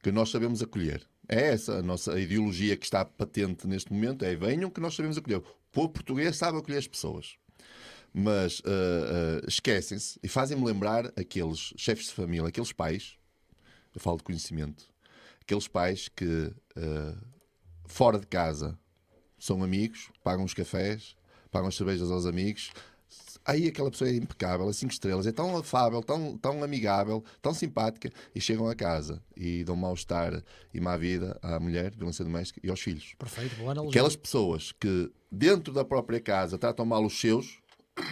que nós sabemos acolher. É essa a nossa ideologia que está patente neste momento, é venham que nós sabemos acolher. O povo português sabe acolher as pessoas. Mas eh, eh, esquecem-se e fazem-me lembrar aqueles chefes de família, aqueles pais, eu falo de conhecimento, aqueles pais que eh, fora de casa são amigos, pagam os cafés, pagam as cervejas aos amigos, Aí aquela pessoa é impecável, é 5 estrelas, é tão afável, tão, tão amigável, tão simpática, e chegam a casa e dão mal-estar e má vida à mulher, violência doméstica, e aos filhos. Perfeito, boa analogia. Aquelas pessoas que dentro da própria casa tratam mal os seus,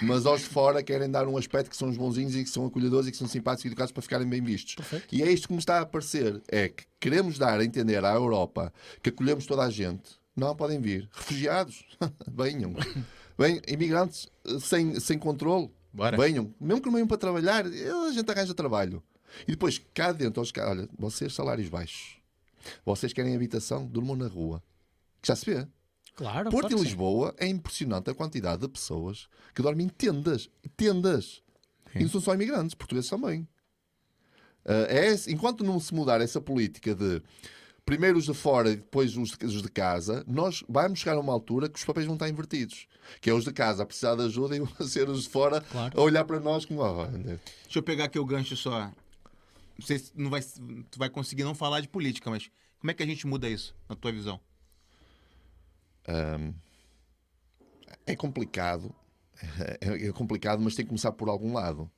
mas aos de fora querem dar um aspecto que são os bonzinhos e que são acolhedores e que são simpáticos e educados para ficarem bem vistos. Perfeito. E é isto que me está a aparecer: é que queremos dar a entender à Europa que acolhemos toda a gente. Não podem vir. Refugiados, venham. Vem, imigrantes eh, sem, sem controle, Bora. venham. Mesmo que não venham para trabalhar, eh, a gente arranja trabalho. E depois, cá dentro, aos olha, vocês salários baixos. Vocês querem habitação, durmam na rua. Que já se vê. Claro, Porto e sim. Lisboa é impressionante a quantidade de pessoas que dormem em tendas. Tendas. E não são só imigrantes, portugueses também. Ah, é enquanto não se mudar essa política de primeiro os de fora e depois os de, os de casa, nós vamos chegar a uma altura que os papéis vão estar invertidos. Que é os de casa a precisar de ajuda e vão ser os de fora Claro. a olhar para nós como. "Ah, olha, Deixa eu pegar aqui o gancho só. Não sei se não vai, tu vai conseguir não falar de política, mas como é que a gente muda isso, na tua visão? É complicado. É, é complicado, mas tem que começar por algum lado.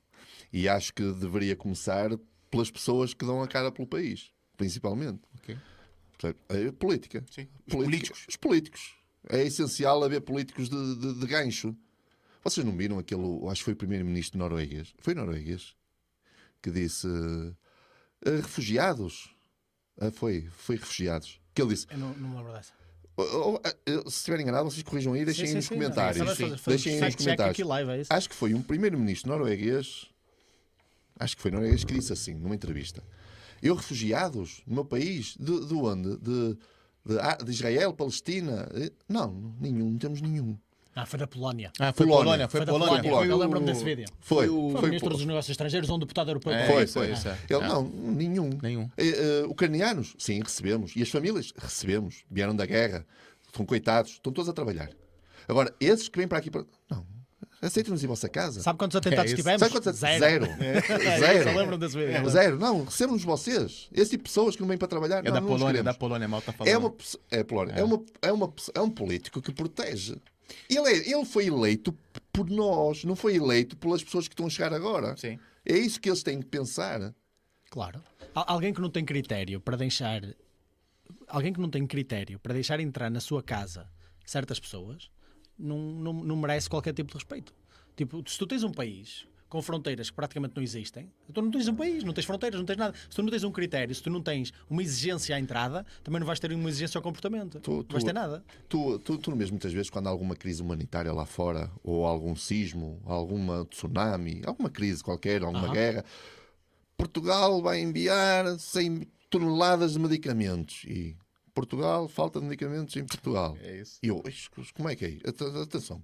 E acho que deveria começar pelas pessoas que dão a cara pelo país, principalmente. Ok. Portanto, é política. Sim. Os Política- políticos. Os políticos. É essencial haver políticos de, de- de gancho. Vocês não viram aquele, acho que foi o primeiro-ministro norueguês, foi norueguês, que disse eh, refugiados. Ah, foi, foi refugiados. Que ele disse, Eu não, não me lembro dessa. oh, oh, ah, eh, se estiver enganado, vocês corrijam aí e deixem Sim, aí sim, nos sim. comentários. Sim. Deixem aí nos comentários. live, é? Acho que foi um primeiro-ministro norueguês, acho que foi norueguês, que disse assim, numa entrevista: Eu, refugiados no meu país, de, de onde? De, de, ah, de Israel, Palestina? Eh, Não, nenhum, não temos nenhum. Ah, foi da Polónia. Ah, foi Polónia. Polônia, foi, Foi. Polónia. Foi Eu lembro-me desse vídeo. Foi, Foi o- Foi o foi, ministro foi, dos Negócios Estrangeiros, ou um deputado europeu. É, foi, foi. é, isso, é. Ele, É. não, nenhum. Nenhum. Eh, eh, ucranianos, sim, recebemos. E as famílias, recebemos. Vieram da guerra, estão coitados, estão todos a trabalhar. Agora, esses que vêm para aqui, para... não, aceitem-nos em vossa casa. Sabe quantos atentados É tivemos? Sabe quantos? Zero. Zero. É, Zero. Eu lembro-me desse vídeo. Zero. Não, recebemos vocês. Esse tipo de pessoas que não vêm para trabalhar. É não, da não queremos. da Polônia, mal tá falando. É uma é, Polónia. É. uma, é, uma, é um político que protege. Ele, é- ele foi eleito por nós, não foi eleito pelas pessoas que estão a chegar agora. Sim. É isso que eles têm que pensar. Claro. Al- Alguém que não tem critério para deixar. Alguém que não tem critério para deixar entrar na sua casa certas pessoas não, não, não merece qualquer tipo de respeito. Tipo, se tu tens um país com fronteiras que praticamente não existem, tu não tens um país, não tens fronteiras, não tens nada. Se tu não tens um critério, se tu não tens uma exigência à entrada, também não vais ter uma exigência ao comportamento. Tu- Não vais tu- ter nada. Tu, tu, tu mesmo, muitas vezes, quando há alguma crise humanitária lá fora, ou algum sismo, alguma tsunami, alguma crise qualquer, alguma guerra, Portugal vai enviar 100 toneladas de medicamentos. E Portugal, falta de medicamentos em Portugal. É isso. E eu, "Ixi, como é que é? At- Atenção.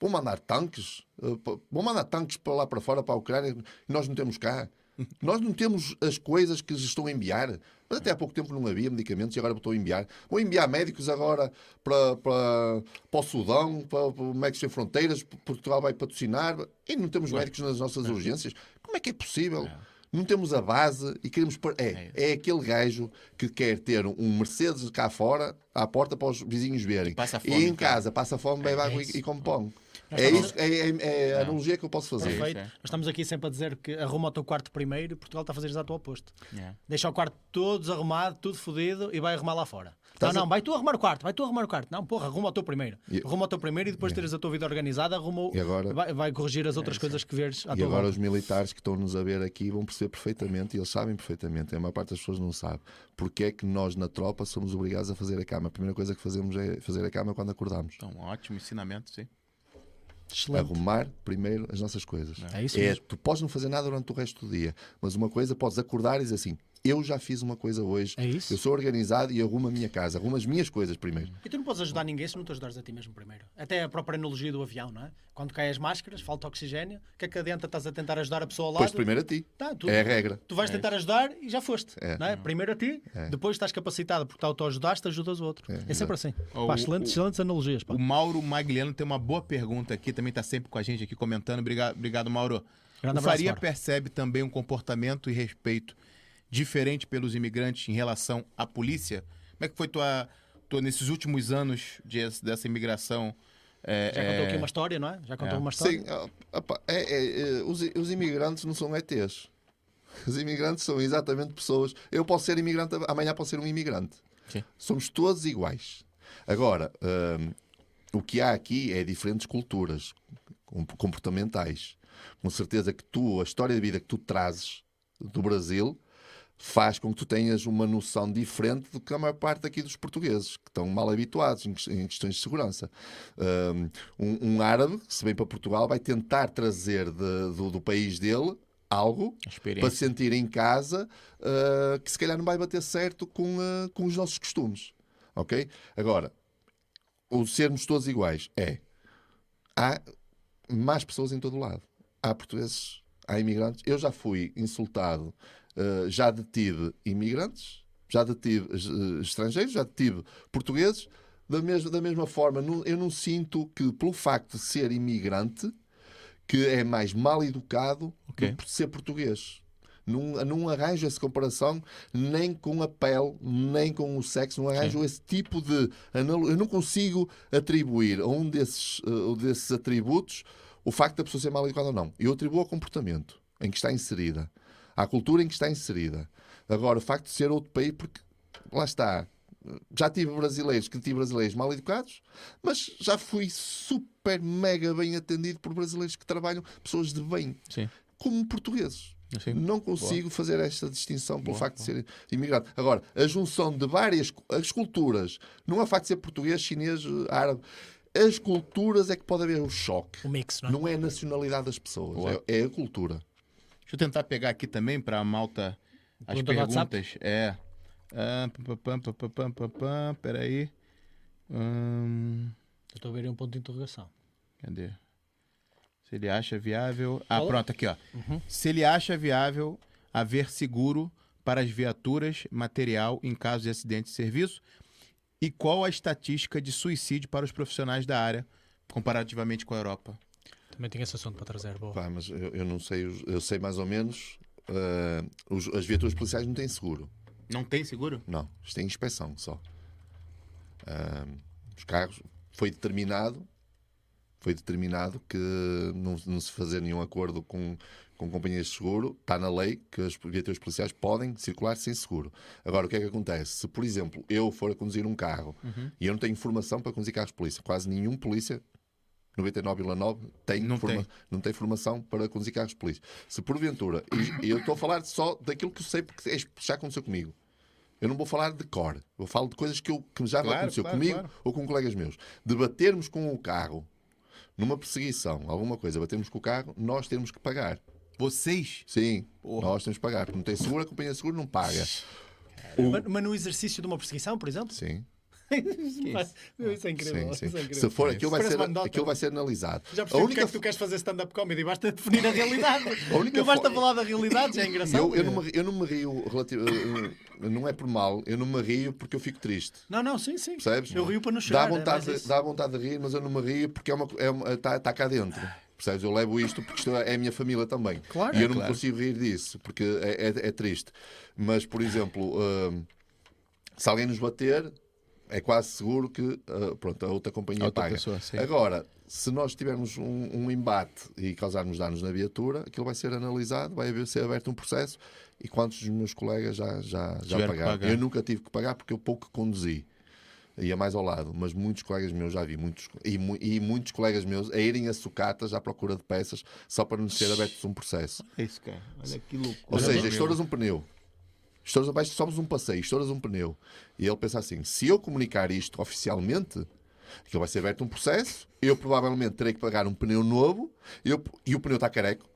Vão mandar tanques? eh, Vão mandar tanques para lá para fora, para a Ucrânia, e nós não temos cá. Nós não temos as coisas que lhes estão a enviar. Mas até há pouco tempo não havia medicamentos e agora estou a enviar. Vou enviar médicos agora para, para, para o Sudão, para, para o Médicos Sem Fronteiras, Portugal vai patrocinar. E não temos médicos nas nossas urgências. Como é que é possível? Não temos a base e queremos. par- É, é aquele gajo que quer ter um Mercedes cá fora, à porta, para os vizinhos verem. passa e fome, em cara. casa passa fome, bebe água e, isso. e come pão. É, isso, é, é- é a analogia que eu posso fazer. Perfeito. é. Nós estamos aqui sempre a dizer que arruma o teu quarto primeiro e Portugal está a fazer exato o oposto. É. Deixa o quarto todo desarrumado, tudo fodido e vai arrumar lá fora. Estás não, a- não, vai tu arrumar o quarto, vai tu arrumar o quarto. Não, porra, arruma o teu primeiro. E- Arruma o teu primeiro e depois teres a tua vida organizada, arruma o... E agora- vai, vai corrigir as outras coisas que veres à E tua agora volta. os militares que estão-nos a ver aqui vão perceber perfeitamente, e eles sabem perfeitamente, a maior parte das pessoas não sabe, porque é que nós na tropa somos obrigados a fazer a cama. A primeira coisa que fazemos é fazer a cama quando acordamos. Então, ótimo ensinamento, sim. Excelente. Arrumar primeiro as nossas coisas. É isso É, mesmo. tu podes não fazer nada durante o resto do dia, mas uma coisa podes acordar e dizer assim: eu já fiz uma coisa hoje, É isso. eu sou organizado e arrumo a minha casa, arrumo as minhas coisas primeiro. E tu não podes ajudar ninguém se não te ajudares a ti mesmo primeiro. Até a própria analogia do avião, não é? Quando caem as máscaras, falta oxigênio, o que é que adianta estás a tentar ajudar a pessoa ao lado? Pois primeiro a ti. Tá, tu, É a regra. Tu vais tentar ajudar e já foste. É. Não é? Primeiro a ti, depois estás capacitado porque tu auto-ajudaste, ajudas o outro. É, sempre assim. O- Pá, excelentes, o- excelentes analogias. Pá. O Mauro Magliano tem uma boa pergunta aqui, também está sempre com a gente aqui comentando. Obrigado, obrigado Mauro. Grande o abraço, Faria Mauro. percebe também um comportamento e respeito diferente pelos imigrantes em relação à polícia? Como é que foi tua, tua nesses últimos anos de- dessa imigração É, Já contou é, aqui uma história, não é? Já contou É. uma história? Sim, ah, opa, é, é, é, os, os imigrantes não são ETs. Os imigrantes são exatamente pessoas. Eu posso ser imigrante, amanhã posso ser um imigrante. Sim. Somos todos iguais. Agora, hum, o que há aqui é diferentes culturas com- comportamentais. Com certeza que tu, a história de vida que tu trazes do Brasil, faz com que tu tenhas uma noção diferente do que a maior parte aqui dos portugueses, que estão mal habituados em ques- em questões de segurança. Um, um árabe, se vem para Portugal, vai tentar trazer de- do, do país dele algo para se sentir em casa uh, que se calhar não vai bater certo com, uh, com os nossos costumes. Ok? Agora, o sermos todos iguais é. Há mais pessoas em todo o lado. Há portugueses, há imigrantes. Eu já fui insultado, uh, já detive imigrantes, já detive uh, estrangeiros, já detive portugueses. Da mesma, da mesma forma, não- eu não sinto que, pelo facto de ser imigrante, que é mais mal educado Ok. do que ser português. Não, não arranjo essa comparação nem com a pele, nem com o sexo, não arranjo esse tipo de. Eu não consigo atribuir a um desses, uh, desses atributos o facto da pessoa ser mal educada ou não. Eu atribuo ao comportamento em que está inserida, à cultura em que está inserida. Agora, o facto de ser outro país, porque lá está. Já tive brasileiros que tive brasileiros mal educados, mas já fui super mega bem atendido por brasileiros que trabalham, pessoas de bem, Sim. como portugueses. Sim. Não consigo fazer esta distinção pelo Boa, facto de ser imigrante. Agora, a junção de várias as culturas, não é o facto de ser português, chinês, árabe. As culturas é que pode haver o choque. O mix, não é? Não é a nacionalidade das pessoas, Boa. é, é a cultura. Deixa eu tentar pegar aqui também para a malta as perguntas. É. Ah, pam, pam, pam, pam, pam, pam, pam, peraí. Hum, Eu Estou aí um ponto de interrogação. cadê? Se ele acha viável. Ah, pronto, aqui, ó. Se ele acha viável haver seguro para as viaturas, material em caso de acidente de serviço. E qual a estatística de suicídio para os profissionais da área, comparativamente com a Europa? Também tinha esse assunto para trazer. Boa. Pá, mas eu, eu não sei, eu sei mais ou menos. eh, os- as viaturas policiais não têm seguro. Não tem seguro? Não, isto é inspeção só. Ah, os carros foi determinado foi determinado que não, não se fazer nenhum acordo com, com companhias de seguro, está na lei que as viaturas policiais podem circular sem seguro. Agora, o que é que acontece? Se, por exemplo, eu for a conduzir um carro e eu não tenho formação para conduzir carros de polícia, quase nenhum polícia 99,9 tem, Não forma- tem. não tem formação para conduzir carros de polícia. Se porventura, e, eu estou a falar só daquilo que eu sei porque é- já aconteceu comigo. Eu não vou falar de cor, eu falo de coisas que, eu, que já Claro, aconteceu claro, comigo claro. ou com colegas meus. Debatermos com o carro numa perseguição, alguma coisa, batermos com o carro, nós temos que pagar. Vocês? Sim, Porra. nós temos que pagar. Porque não tem seguro, a companhia de seguro não paga. Mas, mas no exercício de uma perseguição, por exemplo? Sim, Meu, Isso é incrível. sim, sim. Isso é incrível. Se for, aquilo vai, ser, aquilo vai ser analisado. Já A percebi porque é única que tu queres fazer stand-up comedy. Basta definir a realidade. A única não basta fo- falar da realidade, já é engraçado. Eu, eu, não me, eu não me rio relativo, eh, não é por mal, eu não me rio porque eu fico triste. Não, não, sim, sim. Percebes? Eu rio para não chorar. Dá é vontade, isso. dá vontade de rir, mas eu não me rio porque é uma, é uma, tá, tá cá dentro. Percebes? Eu levo isto porque isto é a minha família também. Claro. e eu É, não claro. me consigo rir disso porque é, é- é triste. Mas, por exemplo, hum, se alguém nos bater, é quase seguro que ah, pronto, a outra companhia A outra paga. pessoa. Agora, se nós tivermos um, um embate e causarmos danos na viatura, aquilo vai ser analisado, vai haver, ser aberto um processo e quantos dos meus colegas já, já, já pagaram? pagar. Eu nunca tive que pagar porque eu pouco conduzi. Ia mais ao lado, mas muitos colegas meus já vi, muitos, e, e muitos colegas meus a irem a sucatas à procura de peças só para nos ser aberto um processo. É isso, cara. Olha que loucura. Ou seja, estouras um pneu. Estouras abaixo, somos um passeio, estouras um pneu. E ele pensa assim: se eu comunicar isto oficialmente, aquilo vai ser aberto um processo, eu provavelmente terei que pagar um pneu novo, eu, e o pneu está careco,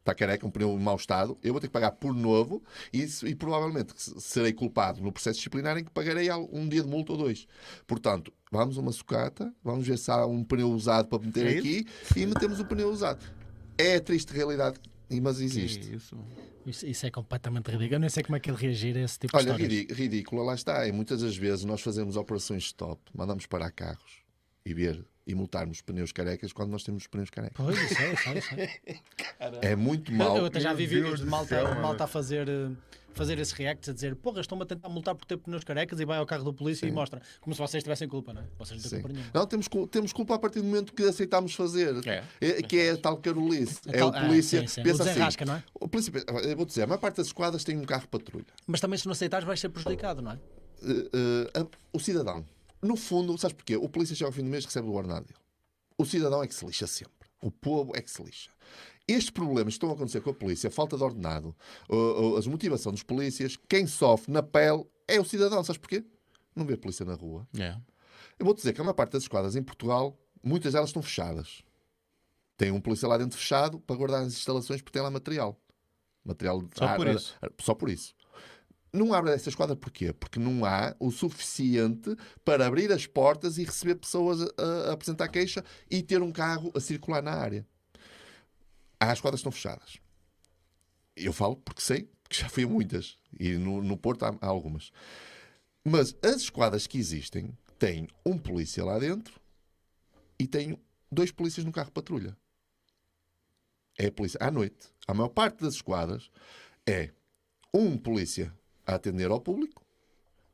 está careca, um pneu em mau estado, eu vou ter que pagar por novo e, e provavelmente se- serei culpado no processo disciplinar em que pagarei um dia de multa ou dois. Portanto, vamos a uma sucata, vamos ver se há um pneu usado para meter É aqui e metemos o pneu usado. É a triste realidade, mas existe. Que isso. Isso, isso é completamente ridículo. Eu nem sei como é que ele reagir a esse tipo Olha, de histórias. ridí- ridícula, lá está. E muitas das vezes nós fazemos operações stop, mandamos parar carros e ver e multarmos pneus carecas quando nós temos pneus carecas. Pois, isso é, isso é, é. É muito Eu, mau. eu até já vi vídeos de malta, malta a fazer eh, fazer esse react a dizer porra, estão-me a tentar multar por ter pneus carecas e vai ao carro do polícia e Sim. mostra como se vocês tivessem culpa, não é? Vocês não têm culpa nenhuma. Não, temos, temos culpa a partir do momento que aceitámos fazer. É. que é a tal carolice. É tal- o polícia. ah, sim, sim. O Pensa assim. não é? O polícia pensa- eu vou dizer, a maior parte das esquadras tem um carro patrulha. Mas também se não aceitares vais ser prejudicado, não é? Eh, eh, o cidadão, no fundo, sabes porquê? O polícia chega ao fim do mês e recebe o ordenado dele. O cidadão é que se lixa sempre. O povo é que se lixa. Estes problemas que estão a acontecer com a polícia, a falta de ordenado, a desmotivação dos polícias, quem sofre na pele é o cidadão. Sabes porquê? Não vê a polícia na rua. É. Eu vou dizer que a maior parte das esquadras em Portugal, muitas delas estão fechadas. Tem um polícia lá dentro fechado para guardar as instalações porque tem lá material. Material de Só por ar- isso. ar- Só por isso. Não abre essa esquadra porquê? Porque não há o suficiente para abrir as portas e receber pessoas a, a apresentar queixa e ter um carro a circular na área. Há esquadras estão fechadas. Eu falo porque sei, porque já fui a muitas. E no, no Porto há, há algumas. Mas as esquadras que existem têm um polícia lá dentro e têm dois polícias no carro de patrulha. É a polícia à noite. A maior parte das esquadras é um polícia a atender ao público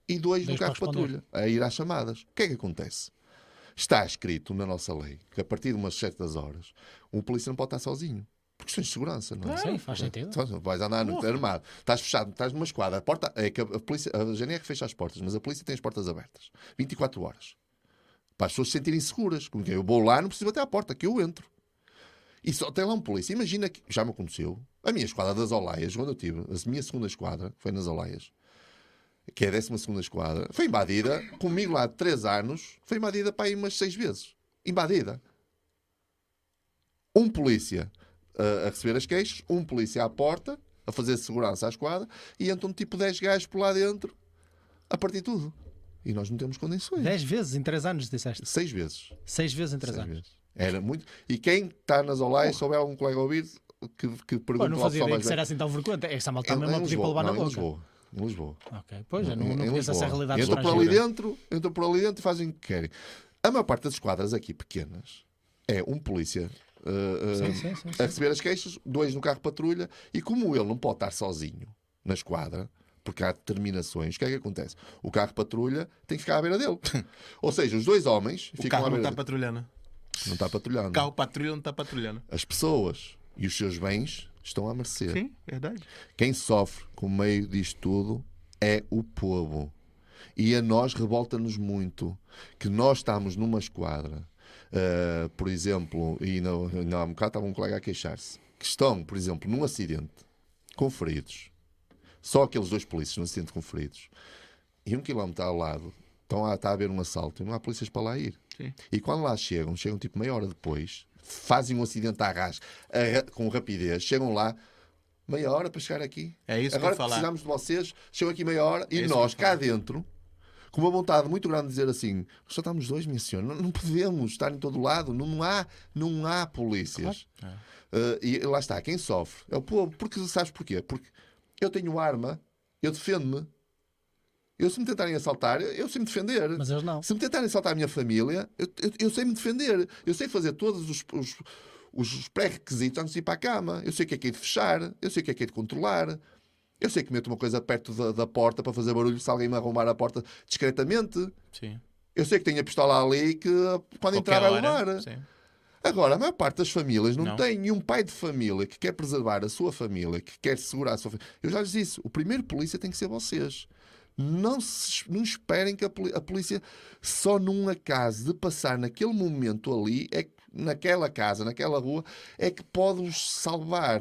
e dois, Dois no carro patrulha a ir às chamadas. O que é que acontece? Está escrito na nossa lei que a partir de umas certas horas o polícia não pode estar sozinho. Questões de segurança, não é? Sim, faz sentido. Então, vais andar noite armado, estás fechado, estás numa esquadra, a porta é que a, polícia, a GNR fecha as portas, mas a polícia tem as portas abertas 24 horas para as pessoas se sentirem seguras. Como que eu vou lá, não preciso bater à porta, que eu entro. E só tem lá um polícia. Imagina que já me aconteceu. A minha esquadra das Olaias, quando eu tive a minha segunda esquadra, foi nas Olaias, que é a 12 segunda esquadra, foi invadida, comigo lá de 3 anos, foi invadida para aí umas 6 vezes. Invadida. Um polícia uh, a receber as queixas, um polícia à porta, a fazer segurança à esquadra, e entram tipo 10 gajos por lá dentro a partir tudo. E nós não temos condições. 10 vezes em 3 anos, disseste. Seis vezes. 6 vezes em 3 Seis anos. vezes. Era muito. E quem está nas Olaias, se houver algum colega a ouvir, que, que Pô, pergunte não fazia ideia que era velho. assim tão frequente. Essa malta a em pedir para Lisboa, levar na não, em boca. Lisboa. Em Lisboa. Ok, pois, não, não em conheço essa realidade Entram por ali dentro, entram por ali dentro e fazem o que querem. A maior parte das esquadras aqui pequenas é um polícia uh, Sim, sim, sim, sim. a receber as queixas, dois no carro patrulha, e como ele não pode estar sozinho na esquadra, porque há determinações, o que é que acontece? O carro patrulha tem que ficar à beira dele. Ou seja, os dois homens O ficam carro à não beira está dele. patrulhando. Não está patrulhando. O carro patrulha não está patrulhando. As pessoas e os seus bens estão à mercê. Sim, verdade. Quem sofre com o meio disto tudo é o povo. E a nós revolta-nos muito que nós estamos numa esquadra, ah, por exemplo, e não, não há um bocado estava um colega a queixar-se, que estão, por exemplo, num acidente com feridos. Só aqueles dois polícias num acidente com feridos. E um quilómetro ao lado estão a, está a haver um assalto e não há polícias para lá ir. Sim. E quando lá chegam, chegam tipo meia hora depois, fazem um acidente à rasca, a- com rapidez, chegam lá, meia hora para chegar aqui. É isso que Agora eu ia falar. precisamos de vocês, chegam aqui meia hora, e É isso nós que eu cá dentro, com uma vontade muito grande de dizer assim: só estamos dois, minha senhora, não, não podemos estar em todo lado, não há, não há polícias. Uh, e lá está, quem sofre é o povo. Porque sabes porquê? Porque eu tenho arma, eu defendo-me. Eu, se me tentarem assaltar, eu, eu sei me defender. Mas eles não. Se me tentarem assaltar a minha família, eu, eu, eu sei me defender. Eu sei fazer todos os, os, os pré-requisitos antes de ir para a cama. Eu sei o que é que é de fechar. Eu sei o que é que é de controlar. Eu sei que meto uma coisa perto da, da porta para fazer barulho se alguém me arrombar a porta discretamente. Sim. Eu sei que tenho a pistola ali que quando entrar vai levar. Sim. Agora, a maior parte das famílias não, Não. tem. E um pai de família que quer preservar a sua família, que quer segurar a sua família. Eu já lhes disse: o primeiro polícia tem que ser vocês. Não, se- não esperem que a, a polícia, só num acaso de passar naquele momento ali, é que, naquela casa, naquela rua, é que pode os salvar.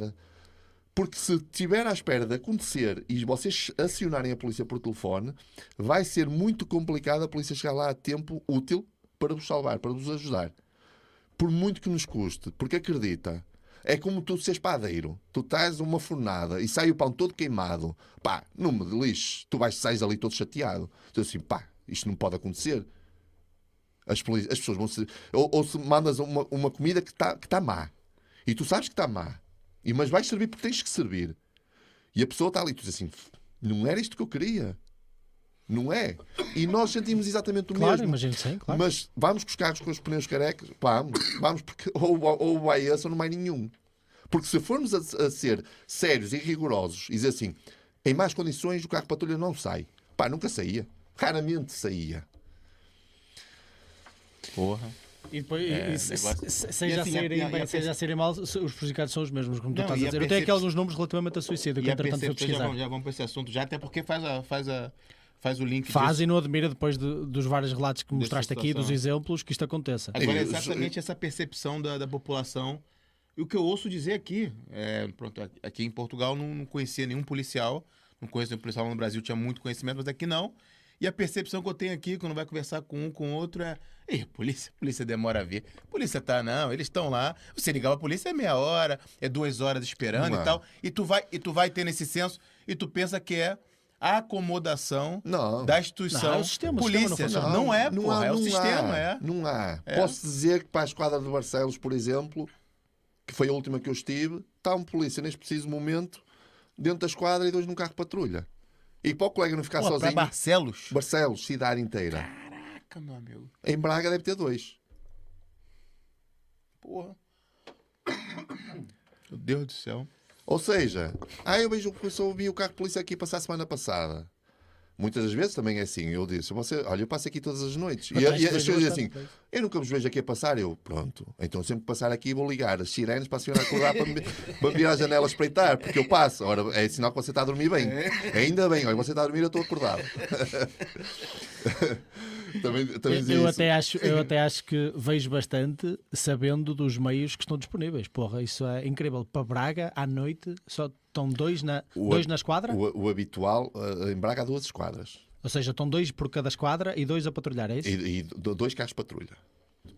Porque se estiver à espera de acontecer e vocês acionarem a polícia por telefone, vai ser muito complicado a polícia chegar lá a tempo útil para vos salvar, para vos ajudar por muito que nos custe, porque acredita, é como tu seres padeiro. Tu estás uma fornada e sai o pão todo queimado. Pá, não me lixes. Tu vais sais ali todo chateado. Tu assim, pá, isto não pode acontecer. As, as pessoas vão. Ou, ou se mandas uma, uma comida que está que tá má. E tu sabes que está má. E, mas vais servir porque tens que servir. E a pessoa está ali e tu diz assim, não era isto que eu queria. Não é? E nós sentimos exatamente o Claro, mesmo. imagino sim, claro. Mas vamos com os carros com os pneus carecas? Vamos, vamos, porque ou, ou vai esse ou não vai nenhum. Porque se formos a, a ser sérios e rigorosos e dizer assim, Em más condições, o carro de patrulha não sai. Pá, nunca saía. Raramente saía. Porra. E depois, É, e se- negócio- se- E seja a assim, saírem e a- e bem, a seja a saírem mal, os prejudicados são os mesmos, como tu Não, estás e a a dizer. Eu tenho aqui alguns números relativamente a suicídio, que a entretanto vou percepção, já, pesquisar. vamos- já vamos para esse assunto, já até porque faz, a, faz, a, faz o link Faz disso. e não admira depois de- dos vários relatos que mostraste aqui, dos exemplos, que isto aconteça. Agora, é Eu- exatamente essa percepção da, da população. E o que eu ouço dizer aqui, é, pronto, aqui em Portugal não, não conhecia nenhum policial, não conheço nenhum policial no Brasil, tinha muito conhecimento, mas aqui não. E a percepção que eu tenho aqui, quando vai conversar com um com o outro, é: Ei, polícia, polícia demora a vir. Polícia tá, não, eles estão lá. Você ligar a polícia é meia hora, é duas horas esperando Não e é. tal. E tu, vai, e tu vai ter nesse senso e tu pensa que é a acomodação Não. da instituição. Não, é o sistema, o sistema não polícia. funciona. Não, é, não porra, há, é o não sistema, há, é. Não há. É. Posso dizer que para a esquadra de Barcelos, por exemplo, que foi a última que eu estive, está um polícia neste preciso momento dentro da esquadra e dois num carro de patrulha. E para o colega não ficar Pô, sozinho. Barcelos? Barcelos, cidade inteira. Caraca, meu amigo. Em Braga deve ter dois. Porra. Meu Deus do céu. Ou seja, ah, eu vejo o professor vi o carro de polícia aqui passar a semana passada. Muitas das vezes também é assim. Eu disse, você, olha, eu passo aqui todas as noites. E, Mas e as pessoas dizem assim, eu nunca vos vejo aqui a passar. Eu, pronto. Então sempre que passar aqui vou ligar as sirenes para a senhora acordar para me, para me vir à janela espreitar, porque eu passo. Ora, é sinal que você está a dormir bem. Ainda bem, olha, você está a dormir, eu estou acordado. também, também Eu, eu até acho, eu até acho que vejo bastante sabendo dos meios que estão disponíveis. Porra, isso é incrível. Para Braga, à noite, só estão dois na, O- dois na esquadra. O, o habitual, eh, em Braga há duas esquadras. Ou seja, estão dois por cada esquadra e dois a patrulhar, é isso? E, e do- dois carros de patrulha.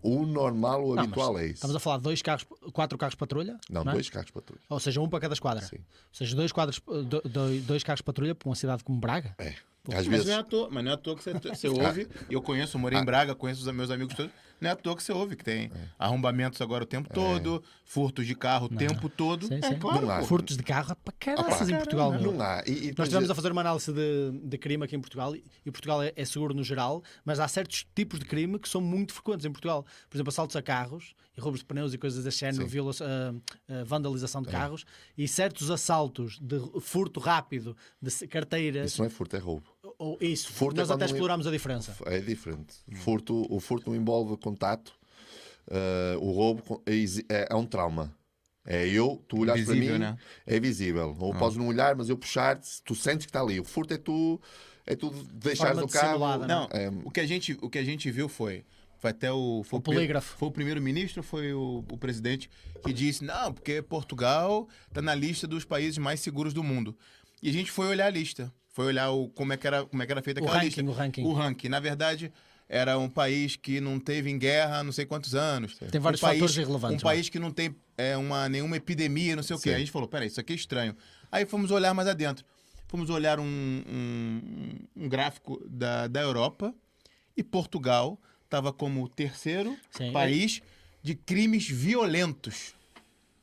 O normal, o Não, habitual é isso. Estamos a falar de dois carros, quatro carros de patrulha? Não, é? dois carros de patrulha. Ou seja, um para cada esquadra. Sim. Ou seja, dois, quadros, do- do- dois carros de patrulha para uma cidade como Braga. É. Às Mas vezes. não é à toa, mas não é à toa que você, você ouve. e Eu conheço, eu morei em Braga, conheço os meus amigos todos. Não é à toa que você ouve, que tem arrombamentos agora o tempo todo, furtos de carro o tempo todo. Sim, é sim. claro. Não há. Furtos de carro para caraças em caramba, Portugal. meu. Não há. E, e Nós estivemos a fazer uma análise de, de crime aqui em Portugal e Portugal é, é seguro no geral, mas há certos tipos de crime que são muito frequentes em Portugal. Por exemplo, assaltos a carros e roubos de pneus e coisas desse género, viola- ah, ah, vandalização É. de carros e certos assaltos de furto rápido de carteiras. Isso não é furto, é roubo. Ou isso, Furto é nós até quando- explorámos a diferença. É diferente. Furto, o furto não envolve contato. Uh, o roubo é, é- é um trauma. É eu, tu olhas para mim, né? é visível. Ou podes não olhar, mas eu puxar, tu sentes que está ali. O furto é tu, é tu deixares Forma o carro. dissimulada, Não, É, o, que a gente, o que a gente viu foi. Foi até o. Foi O polígrafo. Foi o primeiro-ministro, foi o, o presidente que disse: não, porque Portugal está na lista dos países mais seguros do mundo. E a gente foi olhar a lista. Foi olhar o, como, é que era, como é que era feita O aquela ranking, lista. o ranking. O ranking. Na verdade, era um país que não teve em guerra há não sei quantos anos. Tem vários um país, fatores irrelevantes, Um país que não tem é, uma, nenhuma epidemia, não sei o quê. Sim. A gente falou: peraí, isso aqui é estranho. Aí fomos olhar mais adentro. Fomos olhar um, um, um gráfico da, da Europa e Portugal estava como o terceiro Sim. país de crimes violentos.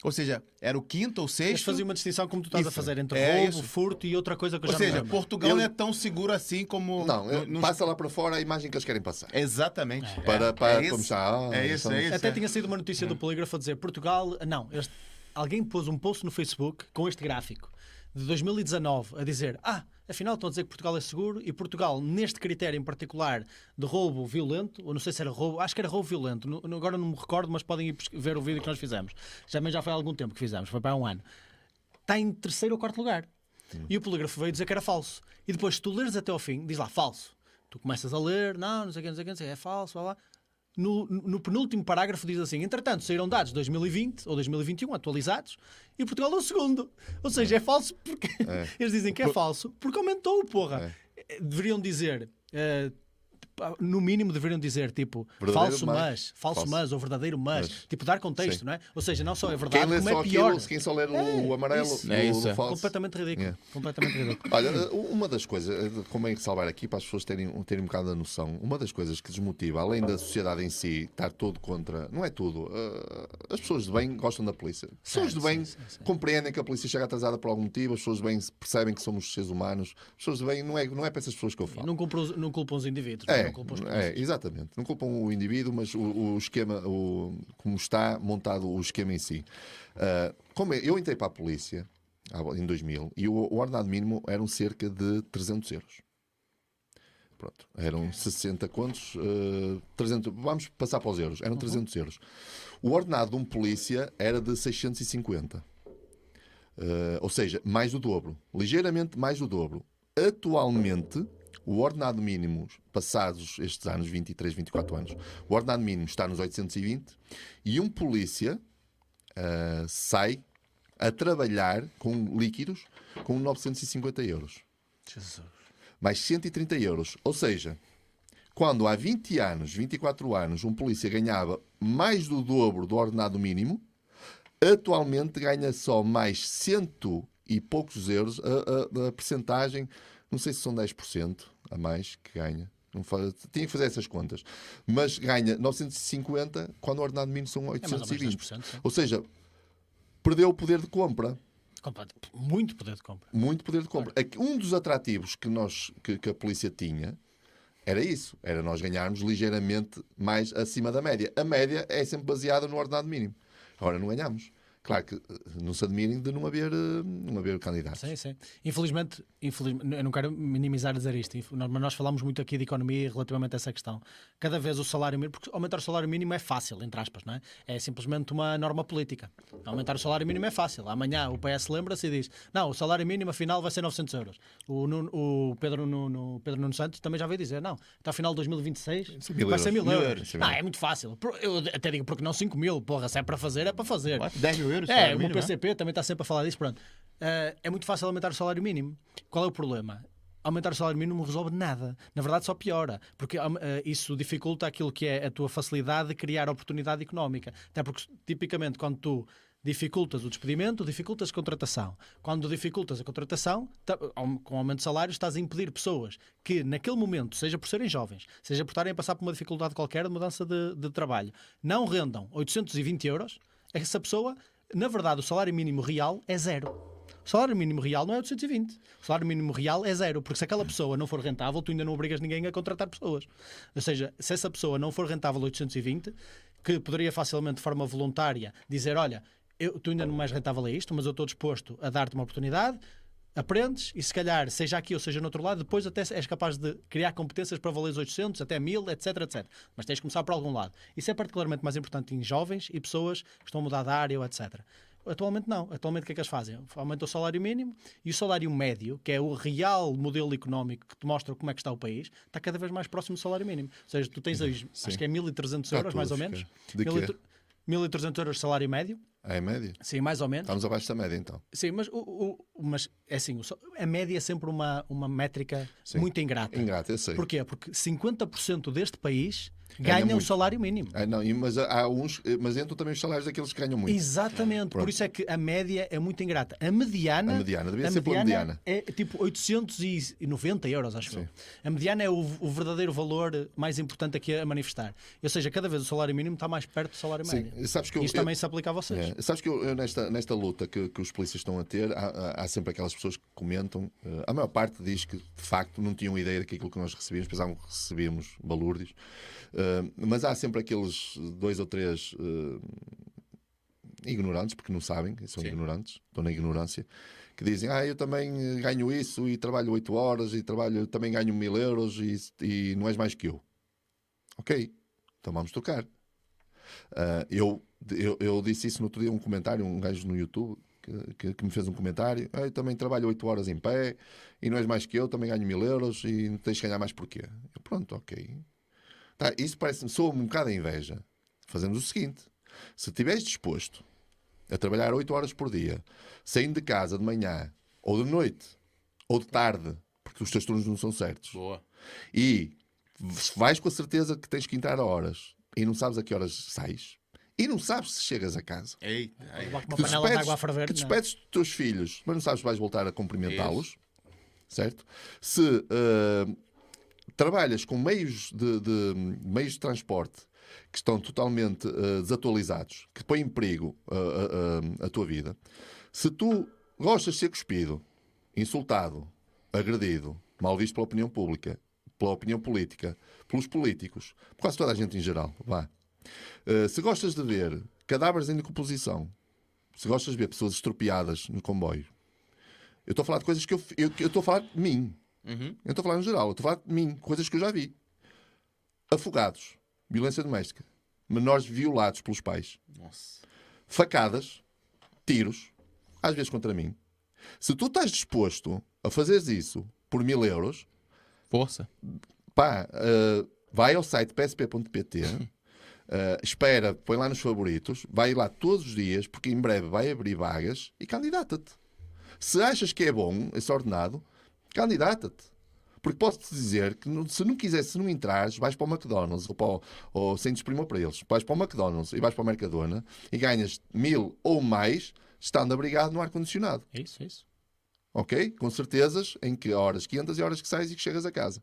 Ou seja, era o quinto ou Mas sexto. fazia uma distinção como tu estás a Isso. fazer entre É roubo, isso. furto e outra coisa que eu Ou já seja, lembro. Portugal Eu- não é tão seguro assim como. Não, eu- nos- passa lá para fora a imagem que eles querem passar. Exatamente. Para- É, para- é para isso. mostrar, ah, é isso, é isso. Até é. tinha saído uma notícia do Polígrafo a dizer Portugal. Não, este- alguém pôs um post no Facebook com este gráfico de 2019 a dizer: Ah, afinal estão a dizer que Portugal é seguro e Portugal, neste critério em particular de roubo violento, ou não sei se era roubo, acho que era roubo violento, no- agora não me recordo, mas podem ir ver o vídeo que nós fizemos. Já, mas já foi há algum tempo que fizemos, foi para um ano. Está em terceiro ou quarto lugar. E o polígrafo veio dizer que era falso. E depois, se tu leres até ao fim, diz lá falso. Tu começas a ler, não, não sei o que, não sei o que, não sei o que, é falso, blá, blá. No, no penúltimo parágrafo diz assim: entretanto, saíram dados de 2020 ou 2021 atualizados e Portugal é o segundo. Ou seja, é falso porque. Eles dizem que é falso porque aumentou, porra. Deveriam dizer. eh, pá, no mínimo deveriam dizer tipo Verdadeiro falso mas. mas, falso Falso. mas ou verdadeiro mas, Mas. tipo dar contexto, Sim. não é? Ou seja, não só é Quem verdade, lê como só é pior. aquilo, quem só ler o, o amarelo, isso. o, É isso, o é. falso. Completamente ridículo. É. Completamente ridículo. Olha, eh, uma das coisas, eh, como é que salvar aqui para as pessoas terem, terem um bocado a noção, uma das coisas que desmotiva, além da sociedade em si estar todo contra, não é tudo, eh, as pessoas de bem gostam da polícia. As pessoas de bem sim, sim, sim. compreendem que a polícia chega atrasada por algum motivo, as pessoas de bem percebem que somos seres humanos, as pessoas de bem, não é, não é para essas pessoas que eu falo. Não os- não culpam os indivíduos, É, não os é, polícias. exatamente. Não culpam o indivíduo, mas o, o esquema, o, como está montado o esquema em si. Ah, como é- eu entrei para a polícia em 2000, e o, o ordenado mínimo eram cerca de 300 euros. Pronto, eram 60 contos, uh, 300, vamos passar para os euros, eram 300 euros. O ordenado de um polícia era de 650. Uh, ou seja, mais do dobro, ligeiramente mais do dobro. Atualmente, o ordenado mínimo, passados estes anos, 23, 24 anos, o ordenado mínimo está nos 820 e um polícia uh, sai a trabalhar com líquidos com 950 euros. Jesus. Mais 130 euros. Ou seja, quando há 20 anos, 24 anos, um polícia ganhava mais do dobro do ordenado mínimo, atualmente ganha só mais cento e poucos euros a, a, a percentagem, não sei se são 10% a mais que ganha. Não faz, tinha que fazer essas contas. Mas ganha 950 quando o ordenado mínimo são 820. É ou, ou seja, perdeu o poder de compra. Muito poder de compra. Muito poder de compra. Claro. Um dos atrativos que, nós, que, que a polícia tinha era isso. Era nós ganharmos ligeiramente mais acima da média. A média é sempre baseada no ordenado mínimo. Agora não ganhamos. Claro que eh, não se admirem de não haver, eh, não haver candidatos. Sim, sim. Infelizmente, infelizmente, eu não quero minimizar dizer isto, mas nós falamos muito aqui de economia relativamente a essa questão. Cada vez o salário mínimo, porque aumentar o salário mínimo é fácil, entre aspas, não é? É simplesmente uma norma política. Aumentar o salário mínimo é fácil. Amanhã o PS lembra-se e diz: não, o salário mínimo afinal vai ser 900 euros. O, Nuno, o Pedro, Nuno, Pedro Nuno Santos também já veio dizer: não, até ao final de 2026 mil vai ser mil euros. euros. Não, é muito fácil. Eu até digo, porque não 5 mil? Porra, se é para fazer, é para fazer. 10 mil euros? É, o PCP é? também está sempre a falar disso. Pronto. Uh, é muito fácil aumentar o salário mínimo. Qual é o problema? Aumentar o salário mínimo não resolve nada. Na verdade, só piora. Porque uh, isso dificulta aquilo que é a tua facilidade de criar oportunidade económica. Até porque, tipicamente, quando tu dificultas o despedimento, dificultas a contratação. Quando dificultas a contratação, com aumento de salário, estás a impedir pessoas que, naquele momento, seja por serem jovens, seja por estarem a passar por uma dificuldade qualquer de mudança de, de trabalho, não rendam 820 euros, essa pessoa na verdade, o salário mínimo real é zero. O salário mínimo real não é 820. O salário mínimo real é zero. Porque se aquela pessoa não for rentável, tu ainda não obrigas ninguém a contratar pessoas. Ou seja, se essa pessoa não for rentável 820, que poderia facilmente, de forma voluntária, dizer: Olha, eu, tu ainda não és rentável a isto, mas eu estou disposto a dar-te uma oportunidade, aprendes e se calhar, seja aqui ou seja no outro lado, depois até és capaz de criar competências para valer os 800, até 1000, etc, etc. Mas tens de começar por algum lado. Isso é particularmente mais importante em jovens e pessoas que estão a mudar de área, etc. Atualmente não. Atualmente o que é que eles fazem? Aumentam o salário mínimo e o salário médio, que é o real modelo económico que te mostra como é que está o país, está cada vez mais próximo do salário mínimo. Ou seja, tu tens hoje, acho que é 1.300 euros, mais ou menos. De 1.300 euros de salário médio. É a média? Sim, mais ou menos. Estamos abaixo da média, então. Sim, mas, o, o mas é assim, a média é sempre uma, uma métrica Sim. muito ingrata. Ingrata, eu sei. Porquê? Porque 50% deste país ganha um salário mínimo. É, não, mas há uns, mas entram também os salários daqueles que ganham muito. Exatamente, Pronto. por isso é que a média é muito ingrata. A mediana, a mediana devia a ser mediana, mediana é tipo 890 euros, acho que A mediana é o, o, verdadeiro valor mais importante aqui a manifestar. Ou seja, cada vez o salário mínimo está mais perto do salário Sim. médio. Sabes que eu, Isto eu, também se aplica a vocês. É, sabes que eu, eu, nesta, nesta luta que, que os polícias estão a ter, há, há sempre aquelas pessoas que comentam, uh, a maior parte diz que de facto não tinham ideia daquilo que nós recebíamos, pensavam que recebíamos balúrdios. Uh, mas há sempre aqueles dois ou três uh, ignorantes, porque não sabem, são Sim. ignorantes, estão na ignorância, que dizem: Ah, eu também ganho isso e trabalho 8 horas e trabalho, também ganho mil euros e, e não és mais que eu. Ok, então vamos tocar. Uh, eu, eu, eu, disse isso no outro dia, um comentário, um gajo no YouTube que, que, que me fez um comentário. Ah, eu também trabalho 8 horas em pé e não és mais que eu, também ganho mil euros e tens que ganhar mais porquê? Eu, pronto, ok. Tá, isso parece-me, sou um bocado a inveja. Fazemos o seguinte: se estiveres disposto a trabalhar 8 horas por dia, saindo de casa de manhã, ou de noite, ou de tarde, porque os teus turnos não são certos, Boa. e vais com a certeza que tens que entrar a horas e não sabes a que horas sais, e não sabes se chegas a casa. Ei, ei. Uma que panela de água a ferver. Que despedes dos teus filhos, mas não sabes se vais voltar a cumprimentá-los. Certo? Se uh, trabalhas com meios de, de, meios de transporte que estão totalmente uh, desatualizados, que põem em perigo uh, a tua vida, se tu gostas de ser cuspido, insultado, agredido, mal visto pela opinião pública, pela opinião política, pelos políticos, por quase toda a gente em geral, vá. Uh, se gostas de ver cadáveres em decomposição, se gostas de ver pessoas estropiadas no comboio, Eu estou a falar de coisas que eu estou a falar de mim. Uhum. Eu estou a falar no geral. Estou a falar de mim. Coisas que eu já vi. Afogados. Violência doméstica. Menores violados pelos pais. Nossa. Facadas. Tiros. Às vezes contra mim. Se tu estás disposto a fazeres isso por mil euros, Força. pá, uh, vai ao site psp.pt, uh, espera, põe lá nos favoritos, vai lá todos os dias, porque em breve vai abrir vagas e candidata-te. Se achas que é bom esse ordenado, candidata-te. Porque posso-te dizer que se não quiser, se não entrares, vais para o McDonald's ou, para o, ou para eles, vais para o McDonald's e vais para o Mercadona e ganhas mil ou mais estando abrigado no ar-condicionado. É isso, é isso. Ok? Com certezas em que horas que entras e horas que sais e que chegas a casa.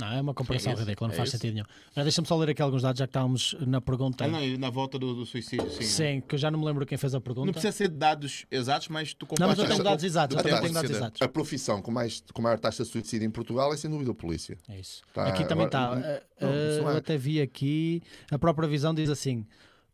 Não, é uma comparação É ridícula, não é faz isso. sentido nenhum. Mas deixa-me só ler aqui alguns dados, já que estávamos na pergunta. Ah, não, na volta do, do suicídio, sim. Sim, que eu já não me lembro quem fez a pergunta. Não precisa ser dados exatos, mas tu Não, mas eu tenho dados exatos, eu tenho dados exatos. A profissão com, mais, com maior taxa de suicídio em Portugal é sem dúvida a polícia. É isso. Tá, aqui também está. não, isso não eu é. até vi aqui. A própria visão diz assim: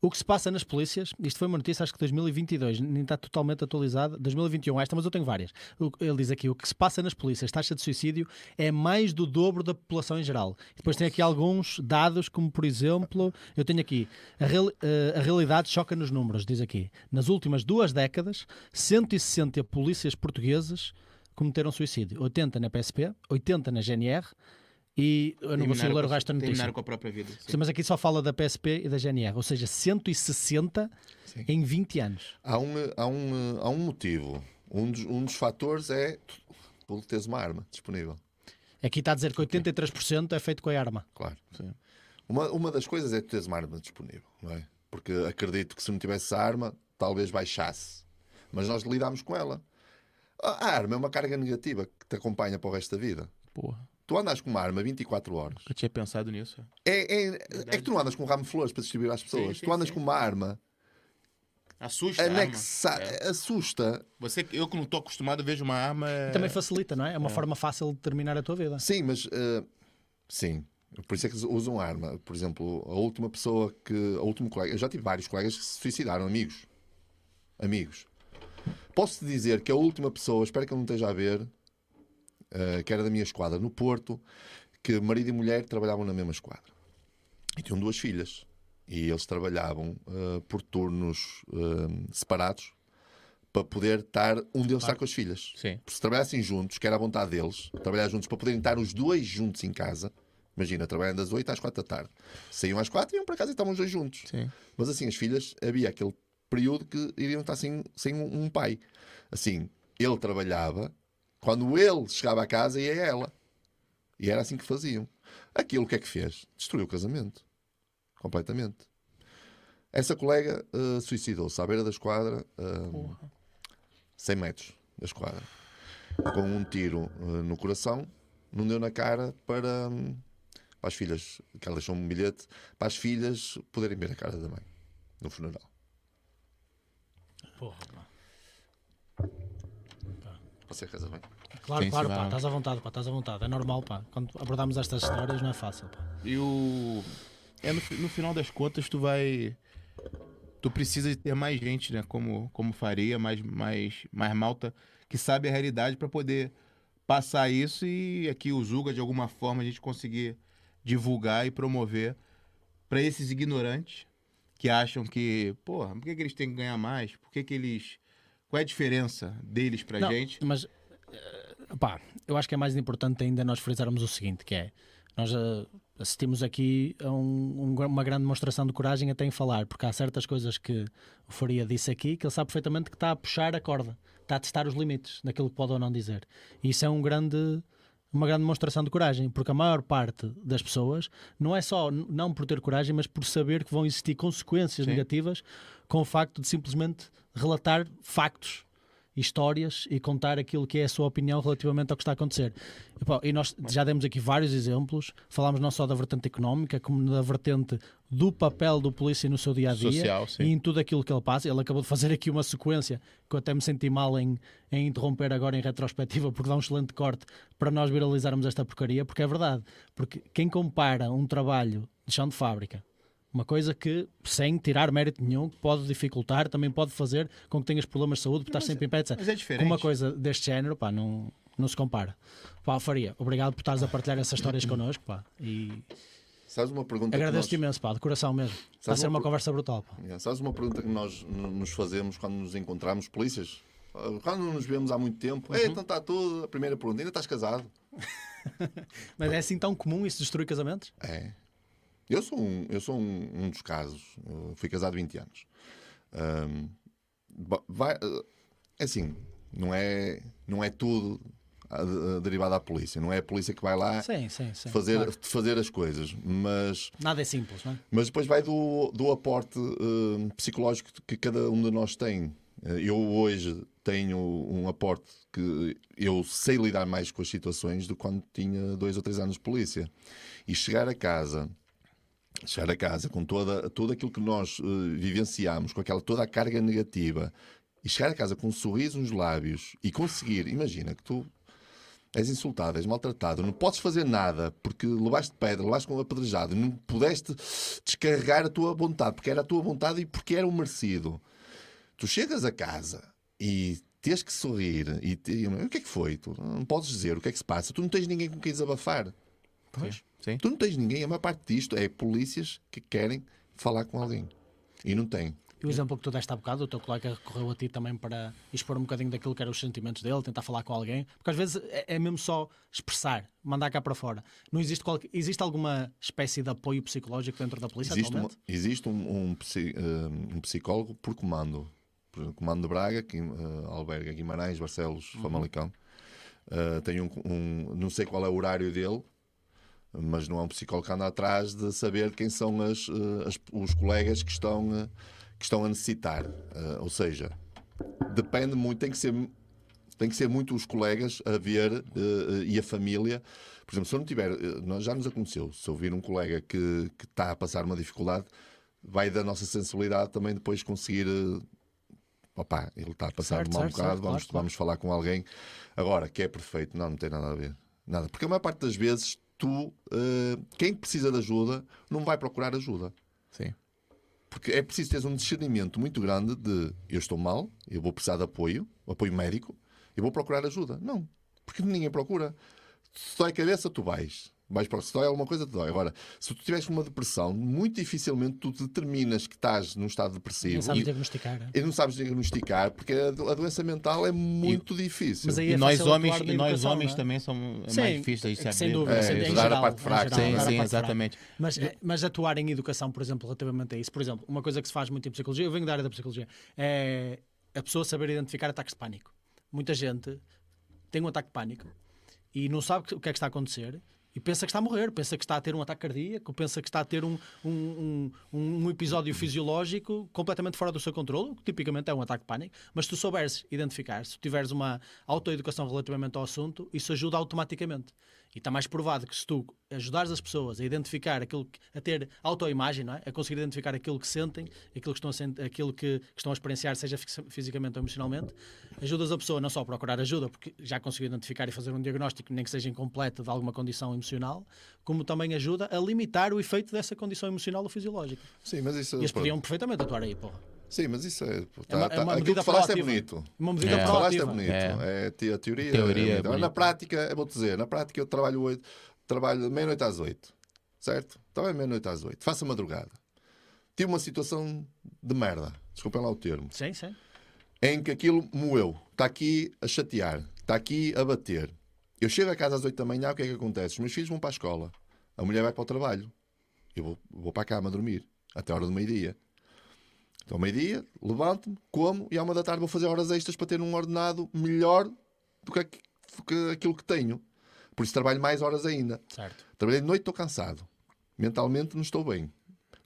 o que se passa nas polícias, isto foi uma notícia, acho que 2022, nem está totalmente atualizada. 2021, esta, mas eu tenho várias. O- Ele diz aqui: o que se passa nas polícias, taxa de suicídio, é mais do dobro da população em geral. E depois tem aqui alguns dados, como por exemplo, eu tenho aqui: a, real- eh, a realidade choca nos números, diz aqui. Nas últimas duas décadas, 160 polícias portugueses cometeram suicídio. 80 na PSP, 80 na GNR. E eu não vou Terminaram ler o com- resto da notícia. Com a própria vida. sim. Sim, mas aqui só fala da PSP e da GNR, ou seja, 160 Sim. em 20 anos. Há um, há um, há um motivo. Um dos, um dos fatores é tu teres uma arma disponível. Aqui está a dizer que 83% é feito com a arma. Claro. Sim. Uma, uma das coisas é tu teres uma arma disponível, não é? Porque acredito que se não tivesse a arma, talvez baixasse. Mas nós lidamos com ela. A a arma é uma carga negativa que te acompanha para o resto da vida. Porra, Tu andas com uma arma 24 horas. eu tinha pensado nisso. É, é, é que tu não andas com um ramo de flores para distribuir às pessoas. sim, tu andas sim. com uma arma Assusta a arma. anexa, É. assusta. Você, eu que não estou acostumado, vejo uma arma... é- Também facilita, não é? É uma forma fácil de terminar a tua vida. Sim, mas eh, sim. Por isso é que usam arma. Por exemplo, a última pessoa que. A última colega. Eu já tive vários colegas que se suicidaram, amigos. Amigos. Posso-te dizer que a última pessoa, espero que ele não esteja a ver, que era da minha esquadra no Porto, que marido e mulher trabalhavam na mesma esquadra. E tinham duas filhas. E eles trabalhavam eh, por turnos eh, separados para poder estar. Um deles estar com as filhas. Sim. Porque se trabalhassem juntos, que era a vontade deles, trabalhar juntos para poderem estar os dois juntos em casa. Imagina, trabalhando das 8 às 4 da tarde. Saíam às 4 e iam para casa e estavam os dois juntos. Sim. Mas assim, as filhas, havia aquele período que iriam estar sem, sem um pai. Assim, ele trabalhava, quando ele chegava a casa, ia ela. E era assim que faziam. Aquilo que é que fez? Destruiu o casamento. Completamente. Essa colega eh, suicidou-se à beira da esquadra, eh, 100 metros da esquadra, com um tiro eh, no coração, não deu na cara para, hum, para as filhas, que ela deixou um bilhete, para as filhas poderem ver a cara da mãe no funeral. Porra. Você casa bem? Claro, claro, pá, estás à vontade, pá, estás à vontade. É normal, pá. Quando abordamos estas histórias não é fácil, pá. E o. É, no, no final das contas, tu vai. Tu precisa de ter mais gente, né? Como, como faria, mais, mais, mais malta, que sabe a realidade para poder passar isso e aqui o Zuga, de alguma forma, a gente conseguir divulgar e promover para esses ignorantes que acham que, porra, por que, que eles têm que ganhar mais? Por que, que eles. Qual é a diferença deles pra Não, gente? Mas, eu acho que é mais importante ainda nós frisarmos o seguinte, que é, nós eh, assistimos aqui a um- um uma grande demonstração de coragem até em falar, porque há certas coisas que o Faria disse aqui que ele sabe perfeitamente que está a puxar a corda, está a testar os limites daquilo que pode ou não dizer. E isso é um grande uma grande demonstração de coragem, porque a maior parte das pessoas não é só não por ter coragem, mas por saber que vão existir consequências Sim. negativas com o facto de simplesmente relatar factos histórias e contar aquilo que é a sua opinião relativamente ao que está a acontecer. E, pá, e nós já demos aqui vários exemplos, falámos não só da vertente económica, como da vertente do papel do polícia no seu dia a dia Social, e em tudo aquilo que ele passa. Ele acabou de fazer aqui uma sequência que eu até me senti mal em, em interromper agora em retrospectiva, porque dá um excelente corte para nós viralizarmos esta porcaria, porque é verdade. Porque quem compara um trabalho de chão de fábrica Uma coisa que, sem tirar mérito nenhum, que pode dificultar, também pode fazer com que tenhas problemas de saúde, por estar sempre em pé, etc. Mas é Com diferente. uma coisa deste género, pá, não, não se compara. Pá, Faria, obrigado por estares a partilhar essas histórias connosco, pá. E Sabes uma pergunta agradeço-te nós... imenso, pá, de coração mesmo. Está a ser uma per- conversa brutal, pá. Yeah, Sabes uma pergunta que nós nos fazemos quando nos encontramos, polícias? Ah, Quando nos vemos há muito tempo, Uhum. "Ei, então está tudo. A primeira pergunta, ainda estás casado? Mas é assim tão comum isso destruir casamentos? É. Eu sou um, eu sou um, um dos casos. Eu fui casado 20 anos. Ba- vai, ah, é assim, não é, não é tudo de- derivado da polícia. Não é a polícia que vai lá Sim, sim, sim. fazer, claro. fazer as coisas. Mas Nada é simples, não é? Mas depois vai do, do aporte eh, psicológico que cada um de nós tem. Eh, Eu hoje tenho um aporte que eu sei lidar mais com as situações do que quando tinha dois ou três anos de polícia. E chegar a casa, chegar a casa com toda, tudo aquilo que nós eh, vivenciamos, com aquela toda a carga negativa, e chegar a casa com um sorriso nos lábios e conseguir, imagina que tu És insultado, és maltratado, não podes fazer nada porque levaste pedra, levaste com apedrejado, não pudeste descarregar a tua vontade, porque era a tua vontade e porque era o merecido. Tu chegas a casa e tens que sorrir e te- o que é que foi? Tu não podes dizer o que é que se passa, tu não tens ninguém com quem desabafar. Pois. Sim. Tu não tens ninguém, a maior parte disto é polícias que querem falar com alguém e não têm. E o exemplo que tu deste há bocado, o teu colega recorreu a ti também para expor um bocadinho daquilo que eram os sentimentos dele, tentar falar com alguém, porque às vezes é, é mesmo só expressar, mandar cá para fora. Não existe, qualquer, existe alguma espécie de apoio psicológico dentro da polícia Existe, uma- atualmente? existe um, um, eh, um psicólogo por comando. Por comando de Braga, que eh, alberga Guimarães, Barcelos, Uhum. Famalicão. Eh, tem um, um- Não sei qual é o horário dele, mas não é um psicólogo que anda atrás de saber quem são as, eh, as- os colegas que estão, eh, que estão a necessitar. Eh, ou seja, depende muito, tem que ser. Tem que ser muito os colegas a ver eh, e a família. Por exemplo, se eu não tiver, já nos aconteceu, se eu vir um colega que, que está a passar uma dificuldade, vai da nossa sensibilidade também depois conseguir. eh, Opá, ele está a passar Certo, mal um certo, bocado, certo, vamos, claro, claro. vamos falar com alguém. Agora, que é perfeito, não, não tem nada a ver. Nada. Porque a maior parte das vezes, tu, eh, quem precisa de ajuda, não vai procurar ajuda. Sim. Porque é preciso ter um discernimento muito grande de eu estou mal, eu vou precisar de apoio, apoio médico, eu vou procurar ajuda. Não, porque ninguém procura. Se dói a cabeça, tu vais. Para... Se dói alguma coisa, te dói. Agora, se tu tiveres uma depressão, muito dificilmente tu determinas que estás num estado depressivo Nem sabes e, diagnosticar. é? e não sabes diagnosticar, porque a, a doença mental é muito difícil. Mas aí E é nós fácil homens, e nós educação, homens não é? também são é Sim, mais difícil isso sem abrir. dúvida, É, sem- em estudar a geral, parte fraca. geral, Sim, sim, parte fraca. exatamente. Mas, eh, mas atuar em educação, por exemplo, relativamente a isso, por exemplo, uma coisa que se faz muito em psicologia, eu venho da área da psicologia, é a pessoa saber identificar ataques de pânico. Muita gente tem um ataque de pânico e não sabe o que é que está a acontecer e pensa que está a morrer, pensa que está a ter um ataque cardíaco, pensa que está a ter um, um, um, um episódio fisiológico completamente fora do seu controle, que tipicamente é um ataque de pânico, mas se tu souberes identificar, se tiveres uma autoeducação relativamente ao assunto, isso ajuda automaticamente. E está mais provado que se tu ajudares as pessoas a identificar aquilo, que- a ter autoimagem, é? a conseguir identificar aquilo que sentem, aquilo que estão a, sent- aquilo que, que estão a experienciar, seja fis- fisicamente ou emocionalmente, ajudas a pessoa não só a procurar ajuda, porque já conseguiu identificar e fazer um diagnóstico, nem que seja incompleto, de alguma condição emocional, como também ajuda a limitar o efeito dessa condição emocional ou fisiológica. Sim, mas isso E eles podiam perfeitamente atuar aí, porra. Sim, mas isso é. É uma- tá- é uma tá- aquilo que falaste é bonito. Uma medida É. Falaste é bonito. É. É, a teoria, Teoria é é Na prática, vou te dizer, na prática eu trabalho oito, trabalho meia-noite às oito. Certo? Trabalho meia-noite às oito. Faço a madrugada. Tive uma situação de merda. Desculpem lá o termo. Sim, sim. Em que aquilo moeu. Está aqui a chatear. Está aqui a bater. Eu chego a casa às oito da manhã, o que é que acontece? Os meus filhos vão para a escola. A mulher vai para o trabalho. Eu vou, vou para a cama dormir. Até a hora do meio-dia. Então, ao meio-dia, levanto-me, como e à uma da tarde vou fazer horas extras para ter um ordenado melhor do que, aquilo que tenho. Por isso trabalho mais horas ainda. Certo. Trabalhei de noite, estou cansado. Mentalmente não estou bem.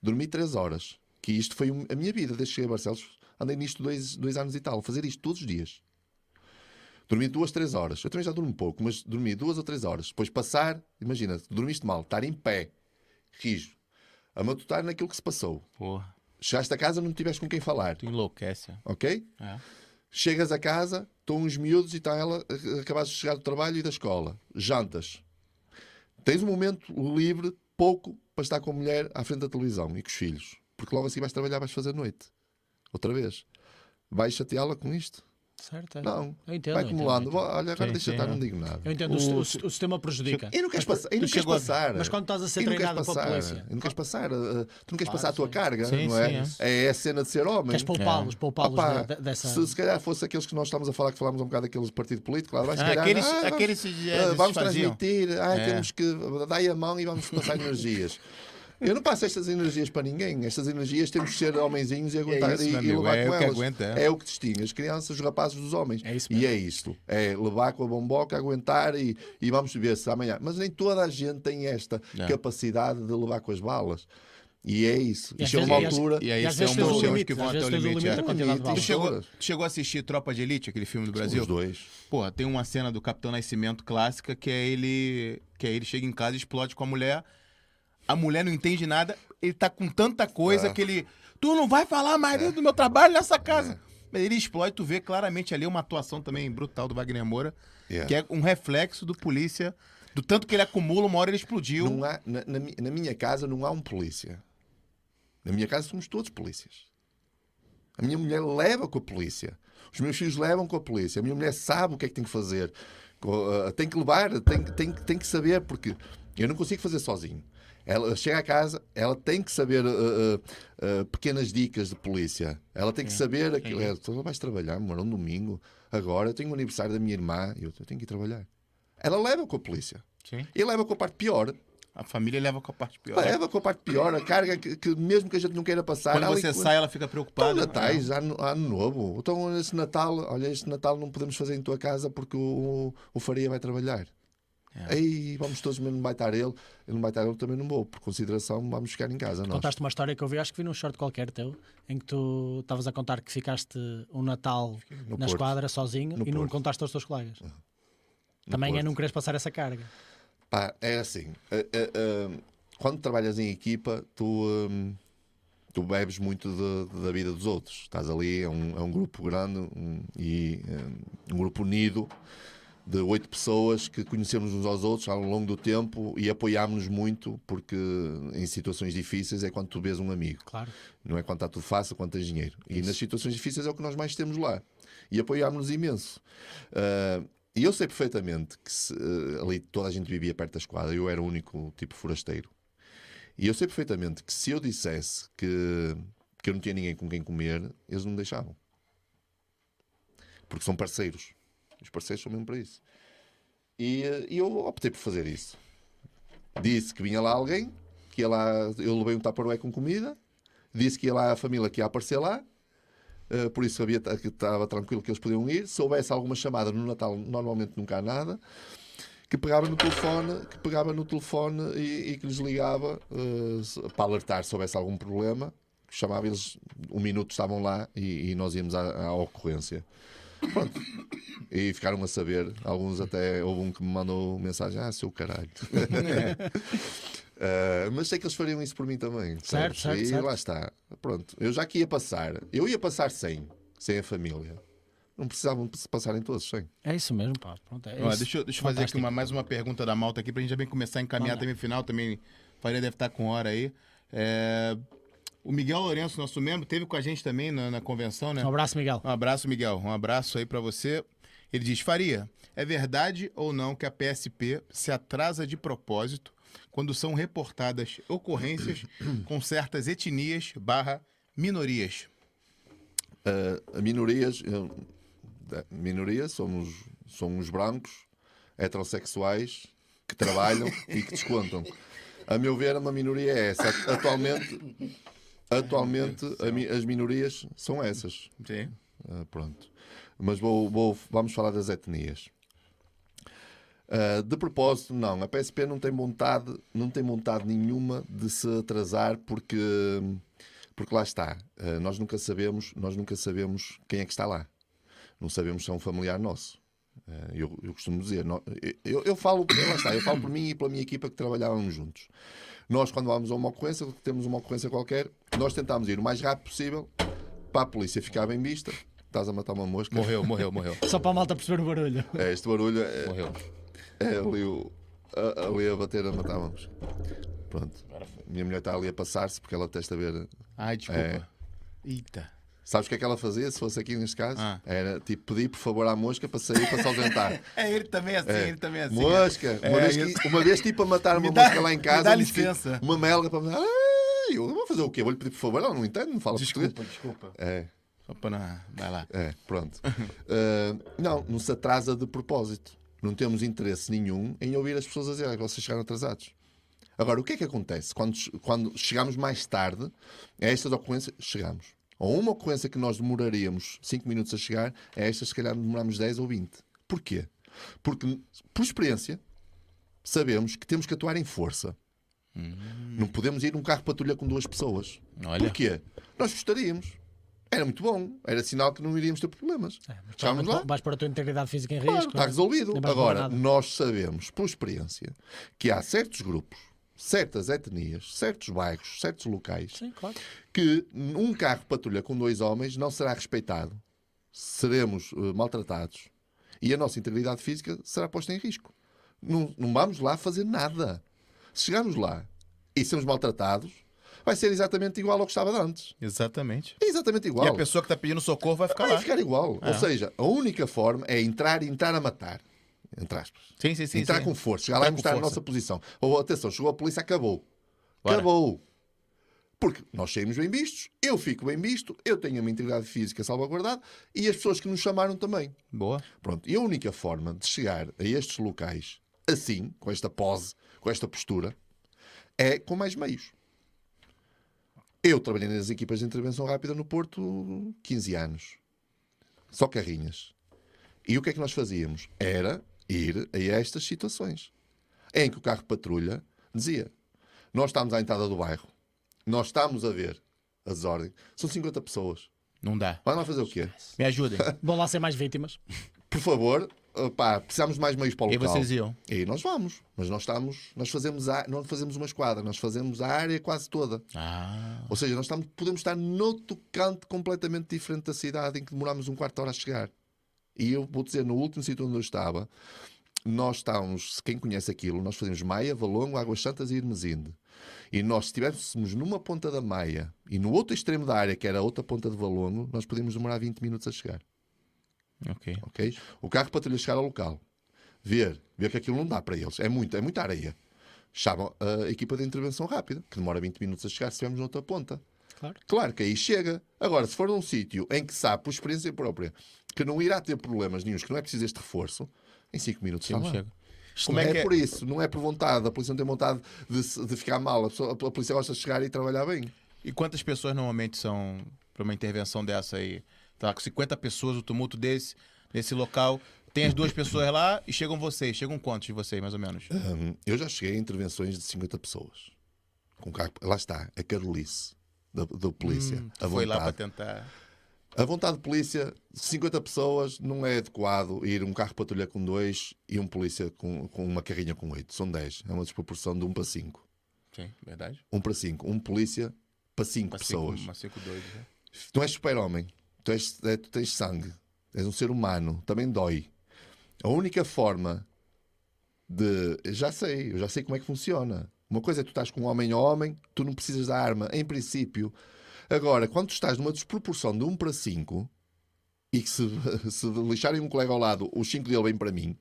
Dormi três horas. Que isto foi a minha vida desde que cheguei a Barcelos. Andei nisto dois, dois anos e tal. Fazer isto todos os dias. Dormi duas, três horas. Eu também já durmo pouco, mas dormi duas ou três horas. Depois passar, imagina, dormiste mal, estar em pé, rijo, a matutar naquilo que se passou. Porra, Chegaste a casa, não tiveste com quem falar, tu enlouquece. ok? É. Chegas a casa, estão uns miúdos e está ela, eh, acabaste de chegar do trabalho e da escola. Jantas. Tens um momento livre, pouco, para estar com a mulher à frente da televisão e com os filhos. Porque logo assim vais trabalhar, vais fazer noite. Outra vez. Vais chateá-la com isto? Certo, é. Não. Entendo, Vai acumulando. entendo. Olha, agora Sim, deixa sim, estar, é. não digo nada. Eu entendo, o, O- o- o sistema prejudica. E não queres, passar, e não queres passar. Mas quando estás a ser E treinado pela passar. polícia, E não queres passar. uh, Tu não queres Claro, passar a tua sim. carga, Sim, não sim, é? É a cena de ser homem. queres poupá-los, poupá-los Opa, de- de- dessa. se, se calhar fosse aqueles que nós estávamos a falar, que falámos um bocado daqueles partido político, lá vai, se Ah, calhar, aqueles- ah, vamos- aqueles, é, ah, desses vamos transmitir, ah, É. temos que dar a mão e vamos passar energias. Eu não passo estas energias para ninguém. Estas energias temos que ser homenzinhos e aguentar isso, e, e amigo, levar é com o que elas. aguenta, é. é o que distingue as crianças, os rapazes dos homens. É isso e é isto. É levar com a bomboca, aguentar e, e vamos ver se amanhã. Mas nem toda a gente tem esta É. capacidade de levar com as balas. E é isso. E E às chega uma e altura. E aí E às são vezes tens um bons filmes limite, que vão até o limite. limite é. de Tu chegou, tu chegou a assistir Tropa de Elite, aquele filme do Brasil? Os dois. Porra, tem uma cena do Capitão Nascimento clássica que é ele que é ele chega em casa e explode com a mulher. A mulher não entende nada, ele tá com tanta coisa É. que ele. Tu não vai falar mais do meu trabalho nessa casa. Mas Ele explode, tu vê claramente ali uma atuação também brutal do Wagner Moura, Yeah. que é um reflexo do polícia, do tanto que ele acumula, uma hora ele explodiu. Há, na, na na minha casa não há um polícia. Na minha casa somos todos polícias. A minha mulher leva com a polícia. Os meus filhos levam com a polícia. A minha mulher sabe o que é que tem que fazer. Ah, tem que levar, tem, tem, tem que saber, porque eu não consigo fazer sozinho. Ela chega a casa, ela tem que saber ah, ah, ah, pequenas dicas de polícia. Ela tem que saber aquilo. É, tu vais trabalhar, amor, um domingo. Agora eu tenho o aniversário da minha irmã e eu, tenho que ir trabalhar. Ela leva com a polícia. Sim. E leva com a parte pior. A família leva com a parte pior. Leva com a parte pior, a carga que, que mesmo que a gente não queira passar. Quando você sai, ela fica Então, preocupada. Natais, ano, ano novo. Então, este Natal, olha, este Natal não podemos fazer em tua casa porque o, o Faria vai trabalhar. É. Aí vamos todos, mesmo não vai estar ele, ele não vai estar ele, também não vou. Por consideração, vamos ficar em casa. Nós. Contaste uma história que eu vi, acho que vi num short qualquer teu, em que tu estavas a contar que ficaste um Natal no na Porto. esquadra sozinho No e não Porto. contaste aos teus colegas. Também é Porto. não queres passar essa carga. Pá, é assim. eh, eh, eh, quando trabalhas em equipa, tu, hum, tu bebes muito de- da vida dos outros. Estás ali, é um, é um grupo grande um, e hum, um grupo unido de oito pessoas que conhecemos uns aos outros ao longo do tempo e apoiámos-nos muito porque em situações difíceis é quando tu vês um amigo. Claro. Não é quando está tudo fácil, quando tens dinheiro. E nas situações difíceis é o que nós mais temos lá. E apoiámos-nos imenso. Ah, e eu sei perfeitamente que se, ah, ali toda a gente vivia perto da esquadra, eu era o único tipo forasteiro. E eu sei perfeitamente que se eu dissesse que, que eu não tinha ninguém com quem comer, eles não me deixavam. Porque são parceiros. Os parceiros são mesmo para isso. E, ah, e eu optei por fazer isso. Disse que vinha lá alguém, que ia lá, eu levei um tupperware com comida, disse que ia lá a família que ia aparecer lá, eh, por isso sabia que estava tranquilo que eles podiam ir. Se houvesse alguma chamada no Natal, normalmente nunca há nada. Que pegava no telefone, que pegava no telefone e, e que lhes ligava eh, se- para alertar se houvesse algum problema. Chamava eles, um minuto estavam lá e, e nós íamos à, à ocorrência. Pronto. E ficaram a saber. Alguns até houve um que me mandou mensagem: Ah, seu caralho. Uh, mas sei que eles fariam isso por mim também. Certo, sabes? certo, E certo. lá está. Pronto. Eu já que ia passar. Eu ia passar sem. Sem a família. Não precisavam se passarem todos sem. É isso mesmo, pá. Pronto, é isso. deixa, eu- deixa eu fazer aqui uma, mais uma pergunta da malta aqui pra gente já bem começar a encaminhar Vamos também o final. Também Faria deve estar com hora aí. É, o Miguel Lourenço, nosso membro, teve com a gente também na, na convenção, né? Um abraço, Miguel. Um abraço, Miguel. Um abraço aí pra você. Ele diz: Faria, é verdade ou não que a PSP se atrasa de propósito quando são reportadas ocorrências com certas etnias barra minorias? Uh, minorias. da- minorias somos, somos brancos, heterossexuais, que trabalham e que descontam. A meu ver, uma minoria é essa. Atualmente, atualmente a as minorias são essas. Sim. Ah, pronto. Mas vou, vou- vamos falar das etnias. Ah, de propósito, não. A PSP não tem vontade, não tem vontade nenhuma de se atrasar porque, porque lá está. Ah, nós nunca sabemos, nós nunca sabemos quem é que está lá. Não sabemos se é um familiar nosso. Ah, eu, eu costumo dizer, nó- eu, eu falo, lá está, eu falo por mim e pela minha equipa que trabalhávamos juntos. Nós, quando vamos a uma ocorrência, temos uma ocorrência qualquer, nós tentamos ir o mais rápido possível para a polícia ficar bem vista. Estás a matar uma mosca. Morreu, morreu, morreu. Só para a malta perceber o barulho. É, este barulho é, Morreu. é ali, o, a, ali a bater a matar a mosca. Pronto. Minha mulher está ali a passar-se porque ela testa ver. Ai, desculpa. É. Eita. Sabes o que é que ela fazia se fosse aqui neste caso? Ah. Era tipo pedir por favor à mosca para sair para se ausentar. É, ele também é assim, É. ele também é assim. Mosca! Uma, É, vez, isso. que- uma vez tipo a matar uma Me dá- mosca lá em me casa. dá um mosquito, licença. Uma melga para me dar. "Ai, Eu vou fazer o quê? Vou-lhe pedir por favor? Ela não entende, não fala Desculpa, português. desculpa. É, Só para não... Vai lá. é, pronto. Uh, não, não se atrasa de propósito. Não temos interesse nenhum em ouvir as pessoas a dizer que vocês chegaram atrasados. Agora, o que é que acontece? Quando, quando chegamos mais tarde a estas ocorrências, chegamos. Ou uma ocorrência que nós demoraríamos 5 minutos a chegar, a estas, se calhar, demoramos 10 ou 20. Porquê? Porque, por experiência, sabemos que temos que atuar em força. Não podemos ir num carro patrulha com duas pessoas. Olha. Porquê? Nós gostaríamos. Era muito bom. Era sinal que não iríamos ter problemas. É, Chegámos lá. Vais pôr a tua integridade física em Claro, risco. está não é? resolvido. Nem vais Agora, nós sabemos, por experiência, que há certos grupos, certas etnias, certos bairros, certos locais, Sim, claro. que um carro patrulha com dois homens não será respeitado. Seremos eh, maltratados. E a nossa integridade física será posta em risco. Não, não vamos lá fazer nada. Se chegarmos lá e sermos maltratados, vai ser exatamente igual ao que estava antes. Exatamente. É exatamente igual. E a pessoa que está pedindo socorro vai ficar Vai lá. ficar igual. É. Ou seja, a única forma é entrar e entrar a matar. Entre aspas. Sim, sim, sim. entrar sim. com força, chegar lá e mostrar a nossa posição. Ou atenção, chegou a polícia, acabou. Bora. Acabou. Porque nós saímos bem vistos, eu fico bem visto, eu tenho a minha integridade física salvaguardada e as pessoas que nos chamaram também. Boa. Pronto. E a única forma de chegar a estes locais assim, com esta pose, com esta postura, é com mais meios. Eu trabalhei nas equipas de intervenção rápida no Porto 15 anos. Só carrinhas. E o que é que nós fazíamos? Era ir a estas situações. Em que o carro de patrulha dizia: Nós estamos à entrada do bairro, nós estamos a ver as ordens, são 50 pessoas. Não dá. Vai lá fazer o quê? Me ajudem. Vão lá ser mais vítimas. Por favor, pá, precisamos de mais meios para o E local. vocês iam? E aí nós vamos, mas nós estamos, nós fazemos a, não fazemos uma esquadra, nós fazemos a área quase toda. Ah. Ou seja, nós estamos, podemos estar noutro canto completamente diferente da cidade em que demorámos um quarto de hora a chegar. E eu vou dizer, no último sítio onde eu estava, nós estávamos, quem conhece aquilo, nós fazemos Maia, Valongo, Águas Santas e Irmesinde. E nós, se estivéssemos numa ponta da Maia e no outro extremo da área, que era a outra ponta de Valongo, nós podíamos demorar 20 minutos a chegar. Ok. ok? O carro para patrulha chegar ao local, ver, ver que aquilo não dá para eles, é, muito, é muita areia. Chamam a equipa de intervenção rápida, que demora 20 minutos a chegar se estivermos noutra ponta. Claro. Claro que aí chega. Agora, se for num sítio em que sabe, por experiência própria, que não irá ter problemas nenhums, que não é preciso este reforço, em 5 minutos Sim, está lá. chega. Como não é é, que é- por isso, não é por vontade. A polícia não tem vontade de, de ficar mal. A, pessoa- a polícia gosta de chegar e trabalhar bem. E quantas pessoas normalmente são para uma intervenção dessa aí? Tá com 50 pessoas, o tumulto desse, nesse local. Tem as duas pessoas lá e chegam vocês. Chegam quantos de vocês, mais ou menos? Hum, eu já cheguei a intervenções de 50 pessoas. Com carro, lá está, a carolice da, da polícia. Hum, a Foi lá para vontade. tentar. A vontade de polícia, 50 pessoas, não é adequado ir um carro patrulha com dois e um polícia com, com uma carrinha com oito. São 10. É uma desproporção de um para cinco. Sim, verdade. Um para cinco. Um polícia para cinco Uma cinco, pessoas. uma cinco dois, né? Tu és super-homem. Tu, és, é, tu tens sangue. És um ser humano. Também dói. A única forma de. Já sei, eu já sei como é que funciona. Uma coisa é tu estás com um homem a homem, tu não precisas da arma, em princípio. Agora, quando tu estás numa desproporção de 1 para 5 e que se, se lixarem um colega ao lado, os 5 dele vêm para mim,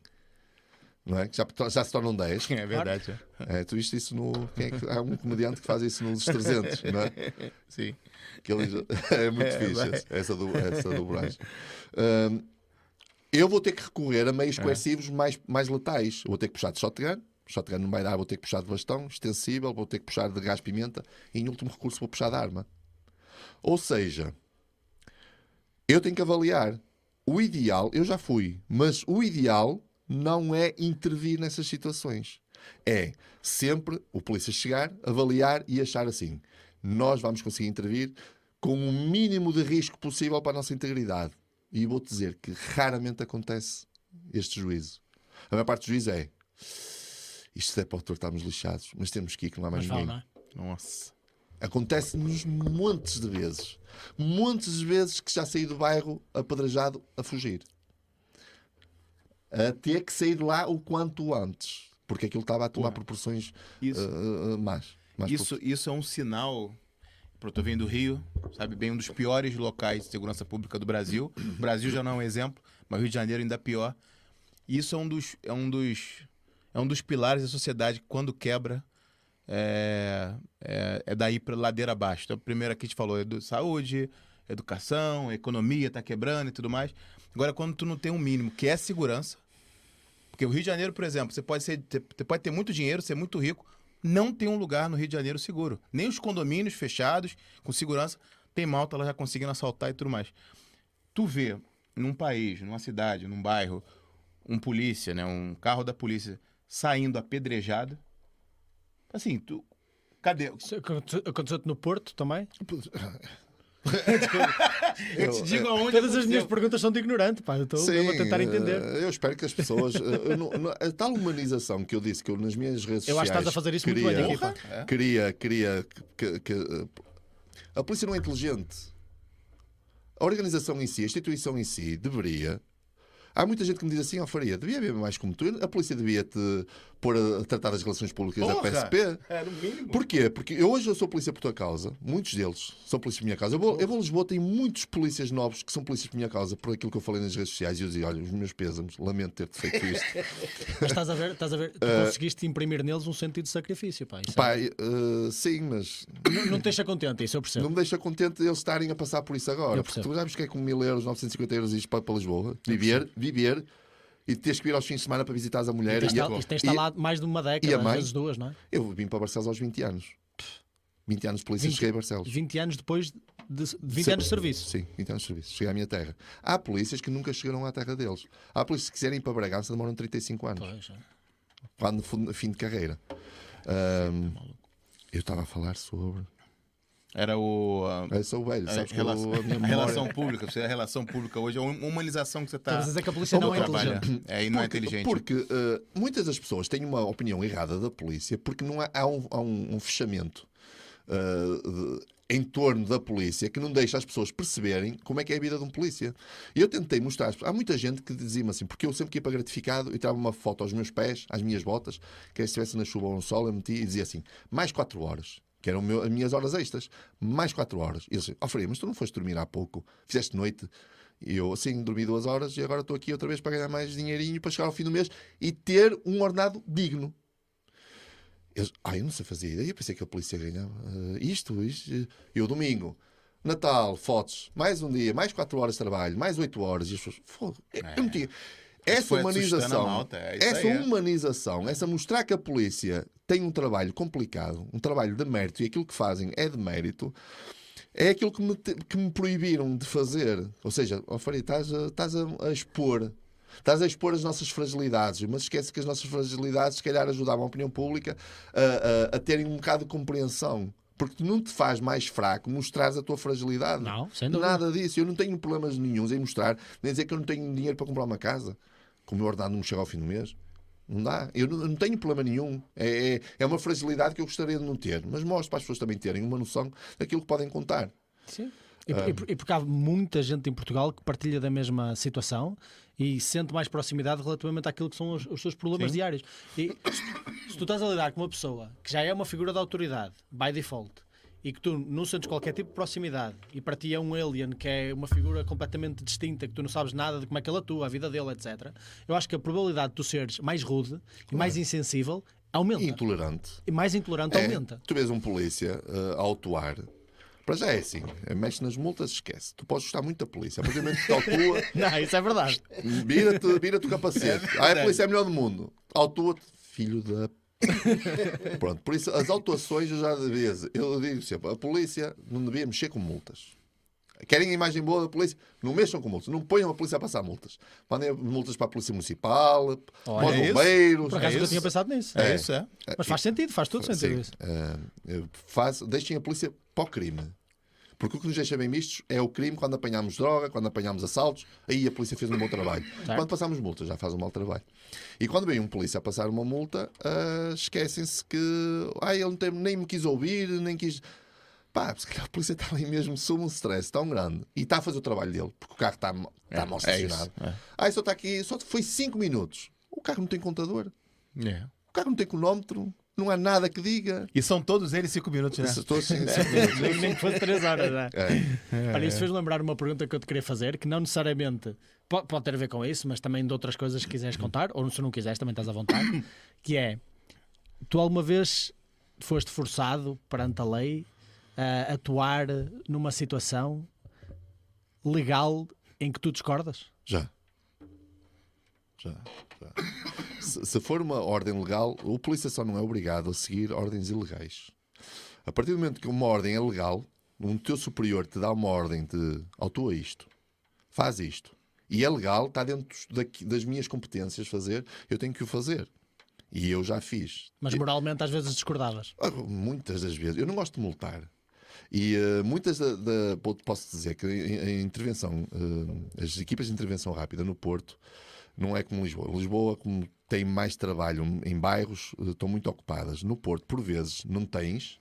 não é? Que já, já se tornam 10. É verdade. É, tu viste isso no. É que- há um comediante que faz isso nos 300, não é? Sim. Que ele é muito É, fixe vai. essa, essa do, essa do Braz. Hum, eu vou ter que recorrer a meios coercivos mais, mais letais. Eu vou ter que puxar de shotgun. Shotgun não vai dar, vou ter que puxar de bastão, extensível, vou ter que puxar de gás-pimenta e, em último recurso, vou puxar de arma. Ou seja, eu tenho que avaliar. O ideal, eu já fui, mas o ideal não é intervir nessas situações. É sempre o polícia chegar, avaliar e achar assim: nós vamos conseguir intervir com o mínimo de risco possível para a nossa integridade. E vou-te dizer que raramente acontece este juízo. A maior parte dos juízes é isto é para o doutor estarmos lixados, mas temos que ir, que não há mais Mas ninguém. não é? Nossa. Acontece-nos montes de vezes. Montes de vezes que já saí do bairro apedrejado a fugir. A ter que sair de lá o quanto antes. porque aquilo estava a tomar Porra. proporções Isso. uh, uh, más. más Isso, isso é um sinal. Eu tô vindo do Rio, sabe bem, um dos piores locais de segurança pública do Brasil. O Brasil já não é um exemplo, mas o Rio de Janeiro ainda é pior. E isso é um dos, é um dos, é um dos pilares da sociedade que, quando quebra, é, é, é daí para ladeira abaixo. Então, primeiro aqui gente falou edu saúde, educação, economia tá quebrando e tudo mais. Agora, quando tu não tem um mínimo, que é segurança, porque o Rio de Janeiro, por exemplo, você pode, ser, você pode ter muito dinheiro, ser muito rico, não tem um lugar no Rio de Janeiro seguro. Nem os condomínios fechados, com segurança, tem malta, ela já conseguindo assaltar e tudo mais. Tu vê num país, numa cidade, num bairro, um polícia, né, um carro da polícia saindo apedrejado. Assim, tu. Cadê? Aconteceu-te no Porto também? Eu te digo aonde Todas as minhas perguntas são de ignorante, pá. Eu estou Sim, a tentar entender. eh, eu espero que as pessoas. eh, eu não- não- a tal humanização que eu disse que eu nas minhas redes Eu acho sociais. que estás a fazer isso muito queria, bem aqui, pá. É. Queria, queria que, que, eh, a polícia não é inteligente. A organização em si, a instituição em si, deveria. Há muita gente que me diz assim, ó Faria, devia haver mais como tu. A polícia devia te pôr a, tratar das relações públicas da Porra! PSP. É, no mínimo. Porquê? Porque eu hoje eu sou polícia por tua causa, muitos deles são polícias por minha causa. Eu vou, eu vou a Lisboa, tem muitos polícias novos que são polícias por minha causa, por aquilo que eu falei nas redes sociais, e eu dizia: olha, os meus pêsames, lamento ter-te feito isto. Mas estás a ver, estás a ver, tu conseguiste imprimir neles um sentido de sacrifício, pá. É- Pai, eh, sim, mas não, não te deixa contente, isso eu percebo. não me deixa contente eles estarem a passar por isso agora. Eu Porque tu sabes que é com mil euros, 950 euros e para, para Lisboa, viver, viver e teres que ir aos fins de semana para visitares a mulher. Tens, E, de- tens lá mais de uma e década, às mãe? vezes duas, não é? Eu vim para Barcelos aos 20 anos. 20 anos de polícia, 20 cheguei a Barcelos. 20 anos depois de, de 20 Se- anos de serviço. Sim, 20 anos de serviço. Cheguei à minha terra. Há polícias que nunca chegaram à terra deles. Há polícias que quiserem ir para Bragança demoram 35 anos. Pois, é. Quando fim de carreira. Ahm, eu estava a falar sobre. Era o. a- Eu sou velho, que relação, a minha a memória... relação pública, você- a relação pública hoje é uma humanização que você está. Estavas a dizer que a polícia não é trabalha. inteligente. É, e não é Porque- inteligente. Porque eh, muitas das pessoas têm uma opinião errada da polícia porque não há, há um, há um- um fechamento eh, de- em torno da polícia que não deixa as pessoas perceberem como é que é a vida de um polícia. E eu tentei mostrar. Há muita gente que dizia-me assim, porque eu sempre que ia para gratificado e tirava uma foto aos meus pés, às minhas botas, que se estivesse na chuva ou no sol, eu metia e dizia assim: mais 4 horas. Que eram o meu- as minhas horas extras, mais 4 horas. E disse: Ó Faria, mas tu não foste dormir há pouco? Fizeste noite? E eu, assim, dormi duas horas e agora estou aqui outra vez para ganhar mais dinheirinho para chegar ao fim do mês e ter um ordenado digno. Eles, ah, eu não sei fazer ideia. Eu pensei que a polícia ganhava eh, isto, isto. eh." Eu, domingo, Natal, fotos, mais um dia, mais 4 horas de trabalho, mais 8 horas. E as pessoas, fogo, eu não tinha. Essa humanização, malta, é essa aí, é. humanização, essa mostrar que a polícia tem um trabalho complicado, um trabalho de mérito e aquilo que fazem é de mérito, é aquilo que me, que me proibiram de fazer. Ou seja, oh, Faria, estás, a, estás a, a expor. Estás a expor as nossas fragilidades, mas esquece que as nossas fragilidades, se calhar, ajudavam a opinião pública a, a, a terem um bocado de compreensão. Porque tu não te faz mais fraco mostrares a tua fragilidade. Não, sem dúvida. Nada disso. Eu não tenho problemas nenhums em mostrar, nem dizer que eu não tenho dinheiro para comprar uma casa, como o meu ordenado não me chega ao fim do mês. Não dá. Eu não, eu não tenho problema nenhum. É, é, é uma fragilidade que eu gostaria de não ter. Mas mostro para as pessoas também terem uma noção daquilo que podem contar. Sim. E, por- e porque há muita gente em Portugal que partilha da mesma situação e sente mais proximidade relativamente àquilo que são os, os seus problemas diários. E se, se tu estás a lidar com uma pessoa que já é uma figura de autoridade, by default, e que tu não sentes qualquer tipo de proximidade, e para ti é um alien que é uma figura completamente distinta, que tu não sabes nada de como é que ele atua, a vida dele, etc., eu acho que a probabilidade de tu seres mais rude e mais insensível aumenta. Intolerante. E mais intolerante É, aumenta. tu vês um polícia eh, a autuar. Para já é assim, eh, mexe nas multas, esquece. Tu podes gostar muito da polícia. A partir do momento que te autua, Não, isso é verdade. vira-te vira o capacete. ah, a polícia é a melhor do mundo. Autua-te, filho da. Pronto, por isso as autuações eu já devia. Eu digo sempre: a polícia não devia mexer com multas. Querem a imagem boa da polícia? Não mexam com multas. Não ponham a polícia a passar multas. Mandem multas para a Polícia Municipal, para os é isso. bombeiros. Por acaso É eu isso. tinha pensado nisso. É, isso, é. Mas faz sentido, faz todo sentido Sim, isso. eh, eu faço- deixem a polícia para o crime. Porque o que nos deixa bem mistos é o crime quando apanhamos droga, quando apanhamos assaltos, aí a polícia fez um bom trabalho. Quando passamos multas, já faz um mau trabalho. E quando vem um polícia a passar uma multa, ah, esquecem-se que ah, ele não tem- nem me quis ouvir, nem quis. Pá, se calhar a polícia está ali mesmo sob um stress tão grande e está a fazer o trabalho dele, porque o carro está, está mal é estacionado. é. Ah, só está aqui, só foi 5 minutos. O carro não tem contador. É. O carro não tem cronómetro, não há nada que diga. E são todos eles cinco minutos, né? Estou assim, assim, Nem, nem que fosse 3 horas já. é. Olha, isso fez lembrar uma pergunta que eu te queria fazer, que não necessariamente po- pode ter a ver com isso, mas também de outras coisas que quiseres contar, ou se não quiseres, também estás à vontade, que é, tu alguma vez foste forçado perante a lei a atuar numa situação legal em que tu discordas? Já. Já. já. Se, se for uma ordem legal, o polícia só não é obrigado a seguir ordens ilegais. A partir do momento que uma ordem é legal, um teu superior te dá uma ordem de autua isto, faz isto, e é legal, está dentro daqui- das minhas competências fazer, eu tenho que o fazer. E eu já fiz. Mas moralmente às vezes discordavas. Ah, Muitas das vezes. Eu não gosto de multar. E eh, muitas da, da- po- Posso dizer que a, intervenção, eh, as equipas de intervenção rápida no Porto, não é como Lisboa. Lisboa, como tem mais trabalho em bairros, eh, estão muito ocupadas. No Porto, por vezes, não tens.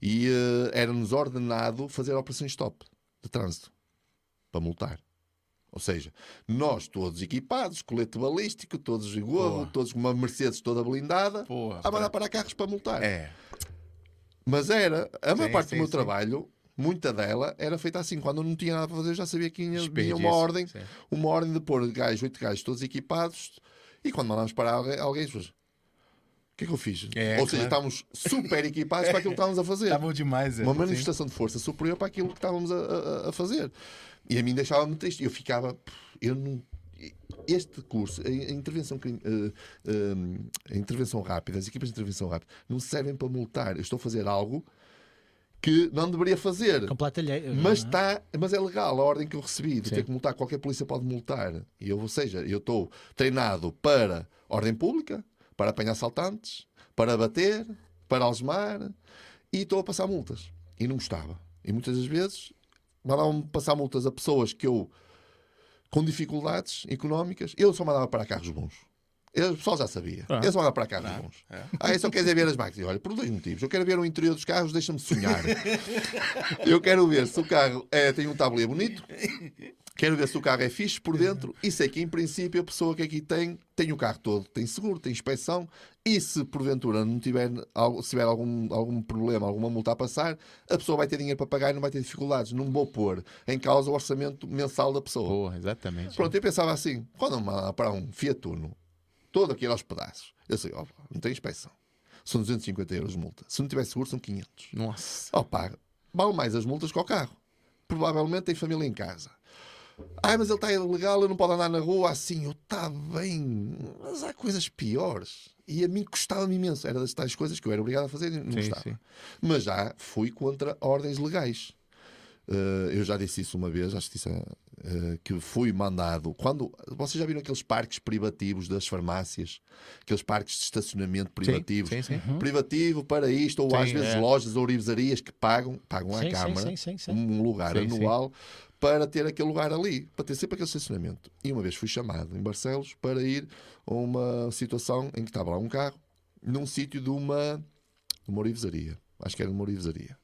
E eh, era-nos ordenado fazer operações stop de trânsito para multar. Ou seja, nós todos equipados, colete balístico, todos igual, Boa. todos com uma Mercedes toda blindada, Porra, a mandar parar carros para multar. É. Mas era, a maior Sim, parte sim, do meu sim. trabalho, muita dela, era feita assim. Quando não tinha nada para fazer, eu já sabia que vinha Desperdício, uma ordem, sim. uma ordem de pôr gajos, oito gajos, todos equipados, e quando mandávamos parar alguém, alguém diz, o que é que eu fiz? É, Ou seja, claro. estávamos super equipados para aquilo que estávamos a fazer. Bom demais, é. Uma Sim. manifestação de força superior para aquilo que estávamos a, a- a fazer. E a mim deixava-me triste. Eu ficava. Eu não. Este curso, a intervenção, eh, eh, a intervenção rápida, as equipas de intervenção rápida, não servem para multar. Eu estou a fazer algo que não deveria fazer. Alheio. Mas, está, mas é legal a ordem que eu recebi de Sim. ter que multar. Qualquer polícia pode multar. E eu, ou seja, eu estou treinado para ordem pública, para apanhar assaltantes, para bater, para algemar e estou a passar multas. E não gostava. E muitas das vezes mandavam-me passar multas a pessoas que eu, com dificuldades económicas, eu só mandava para carros bons. O pessoal já sabia. Ah. Só mandava para carros bons. é. Ah, eu só quero ver as máquinas. Olha, por dois motivos. Eu quero ver o interior dos carros, deixa-me sonhar. Eu quero ver se o carro é, tem um tabuleiro bonito. Quero ver se o carro é fixe por dentro e sei que, em princípio, a pessoa que aqui tem tem o carro todo, tem seguro, tem inspeção. E se porventura não tiver, se tiver algum, algum problema, alguma multa a passar, a pessoa vai ter dinheiro para pagar e não vai ter dificuldades. Não vou pôr em causa o orçamento mensal da pessoa. Porra, exatamente. Pronto, eu pensava assim: quando para um Fiat Uno, todo aquilo aos pedaços, eu sei, ó, não tem inspeção. São 250 euros de multa. Se não tiver seguro, são 500. Nossa. Ó, pá, vale mais as multas que o carro. Provavelmente tem família em casa. Ai, mas ele está ilegal, eu não posso andar na rua assim. Eu está bem, mas há coisas piores. E a mim custava-me imenso. Era das tais coisas que eu era obrigado a fazer e não Sim, gostava. sim. Mas já fui contra ordens legais. Eh, eu já disse isso uma vez, acho que disse eh, que fui mandado. Quando vocês já viram aqueles parques privativos das farmácias, aqueles parques de estacionamento privativos, Sim, sim. privativo para isto, ou Sim, às vezes é. lojas ou ourivarias que pagam, pagam à Sim, sim, Câmara sim, sim, sim. um lugar Sim, sim. anual para ter aquele lugar ali, para ter sempre aquele estacionamento. E uma vez fui chamado em Barcelos para ir a uma situação em que estava lá um carro, num sítio de uma, de uma ourivesaria. Acho que era uma ourivesaria.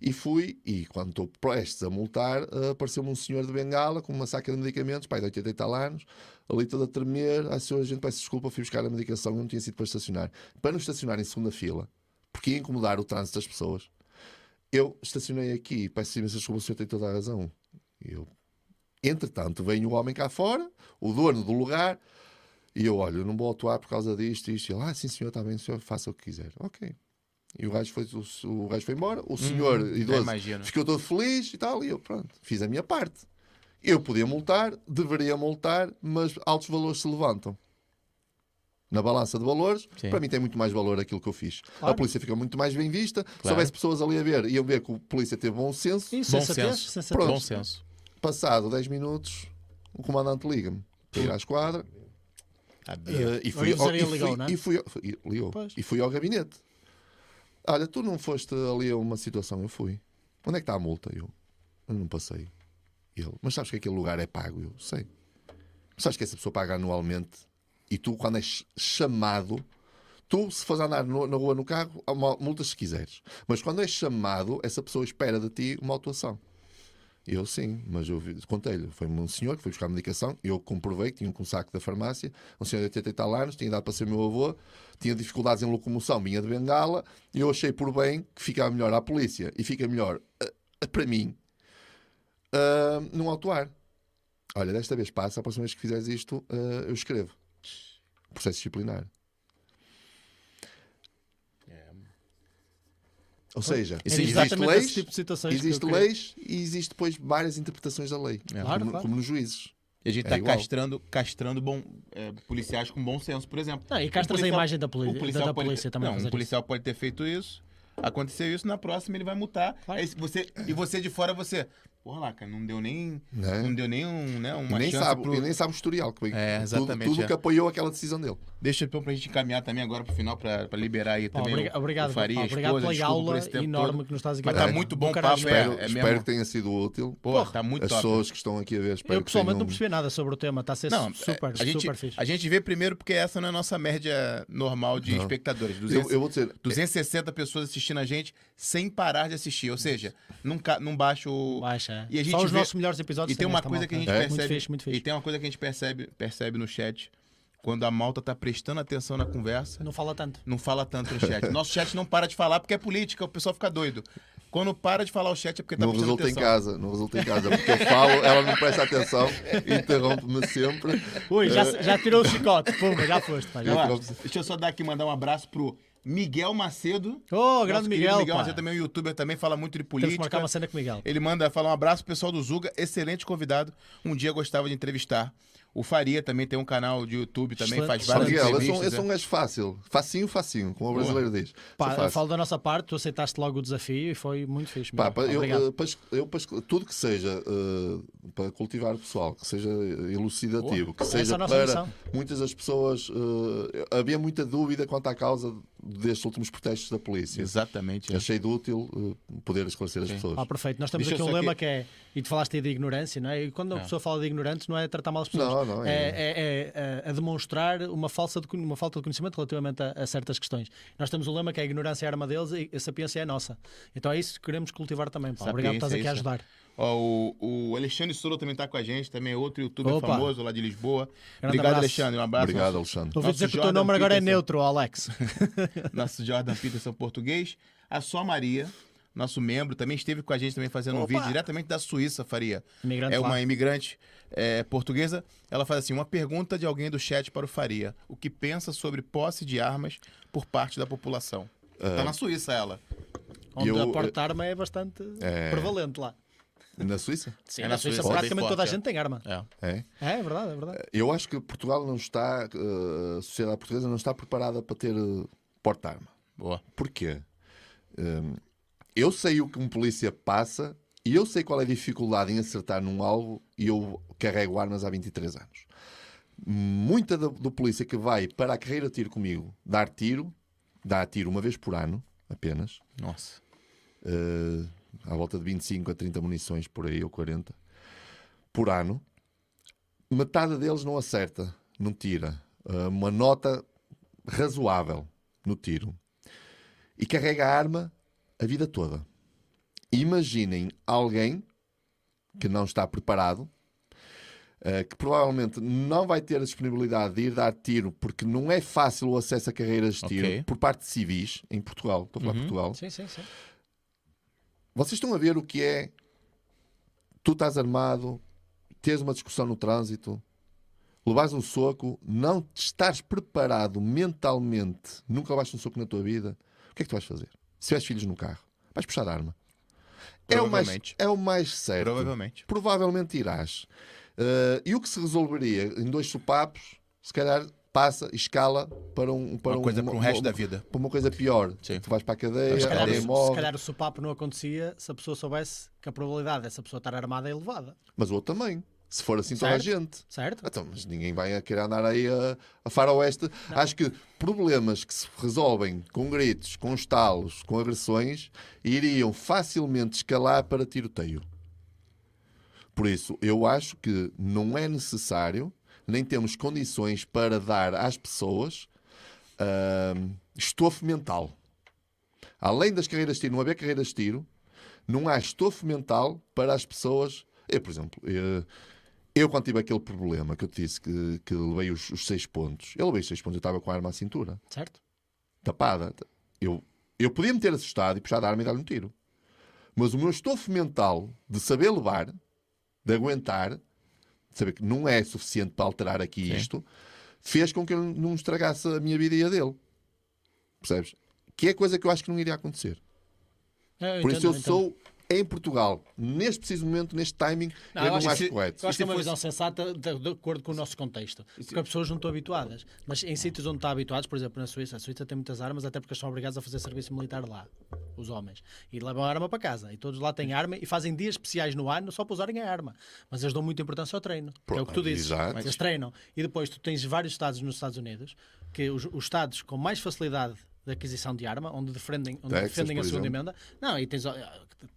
E fui, e quando estou prestes a multar, eh, apareceu-me um senhor de bengala com uma saca de medicamentos, pai de 80 e tal anos, ali todo a tremer. Ah, senhor, a gente peço desculpa, fui buscar a medicação, eu não tinha sido para estacionar. Para não estacionar em segunda fila, porque ia incomodar o trânsito das pessoas, eu estacionei aqui, peço imensa desculpa, o senhor tem toda a razão. Eu, entretanto, vem o homem cá fora, o dono do lugar, e eu, olha, eu não vou atuar por causa disto, isto. E ele, ah, sim, senhor, está bem, senhor faça o que quiser. Ok. E o gajo foi, o, o gajo foi embora, o senhor já idoso imagino. ficou todo feliz e tal, e eu, pronto, fiz a minha parte. Eu podia multar, deveria multar, mas altos valores se levantam. Na balança de valores, Sim. para mim tem muito mais valor aquilo que eu fiz. Claro. A polícia fica muito mais bem vista. Se Claro. houvesse pessoas ali a ver, iam ver que o polícia teve bom senso. Sim, Bom senso. sensatez. Bom senso. Passado 10 minutos, o comandante liga-me para ir à esquadra. Eh, e A fui, ao, e fui, ligou, é? ligou. E fui ao gabinete. Olha, tu não foste ali a uma situação, eu fui. Onde é que está a multa? Eu, eu não passei. Ele, mas sabes que aquele lugar é pago? Eu sei. Mas sabes que essa pessoa paga anualmente e tu, quando és chamado, tu, se fores andar no- na rua no carro, há uma multa se quiseres. Mas quando és chamado, essa pessoa espera de ti uma autuação. Eu sim, mas eu contei-lhe. Foi um senhor que foi buscar medicação. Eu comprovei que tinha um saco da farmácia. Um senhor de 80 e tal anos, tinha dado para ser meu avô, tinha dificuldades em locomoção, vinha de bengala. E eu achei por bem que ficava melhor à polícia e fica melhor ah, para mim ah, num autuar. Olha, desta vez passa, a próxima vez que fizeres isto, ah, eu escrevo. Processo disciplinar. Ou seja, É existe exatamente leis, tipo que existe queria- leis e existe depois várias interpretações da lei, É. Claro, como, claro. como nos juízes. E a gente É tá castrando, castrando bom, é, policiais com bom senso, por exemplo. Não, e Um castras a imagem da, poli- o da, policial da pode polícia ter- também. Não, um policial pode ter feito isso, aconteceu isso, na próxima ele vai multar. Claro. Aí você, e você de fora, você... Porra lá, cara, não deu nem, Né? não deu nem, um, né, uma E nem chance sabe, pro... e nem sabe o historial. Que, É, tudo- exatamente, Tudo, é. que apoiou aquela decisão dele. Deixa então pra gente encaminhar também agora pro final, pra, pra liberar aí também obriga- o, obrigado, o Faria, pá, a obrigado esposa, pela aula enorme todo. que nos estás aqui Mas a tá dar. muito bom papo, mesmo. é, Espero, é espero que tenha sido útil. Pô, tá muito As top. pessoas que estão aqui a ver, espero Eu pessoalmente não percebi nada sobre o tema, está a ser Não, super, a gente, super fixe. a gente vê primeiro porque essa não é a nossa média normal de Não. espectadores. Eu, 200, eu vou dizer, 260 pessoas assistindo a gente sem parar de assistir. Ou seja, não, ca- não baixa o. Baixa. é. E a gente Só os vê- nossos melhores episódios E tem uma esta coisa que a gente percebe. E tem uma coisa que a gente percebe no chat. Quando a malta tá prestando atenção na conversa, Não fala tanto. não fala tanto no chat. Nosso chat não para de falar porque é política, o pessoal fica doido. Quando para de falar o chat é porque tá não prestando resulta em atenção. casa, não resulta em casa, porque eu falo, ela não presta atenção, interrompe-me sempre. Ui, já, já tirou o chicote. Pumba, já foste. Pá, já. Interrompe- deixa eu só dar aqui mandar um abraço pro Miguel Macedo. Oh, grande Miguel. Miguel pá. Macedo também é um youtuber, também fala muito de Temos que marcar política. uma cena com o Miguel. Ele manda falar um abraço pro pessoal do Zuga, excelente convidado. Um dia eu gostava de entrevistar. O Faria também tem um canal de YouTube, também Excelente. faz várias Miguel, eu sou, um- entrevistas. eu sou um gajo fácil, facinho, facinho, como o brasileiro diz. Sou Pá, eu falo da nossa parte, tu aceitaste logo o desafio e foi muito fixe. Pá, pá, eu, eh, eu tudo que seja eh, para cultivar o pessoal, que seja elucidativo, que Essa é seja nossa para missão. muitas das pessoas. eh, havia muita dúvida quanto à causa destes últimos protestos da polícia. Exatamente. é. Achei de útil eh, poder esclarecer as pessoas. Ah, perfeito. Nós temos Deixa aqui um lema aqui- que é. E tu falaste aí de ignorância, não é? E quando a É. pessoa fala de ignorantes, não é tratar mal as pessoas. Não, não, é. é- É, é- é demonstrar uma, falsa de, uma falta de conhecimento relativamente a, a certas questões. Nós temos o lema que é a ignorância é a arma deles e a sapiência é a nossa. Então é isso que queremos cultivar também. Obrigado por estás aqui a é isso. ajudar. Ó, o, o Alexandre Soro também tá com a gente, também é outro youtuber Opa. famoso lá de Lisboa. Grande Obrigado, abraço. Alexandre. Um abraço. Obrigado, Alexandre. Ouvi Nosso dizer que o teu nome agora é neutro, Alex. Nosso Jordan Peterson português. A Só Maria, nosso membro, também esteve com a gente também fazendo um Opa. vídeo diretamente da Suíça, Faria. Imigrante é lá. uma imigrante é, portuguesa. Ela faz assim: uma pergunta de alguém do chat para o Faria. O que pensa sobre posse de armas por parte da população? Tá na Suíça ela. Onde Eu- a porta de arma é bastante É. prevalente lá. Na Suíça? Sim, É na na Suíça Suíça, praticamente toda a forte, gente tem arma. É. É. É, é verdade, é verdade. Eu acho que Portugal não está, eh, a sociedade portuguesa não está preparada para ter eh, porta-arma. Boa. Porquê? Hum, eu sei o que um polícia passa e eu sei qual é a dificuldade em acertar num alvo e eu carrego armas há 23 anos. Muita do, do polícia que vai para a carreira de tiro comigo dar tiro, dá tiro uma vez por ano, apenas, Nossa. eh, à volta de 25 a 30 munições por aí, ou 40, por ano. Metade deles não acerta, não tira. Eh, uma nota razoável no tiro. E carrega a arma a vida toda. Imaginem alguém que não está preparado, eh, que provavelmente não vai ter a disponibilidade de ir dar tiro, porque não é fácil o acesso a carreiras de tiro Ok. por parte de civis em Portugal. Estou a falar de Uhum. Portugal. Sim, sim, sim. Vocês estão a ver o que é tu estás armado, teres uma discussão no trânsito, levares um soco, não estares preparado mentalmente, nunca levaste um soco na tua vida, o que é que tu vais fazer? Se tiveres filhos no carro, vais puxar arma. É o, mais, é o mais certo. Provavelmente. Provavelmente irás. Eh, e o que se resolveria em dois sopapos, se calhar passa e escala para um para Uma coisa um, para o uma- resto da uma- vida. para uma coisa pior. Sim. Tu vais para a cadeia, Se calhar, alguém o- se morre. calhar o sopapo não acontecia se a pessoa soubesse que a probabilidade dessa pessoa estar armada é elevada. Mas o outro também. Se for assim, toda a Certo. gente. Certo? Então, mas ninguém vai a querer andar aí a, a faroeste. Acho que problemas que se resolvem com gritos, com estalos, com agressões, iriam facilmente escalar para tiroteio. Por isso, eu acho que não é necessário, nem temos condições para dar às pessoas ahm, estofo mental. Além das carreiras de tiro, não haver carreiras de tiro, não há estofo mental para as pessoas. Eu, por exemplo, eu, eu quando tive aquele problema que eu te disse que, que levei os, os seis pontos, eu levei os seis pontos, eu estava com a arma à cintura, Certo? tapada. Eu, eu podia me ter assustado e puxar a arma e dar-lhe um tiro. Mas o meu estofo mental de saber levar, de aguentar, saber que não é suficiente para alterar aqui Sim. isto, fez com que eu não estragasse a minha vida e a dele. Percebes? Que é coisa que eu acho que não iria acontecer. Eu Por entendo, isso eu entendo. sou em Portugal, neste preciso momento, neste timing, Não, acho acho que- correto. Eu acho que é uma visão sensata de, de acordo com o nosso contexto. Porque as pessoas não estão habituadas. Mas em sítios onde estão habituados, por exemplo, na Suíça, a Suíça tem muitas armas, até porque são obrigados a fazer serviço militar lá, os homens. E levam a arma para casa. E todos lá têm arma e fazem dias especiais no ano só para usarem a arma. Mas eles dão muita importância ao treino. Que é o que tu Pronto, dizes. exato. Eles treinam. E depois tu tens vários estados nos Estados Unidos, que os, os estados com mais facilidade de aquisição de arma, onde defendem, onde Texas, defendem a segunda exemplo. emenda. Não, e tens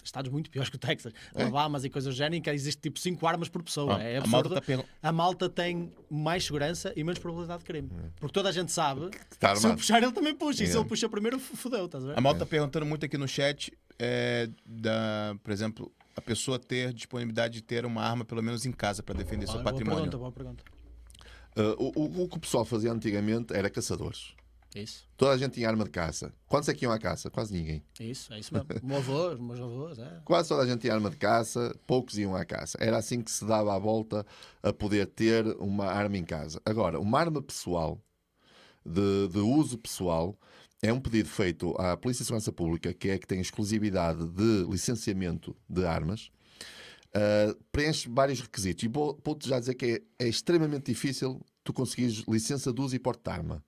estados muito piores que o Texas, Alabama e coisas do género, existe tipo 5 armas por pessoa. Ó, é a malta absurdo. tá pergun- A malta tem mais segurança e menos probabilidade de crime. Porque toda a gente sabe que está se eu puxar, ele também puxa. E se ele puxa primeiro, fodeu, estás a ver? A malta tá perguntando muito aqui no chat, é, da, por exemplo, a pessoa ter disponibilidade de ter uma arma, pelo menos em casa, para defender seu Olha, boa patrimônio. pergunta, boa pergunta. Uh, o, o- o que o pessoal fazia antigamente era caçadores. Isso, Toda a gente tinha arma de caça. Quantos é que iam à caça? Quase ninguém. isso, é isso mesmo. O meu avô, os meus avós, é. Quase toda a gente tinha arma de caça, poucos iam à caça. Era assim que se dava a volta a poder ter uma arma em casa. Agora, uma arma pessoal, de, de uso pessoal, é um pedido feito à Polícia de Segurança Pública, que é que tem exclusividade de licenciamento de armas. Uh, preenche vários requisitos. E vou- vou-te já dizer que é, é extremamente difícil tu conseguires licença de uso e porte de arma.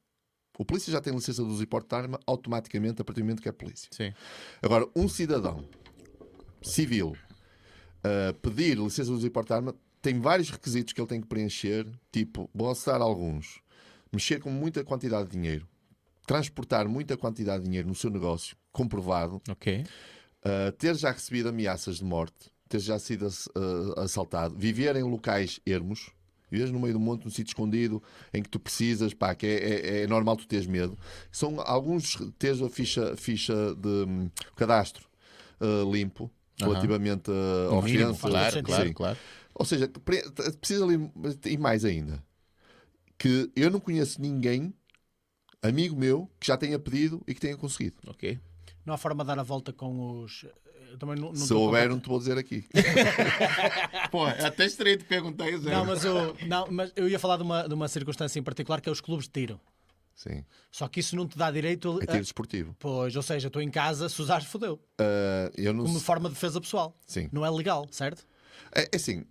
O polícia já tem licença de uso e porte de arma automaticamente a partir do momento que é polícia. Sim. Agora, um cidadão civil uh, pedir licença de uso e porte de arma tem vários requisitos que ele tem que preencher, tipo, vou alguns. Mexer com muita quantidade de dinheiro, transportar muita quantidade de dinheiro no seu negócio, comprovado, Ok. uh, ter já recebido ameaças de morte, ter já sido uh, assaltado, viver em locais ermos, viveres no meio do monte, num sítio escondido, em que tu precisas, pá, que é, é- é normal tu teres medo. São alguns, teres a ficha, ficha de hum, cadastro uh, limpo, relativamente uh, No ao mínimo, ofensa. claro, Sim. claro, claro. Ou seja, pre- precisa ali, e mais ainda, que eu não conheço ninguém, amigo meu, que já tenha pedido e que tenha conseguido. Ok. Não há forma de dar a volta com os. Eu também não, não Se houver, não te vou dizer aqui. Pô, é até estranho te perguntar isso. Não, mas eu, não, mas eu ia falar de uma, de uma circunstância em particular que é os clubes de tiro. Sim. Só que isso não te dá direito É a. tiro desportivo. Pois, ou seja, estou em casa, se usares, fodeu. Uh, eu não Como forma de defesa pessoal. Sim. Não é legal, certo? É, é assim.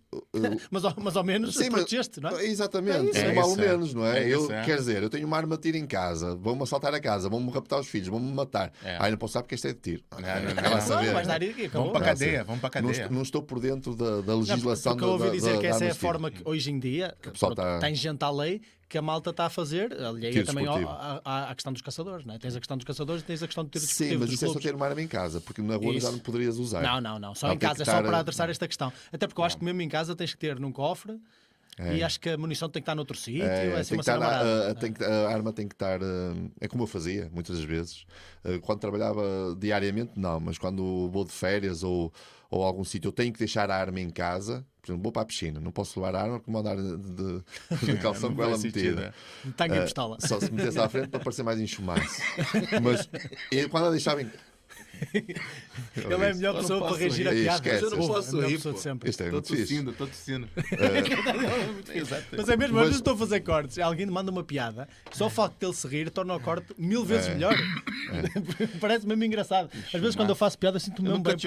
Mas, ao- mas ao menos Sim, mas- protegeste, não é? Exatamente, É é, mal ou é. menos, não é? É eu, isso, é. Quer dizer, eu tenho uma arma de tiro em casa, vão-me assaltar a casa, vão-me raptar os filhos, vão-me matar. É. Ai, não posso saber porque este é de tiro. Não, não, não. Vai lá Não, saber. Não, dar aqui. Vamos para Não, cadeia, sim. vamos para Não, cadeia. não estou por dentro da, da Não, legislação porque eu ouvi da, da, dizer que da essa é a forma que hoje em dia tá- está ingente à lei que a malta está a fazer, alheia Tiro também à, questão dos caçadores, não é? Tens a questão dos caçadores e tens a questão do tiro Sim, desportivo mas dos isso é só ter uma arma em casa, porque na rua Isso. já não poderias usar. Não, não, não. Só em tem casa, que é só para adressar esta questão. Até porque eu acho que mesmo em casa tens que ter num cofre e acho que a munição tem que estar noutro sítio. É, É, assim tem que estar, a, tem que- a arma tem que estar. uh, É como eu fazia, muitas das vezes. Uh, Quando trabalhava diariamente, não, mas quando vou de férias ou, ou algum sítio, eu tenho que deixar a arma em casa. Por exemplo, vou para a piscina, não posso levar a arma porque vou andar de, de, de calção com ela sentido, metida. é. Tanga e pistola. Só se metesse à frente para parecer mais enxumaço. Mas eu, quando a deixava em. Ele é a melhor Eu não pessoa para reagir a piadas. Esquece. Eu não posso é a melhor rir, pessoa pô. de sempre. Este é Estou muito tossindo, estou tossindo. Mas é mesmo, às vezes estou a fazer cortes, alguém manda uma piada, só o facto dele se rir torna o corte mil vezes É. melhor. Parece mesmo engraçado. Às vezes quando eu faço piada sinto-me mesmo nunca bem.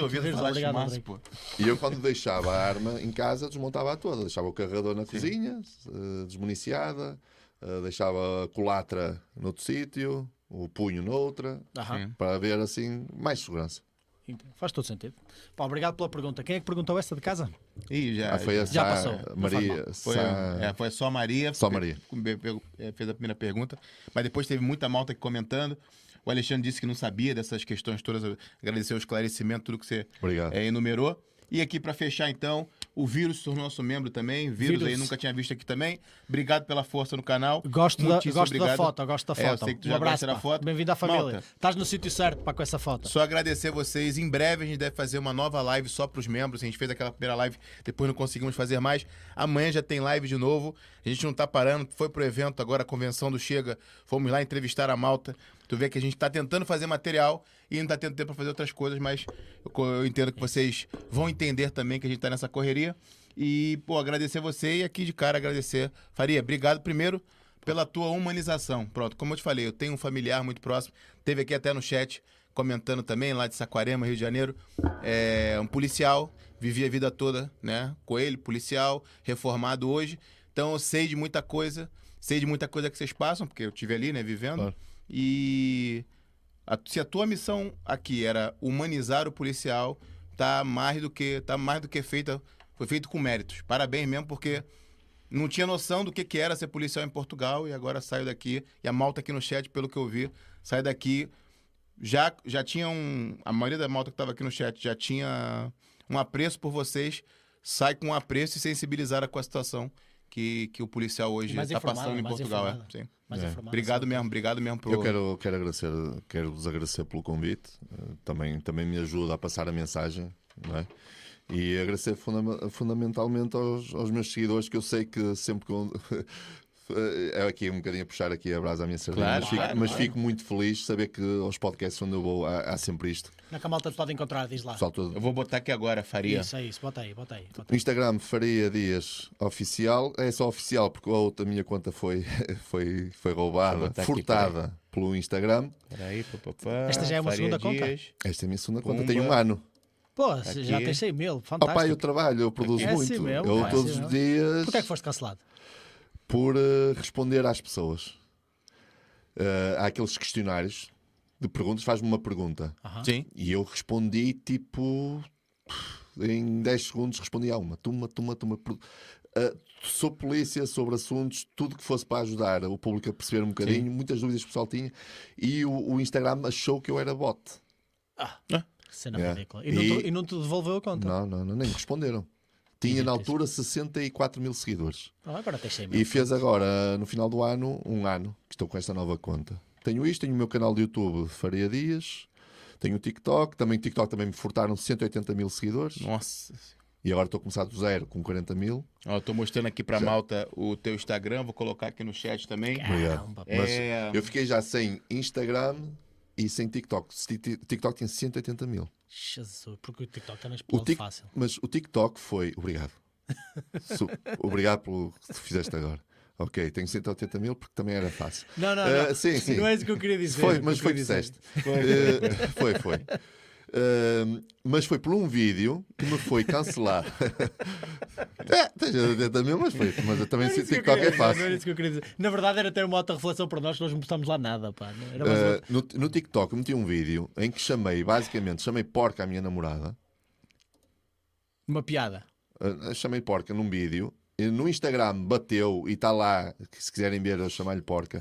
E eu, quando deixava a arma em casa, desmontava-a toda. Deixava o carregador na cozinha, eh, desmuniciada, eh, deixava a culatra noutro sítio, o punho noutra, Aham. Para haver assim mais segurança. Então, Faz todo sentido. Pá, obrigado pela pergunta. Quem é que perguntou essa de casa? Ih, já. Ah, foi a Já Sá- passou, Maria. Foi, Sá- é, foi só a Maria. Só a Maria. Pe- pe- eh, Fez a primeira pergunta. Mas depois teve muita malta aqui comentando. O Alexandre disse que não sabia dessas questões todas. Agradecer o esclarecimento, tudo que você Obrigado. eh, enumerou. E aqui para fechar, então, O Vírus se tornou nosso membro também. Vírus, Vírus. aí nunca tinha visto aqui também. Obrigado pela força no canal. Gosto, da, gosto da foto, gosto da É, eu foto. sei que tu um já abraço, gosta da foto. Bem-vindo à família. Malta. Estás no sítio certo para com essa foto. Só agradecer vocês. Em breve a gente deve fazer uma nova live só para os membros. A gente fez aquela primeira live, depois não conseguimos fazer mais. Amanhã já tem live de novo. A gente não tá parando. Foi pro evento agora, a convenção do Chega. Fomos lá entrevistar a Malta. Tu vê que a gente tá tentando fazer material e não tá tendo tempo para fazer outras coisas, mas eu, eu entendo que vocês vão entender também que a gente tá nessa correria. E, pô, agradecer você e aqui de cara agradecer. Faria, obrigado primeiro pela tua humanização. Pronto, como eu te falei, eu tenho um familiar muito próximo, teve aqui até no chat comentando também, lá de Saquarema, Rio de Janeiro, é um policial, vivi a vida toda, né, com ele, policial, reformado hoje, então eu sei de muita coisa, sei de muita coisa que vocês passam, porque eu tive ali, né, vivendo, Claro. E a- se a tua missão aqui era humanizar o policial, tá mais do que tá mais do que feita, foi feito com méritos. Parabéns mesmo, porque não tinha noção do que, que era ser policial em Portugal e agora saio daqui. E a malta aqui no chat, pelo que eu vi, sai daqui. Já, já tinha um. A maioria da malta que estava aqui no chat já tinha um apreço por vocês. Sai com um apreço e sensibilizada com a situação que, que o policial hoje está passando em Portugal. É, sim. É. Obrigado mesmo, obrigado mesmo por. Eu quero, quero agradecer, quero vos agradecer pelo convite. Eh, Também, também me ajuda a passar a mensagem, não é? E agradecer fundama- fundamentalmente aos, aos meus seguidores, que eu sei que sempre com. É aqui um bocadinho a puxar aqui a brasa à minha sardinha, Claro, mas, fico, claro, mas claro. fico muito feliz de saber que aos podcasts onde eu vou há, há sempre isto. Onde é que a malta te pode encontrar? Diz lá. Todo. Eu vou botar aqui agora, Faria. Isso, é isso. Bota aí, bota aí. Bota aí. Instagram, Faria Dias Oficial. É só oficial porque a outra minha conta foi, foi, foi roubada, botar aqui, furtada pelo Instagram. Peraí, papapá, Esta já é uma Faria segunda conta? Dias. Esta é a minha segunda conta. Pumba. Tem um ano. Pô, Aqui. já tens 100 mil. Oh, Fantástico. pai, eu trabalho, eu produzo É muito. assim mesmo, eu é todos assim os mesmo. dias Porquê é que foste cancelado? Por eh, responder às pessoas. Eh, há aqueles questionários de perguntas, faz-me uma pergunta. Sim. E eu respondi tipo. Em 10 segundos respondi a uma. Tuma, tuma, tuma. Eh, sou polícia sobre assuntos, tudo que fosse para ajudar o público a perceber um bocadinho, muitas dúvidas que o pessoal tinha. E o, o Instagram achou que eu era bot. Cena É. ridícula. E, não E- te, e não te devolveu a conta. Não, não, não, nem me responderam. Tinha na altura 64 mil seguidores. Ah, agora tens 100 mil. E fez agora, no final do ano, um ano que estou com esta nova conta. Tenho isto, tenho o meu canal de YouTube Faria Dias, tenho o TikTok, também o TikTok também me furtaram 180 mil seguidores. Nossa. E agora estou a começar do zero com 40 mil. Tô mostrando aqui pra malta o teu Instagram, vou colocar aqui no chat também. Obrigado. Caramba, Mas É, eu fiquei já sem Instagram e sem TikTok. TikTok tem 180 mil. Jesus, porque o TikTok também O explode tic- fácil. Mas o TikTok foi. Obrigado. Su- Obrigado pelo que tu fizeste agora. Ok, tenho 180 mil porque também era fácil. Não, não, Eh, não. sim, sim. Não é isso que eu queria dizer. Foi, que mas foi que disseste. Eh, foi, foi. Eh, mas foi por um vídeo que me foi cancelado. é, tens 80 mil, mas foi. Mas eu também sei que é dizer, Não era fácil. isso que eu queria dizer. Na verdade, era ter uma outra reflexão para nós, que nós não postamos lá nada. Pá. Uma- no, no TikTok eu meti um vídeo em que chamei, basicamente, chamei porca à minha namorada. uma piada. Uh, chamei porca num vídeo. E no Instagram bateu e está lá, se quiserem ver, eu chamar-lhe porca,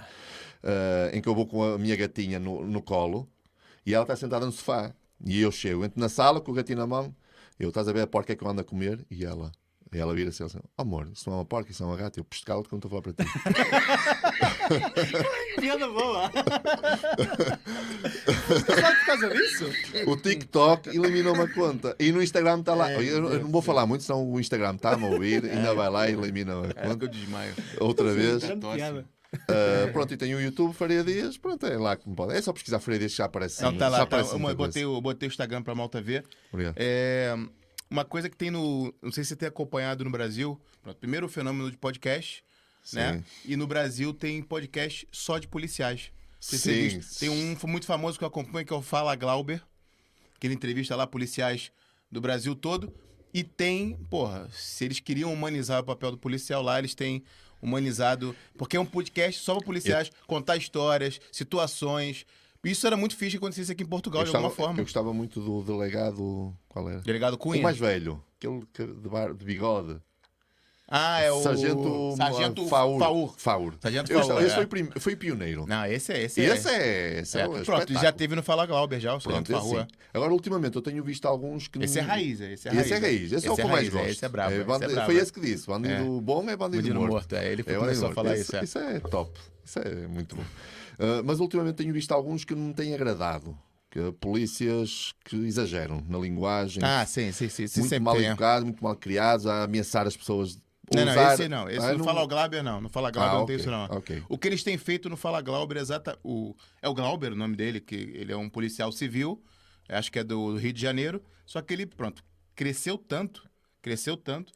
uh, em que eu vou com a minha gatinha no, no colo e ela está sentada no sofá. E eu chego, entro na sala com o gatinho na mão, eu estás a ver a porca que eu ando a comer e ela. E ela vira-se e diz, oh, amor, isso não é uma porca, isso é uma gata. Eu pescá-la quando estou a falar para ti. Piada boa! Só por causa disso? o TikTok eliminou uma conta. E no Instagram está lá. Eu, eu não vou falar muito, senão o Instagram está-me a ouvir, ainda vai lá e elimina a é que conta eu desmaio. outra vez. Grande piada. Uh, pronto, e tenho o YouTube Faria Dias, pronto, é lá que me pode. É só pesquisar Faria Dias que já aparece. Não, tá lá, tá, aparece botei, o- botei o Instagram pra malta ver. Obrigado. É, uma coisa que tem no. Não sei se você tem acompanhado no Brasil. pronto, primeiro o fenômeno de podcast, né? Sim. E no Brasil tem podcast só de policiais. Sim. tem. Tem um muito famoso que eu acompanho que é o Fala Glauber, que ele entrevista lá policiais do Brasil todo. E tem, porra, se eles queriam humanizar o papel do policial lá, eles têm humanizado. Porque é um podcast só para policiais contar histórias, situações. Isso era muito fixe que acontecesse aqui em Portugal, Eu de alguma forma. eu gostava muito do delegado. Qual era? Delegado Cunha. O mais velho, aquele que- de, bar- de bigode. Ah, é o. Sargento, Sargento Faur. Faur. Faur. Sargento Eu- Faur, Esse é. foi, prim- foi pioneiro. Não, esse é. Esse, é. esse é. Esse é, É, um Pronto, já teve no Fala Glauber já, o Pronto, Sargento esse Faur. sim. Agora, ultimamente, eu tenho visto alguns que. Esse é raiz, esse é Esse raiz. é raiz. Esse, é o que eu mais gosto. Esse é brabo. É, esse é foi esse que disse. Bandido bom é bandido, Bandido morto. morto, é, ele foi É, começou a falar isso, é. Isso é top. Isso é muito bom. Ah, mas ultimamente tenho visto alguns que não me têm agradado. Que polícias que exageram na linguagem. Ah, sim, sim, sim. sim muito mal é. educados, muito mal criados, a ameaçar as pessoas. Não, não, usar- esse não. Esse Ah, não fala o Glauber, não. Não fala Glauber, Ah, não tem ok, isso, não. ok. O que eles têm feito no Fala Glauber é exata. O... É o Glauber, o nome dele, que ele é um policial civil, acho que é do Rio de Janeiro. Só que ele, pronto, cresceu tanto, cresceu tanto,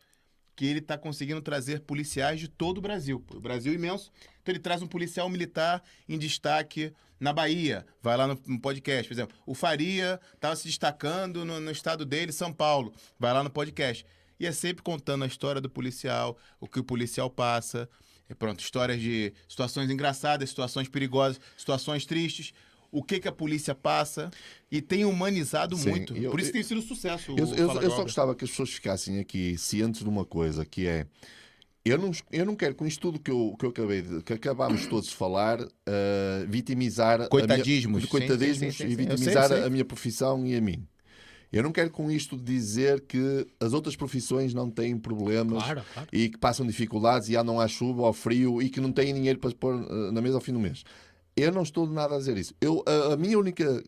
que ele está conseguindo trazer policiais de todo o Brasil. O Brasil é imenso. Então ele traz um policial militar em destaque na Bahia. Vai lá no, no podcast. Por exemplo, o Faria estava se destacando no, no estado dele, São Paulo. Vai lá no podcast. E é sempre contando a história do policial, o que o policial passa. E pronto, histórias de situações engraçadas, situações perigosas, situações tristes. O que, que a polícia passa. E tem humanizado Sim, muito. eu- Por isso eu- tem sido um sucesso. o Eu, eu- eu só gostava que as pessoas ficassem aqui cientes de uma coisa, que é eu não, eu não quero com isto tudo que eu, que eu acabei de, que acabámos todos de falar, ah, vitimizar Coitadismos. minha, coitadismos sim, sim, e vitimizar sei, sei. a minha profissão e a mim. Eu não quero com isto dizer que as outras profissões não têm problemas Claro, claro. e que passam dificuldades e andam à chuva, ao frio e que não têm dinheiro para pôr ah, na mesa ao fim do mês. Eu não estou de nada a dizer isso. Eu, a, a minha única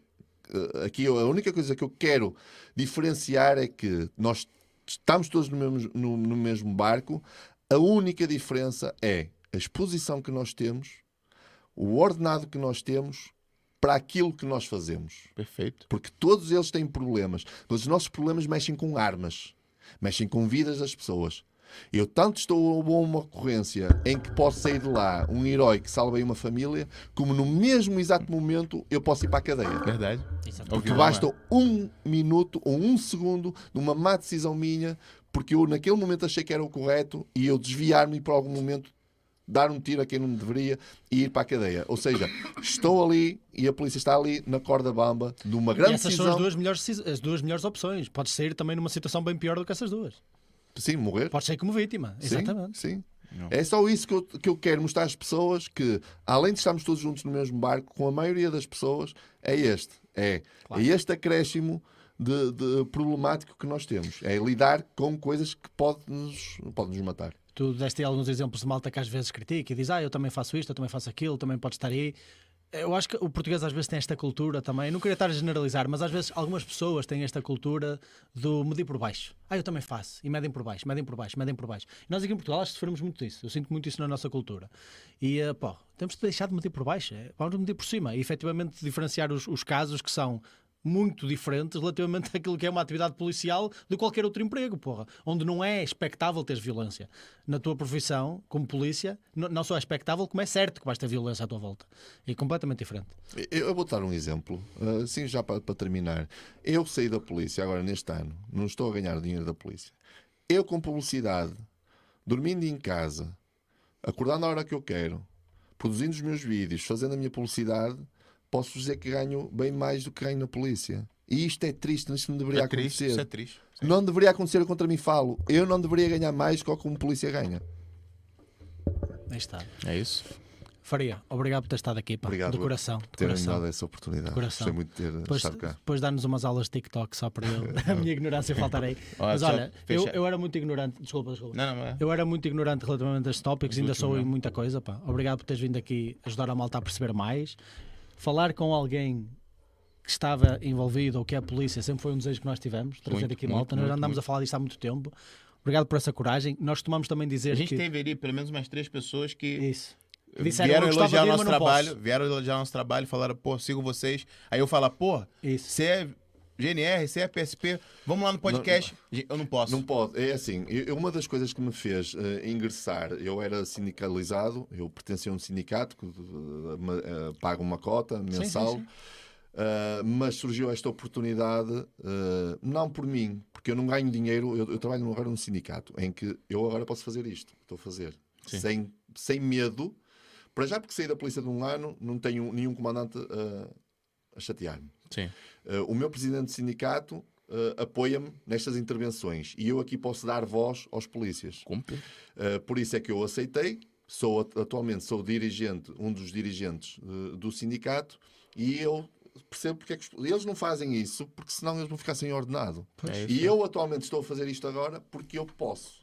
eh, aqui a única coisa que eu quero diferenciar é que nós estamos todos no mesmo, no, no mesmo barco. A única diferença é a exposição que nós temos, o ordenado que nós temos para aquilo que nós fazemos. Perfeito. Porque todos eles têm problemas. Mas os nossos problemas mexem com armas, mexem com vidas das pessoas. Eu tanto estou a uma ocorrência em que posso sair de lá um herói que salvei uma família, como no mesmo exato momento eu posso ir para a cadeia. Verdade. É o Porque vilão, basta um minuto ou um segundo de uma má decisão minha, porque eu naquele momento achei que era o correto e eu desviar-me e por algum momento dar um tiro a quem não deveria e ir para a cadeia. Ou seja, estou ali e a polícia está ali na corda bamba de uma E grande essas são decisão. as duas, melhores, as duas melhores opções. Podes sair também numa situação bem pior do que essas duas. Sim, morrer. Podes sair como vítima. Sim, Exatamente. Sim. Não. É só isso que eu, que eu quero mostrar às pessoas que, além de estarmos todos juntos no mesmo barco, com a maioria das pessoas, é este. É, Claro. é este acréscimo de, de problemático que nós temos. É lidar com coisas que podem nos, pode nos matar. Tu deste aí alguns exemplos de malta que às vezes critica e diz, ah, eu também faço isto, eu também faço aquilo, também pode estar aí. Eu acho que o português às vezes tem esta cultura também, não queria estar a generalizar, mas às vezes algumas pessoas têm esta cultura do medir por baixo. Ah, eu também faço. E medem por baixo, medem por baixo, medem por baixo. E nós aqui em Portugal acho que sofremos muito disso. Eu sinto muito isso na nossa cultura. E, eh, pô, temos de deixar de medir por baixo. é, Vamos medir por cima. E efetivamente diferenciar os, os casos que são muito diferentes relativamente àquilo que é uma atividade policial de qualquer outro emprego, porra. Onde não é expectável teres violência. Na tua profissão, como polícia, não só é expectável, como é certo que vais ter violência à tua volta. É completamente diferente. Eu, vou dar um exemplo, assim já para, para terminar. Eu saí da polícia agora neste ano, não estou a ganhar dinheiro da polícia. Eu com publicidade, dormindo em casa, acordando à hora que eu quero, produzindo os meus vídeos, fazendo a minha publicidade, posso dizer que ganho bem mais do que ganho na polícia. E isto é triste, isto não deveria É triste, acontecer. isso é triste. Não deveria acontecer, contra mim falo. Eu não deveria ganhar mais do que como polícia ganha. Aí está. É isso. Faria, obrigado por ter estado aqui, pá. Obrigado de coração. De Terem coração. dado essa oportunidade. Coração. Gostei muito de ter Depois, estado cá. depois dar-nos umas aulas de TikTok só para eu, a minha ignorância faltar aí. Olha, Mas olha, eu, eu era muito ignorante. Desculpa, desculpa. Não, não, é. Eu era muito ignorante relativamente a estes tópicos, ainda sou em não. muita coisa. Pá. Obrigado por teres vindo aqui ajudar a malta a perceber mais. Falar com alguém que estava envolvido ou que é a polícia sempre foi um desejo que nós tivemos, trazer Muito, aqui muito, malta. Nós já muito, andámos muito. a falar disto há muito tempo. Obrigado por essa coragem. Nós tomamos também dizer A gente que. teve ali pelo menos umas três pessoas que Isso. Disseram, vieram "Eu gostava elogiar ir, nosso trabalho, posso." vieram elogiar nosso trabalho, falaram, pô, sigo vocês. Aí eu falo, pô, você é GNR, PSP, vamos lá no podcast. Eu não posso. Não pode. É assim, eu- uma das coisas que me fez eh, ingressar, eu era sindicalizado, eu pertencia a um sindicato que me- eh, paga uma cota mensal, sim. eh, mas surgiu esta oportunidade, eh, não por mim, porque eu não ganho dinheiro, eu, eu trabalho agora num sindicato, em que eu agora posso fazer isto, estou a fazer, Sim. sem, sem medo. Para já, porque saí da polícia de um ano, não tenho nenhum comandante eh, a chatear-me. Sim. Uh, o meu presidente de sindicato uh, apoia-me nestas intervenções e eu aqui posso dar voz aos polícias. Uh, por isso é que eu aceitei. Sou atualmente sou dirigente, um dos dirigentes uh, do sindicato e eu percebo porque é que eles não fazem isso, porque senão eles vão ficar sem ordenado. É e eu atualmente estou a fazer isto agora porque eu posso.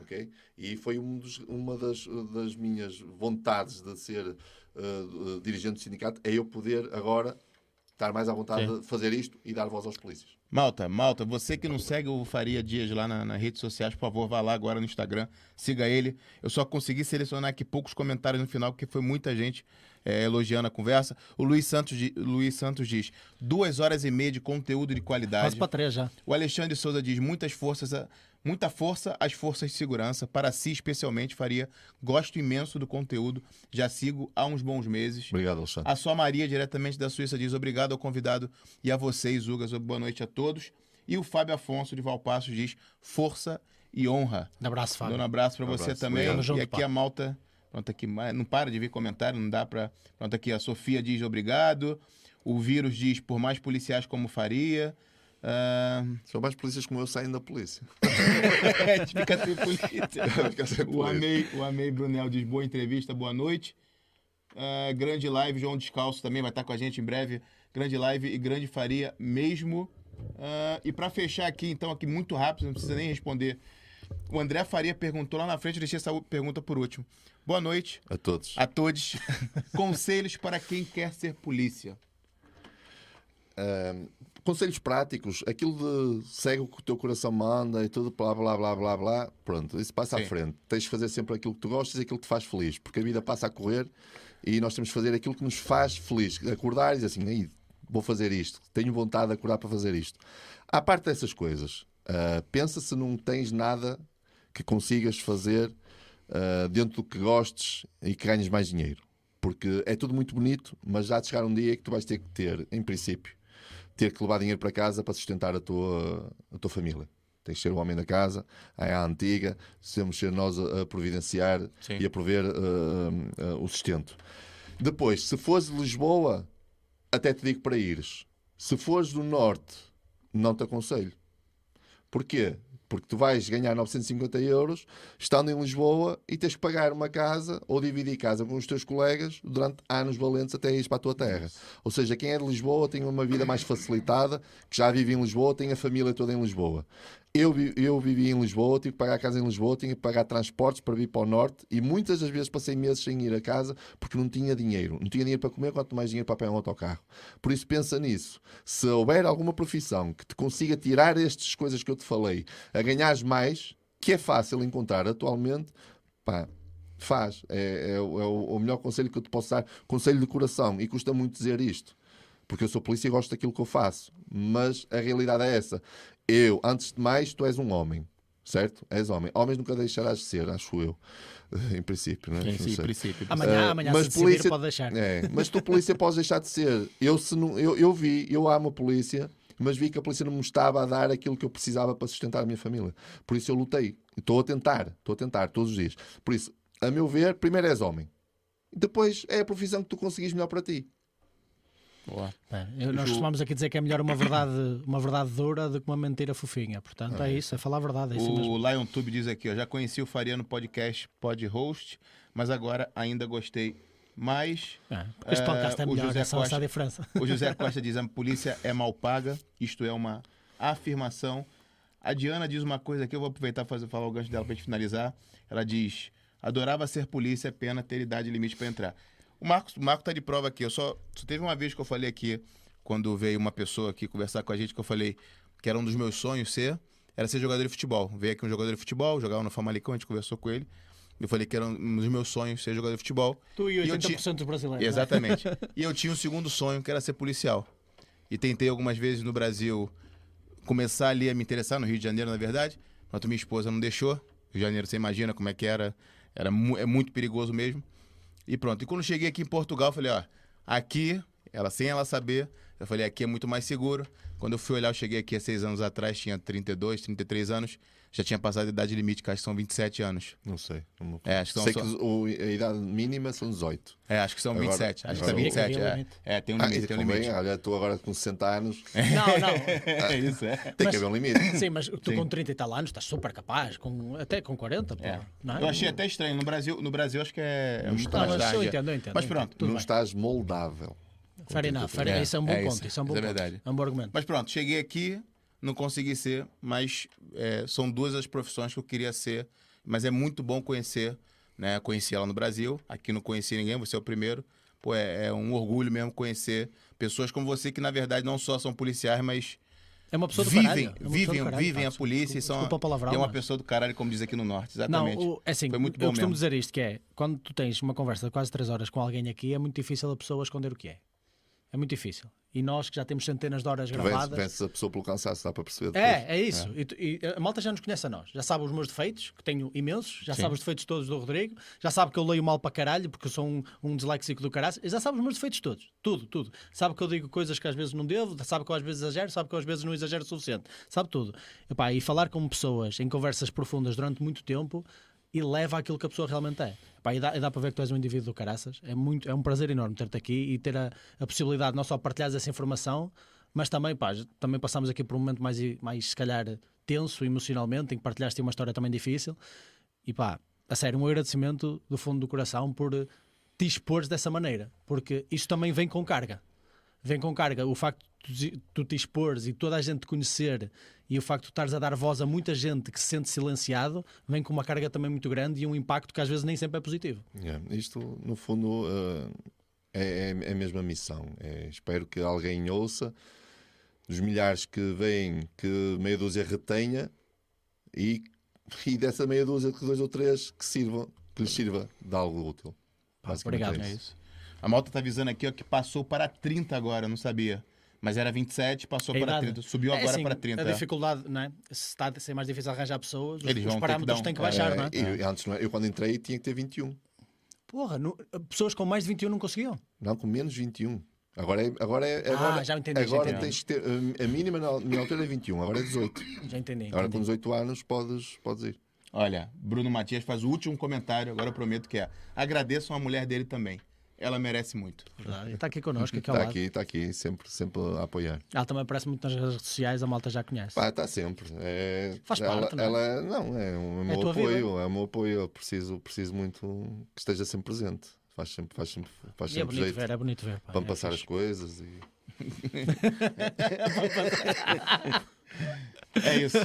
Ok E foi um dos, uma das, das minhas vontades de ser uh, dirigente do sindicato, é eu poder agora estar mais à vontade Sim. de fazer isto e dar voz aos polícias. Malta, Malta, você que não segue o Faria Dias lá na, nas redes sociais, por favor, vá lá agora no Instagram, siga ele. Eu só consegui selecionar aqui poucos comentários no final, porque foi muita gente é, elogiando a conversa. O Luiz Santos, Luiz Santos diz: duas horas e meia de conteúdo de qualidade. Quase para três já. O Alexandre Souza diz: muitas forças. A, muita força às forças de segurança. Para si, especialmente, faria. Gosto imenso do conteúdo. Já sigo há uns bons meses. Obrigado, Alexandre. A sua Maria, diretamente da Suíça, diz: obrigado ao convidado e a vocês, Ugas. Boa noite a todos. E o Fábio Afonso, de Valpasso, diz: força e honra. Um abraço, Fábio. Um abraço para um você abraço. também. Obrigado. E aqui a Malta Pronto, aqui, não para de vir comentário, não dá para. Pronto, aqui a Sofia diz obrigado. O vírus diz por mais policiais como faria. Uh... São mais polícias como eu saindo da polícia. fica sem polícia. fica sem polícia. O Amei, o Amei Brunel diz boa entrevista, boa noite. Uh, grande live, João Descalço também vai estar com a gente em breve. Grande live e grande faria mesmo. Uh, e para fechar aqui, então, aqui muito rápido, não precisa nem responder. O André Faria perguntou lá na frente, eu deixei essa pergunta por último. Boa noite. A todos. A todos. Conselhos para quem quer ser polícia. Uh, conselhos práticos, aquilo de segue o que o teu coração manda e tudo, blá blá blá blá blá, pronto, isso passa Sim. à frente. Tens de fazer sempre aquilo que tu gostas e aquilo que te faz feliz, porque a vida passa a correr e nós temos de fazer aquilo que nos faz feliz. Acordar e dizer assim, vou fazer isto, tenho vontade de acordar para fazer isto. À parte dessas coisas, uh, pensa se não tens nada que consigas fazer uh, dentro do que gostes e que ganhes mais dinheiro. Porque é tudo muito bonito, mas já de chegar um dia que tu vais ter que ter, em princípio, ter que levar dinheiro para casa para sustentar a tua, a tua família. Tens que ser o homem da casa, é a antiga, temos ser nós a, a providenciar Sim. e a prover uh, uh, o sustento. Depois, se fores de Lisboa, até te digo para ires. Se fores do Norte, não te aconselho. Porquê? Porque tu vais ganhar 950 euros estando em Lisboa e tens que pagar uma casa ou dividir casa com os teus colegas durante anos valentes até ires para a tua terra. Ou seja, quem é de Lisboa tem uma vida mais facilitada, que já vive em Lisboa, tem a família toda em Lisboa. Eu, eu vivi em Lisboa, tive que pagar casa em Lisboa, tinha que pagar transportes para vir para o norte e muitas das vezes passei meses sem ir a casa porque não tinha dinheiro. Não tinha dinheiro para comer, quanto mais dinheiro para pegar um autocarro. Por isso pensa nisso. Se houver alguma profissão que te consiga tirar estas coisas que eu te falei, a ganhares mais, que é fácil encontrar atualmente, pá, faz. É, é, é o, o melhor conselho que eu te posso dar. Conselho de coração. E custa muito dizer isto porque eu sou polícia e gosto daquilo que eu faço. Mas a realidade é essa. Eu, antes de mais, tu és um homem, certo? És homem. Homens nunca deixarás de ser, acho eu. Em princípio, né? Sim, sim, princípio. Amanhã, uh, amanhã mas se polícia, pode deixar. É, mas tu, polícia, podes deixar de ser. Eu, se não, eu, eu vi, eu amo a polícia, mas vi que a polícia não me estava a dar aquilo que eu precisava para sustentar a minha família. Por isso eu lutei. Estou a tentar, estou a tentar todos os dias. Por isso, a meu ver, primeiro és homem. Depois é a profissão que tu conseguis melhor para ti. Boa. É, nós costumamos aqui dizer que é melhor uma verdade, uma verdade dura do que uma mentira fofinha. Portanto, é, é isso, é falar a verdade. É o Lion Tube diz aqui, ó, já conheci o Faria no podcast Pod Host, mas agora ainda gostei mais. É, este podcast é, é melhor, José é só Costa, a diferença. O José Costa diz: a polícia é mal paga, isto é uma afirmação. A Diana diz uma coisa aqui, eu vou aproveitar para falar o gancho dela para gente finalizar. Ela diz: adorava ser polícia, é pena ter idade limite para entrar. O Marco, o Marco tá de prova aqui. Eu só, só teve uma vez que eu falei aqui, quando veio uma pessoa aqui conversar com a gente, que eu falei que era um dos meus sonhos ser, era ser jogador de futebol. Veio aqui um jogador de futebol, jogava no Famalicão, a gente conversou com ele. Eu falei que era um dos meus sonhos ser jogador de futebol. Tu e 80% dos brasileiros. Né? Exatamente. Né? e eu tinha um segundo sonho, que era ser policial. E tentei algumas vezes no Brasil começar ali a me interessar, no Rio de Janeiro, na verdade. Mas minha esposa não deixou. Rio de Janeiro, você imagina como é que era. era é muito perigoso mesmo. E pronto. E quando cheguei aqui em Portugal, falei, ó, aqui, ela sem ela saber, Eu falei, aqui é muito mais seguro. Quando eu fui olhar, eu cheguei aqui há seis anos atrás, tinha 32, 33 anos. Já tinha passado a idade limite, que acho que são 27 anos. Não sei. Não... É, acho que são sei só- que o- a idade mínima são 18. É, acho que são Agora- 27. Acho que são o- 27. Havia É, é tem um Ah, limite, e tem um limite. olha, estou agora com 60 anos. Não, não. É isso, é. Tem Mas- que haver um limite. Sim, mas tu Sim. com 30 e tal anos estás super capaz, com, até com 40, pô. É. Não é? Eu achei até estranho. No Brasil, no Brasil acho que é, é muito Não, mais tarde. eu entendo, eu entendo. Mas pronto. não estás moldável. Fair enough, fair É. Isso é um bom é ponto. isso. É um bom é verdade. É um bom argumento. Mas pronto, cheguei aqui, não consegui ser, mas é, são duas as profissões que eu queria ser. Mas é muito bom conhecer, né? Conheci ela no Brasil, aqui não conheci ninguém, você é o primeiro. Pô, é, é um orgulho mesmo conhecer pessoas como você que, na verdade, não só são policiais, mas É uma pessoa do vivem, caralho. É vivem, caralho, vivem a polícia e são palavrão, é uma mas- pessoa do caralho, como diz aqui no Norte. Não, Exatamente. o, é assim, Foi muito eu bom costumo mesmo. dizer isto, que é, quando tu tens uma conversa de quase 3 horas com alguém aqui, é muito difícil a pessoa esconder o que é. É muito difícil. E nós que já temos centenas de horas gravadas... vences a pessoa pelo cansaço, dá para perceber. depois. É, é isso. E tu- E, a malta já nos conhece a nós. Já sabe os meus defeitos, que tenho imensos. Já Sim. sabe os defeitos todos do Rodrigo. Já sabe que eu leio mal para caralho, porque eu sou um, um disléxico do caralho. Já sabe os meus defeitos todos. Tudo, tudo. Sabe que eu digo coisas que às vezes não devo. Sabe que eu às vezes exagero. Sabe que eu às vezes não exagero o suficiente. Sabe tudo. Epá, e falar com pessoas em conversas profundas durante muito tempo e leva àquilo que a pessoa realmente é. Epá, e, dá, dá para ver que tu és um indivíduo do caraças. É, muito, é um prazer enorme ter-te aqui e ter a, a possibilidade não só partilhares essa informação, mas também, pá, também passamos aqui por um momento mais, mais se calhar, tenso emocionalmente, em que partilhaste uma história também difícil. E pá, a sério, um agradecimento do fundo do coração por te expores dessa maneira, porque isso também vem com carga. Vem com carga o facto de tu- te expores e toda a gente te conhecer e o facto de tu estares a dar voz a muita gente que se sente silenciado vem com uma carga também muito grande e um impacto que às vezes nem sempre é positivo. Yeah, Isto, no fundo, eh, é, é a mesma missão. É, espero que alguém ouça, dos milhares que vêm, que meia dúzia retenha e, e dessa meia dúzia, que dois ou três que sirvam, que lhes sirva de algo útil. Obrigado. é É isso. A malta tá avisando aqui ó, que passou para 30 agora, não sabia. Mas era 27, passou A para idade. 30. Subiu É agora assim, para 30. A dificuldade, não é? Se está a ser mais difícil arranjar pessoas, os, Eles os que parâmetros têm que baixar, É, não é? eu, antes, não é? eu, quando entrei, tinha que ter 21. Porra, não- pessoas com mais de 21 não conseguiam. Não, com menos 21. Agora é. Agora é Ah, agora, já entendi, já Agora entendi. tens que ter. A mínima na minha altura é 21, agora é 18. Já entendi. Agora entendi. com 18 anos podes, podes ir. Olha, Bruno Matias faz o último comentário, agora eu prometo que é. Agradeçam a mulher dele também. Ela merece muito. Verdade. Está aqui connosco, aqui ao Está lado. aqui, está aqui, sempre, sempre a apoiar. Ela também aparece muito nas redes sociais, a malta já conhece. Pá, está sempre. É, Faz ela, parte, não é? ela não é o É meu tua apoio, é o meu apoio. Eu preciso, preciso muito que esteja sempre presente. Faz sempre, faz sempre, faz E é sempre bonito jeito ver, é bonito ver. pá, para é passar as coisas. E... É isso.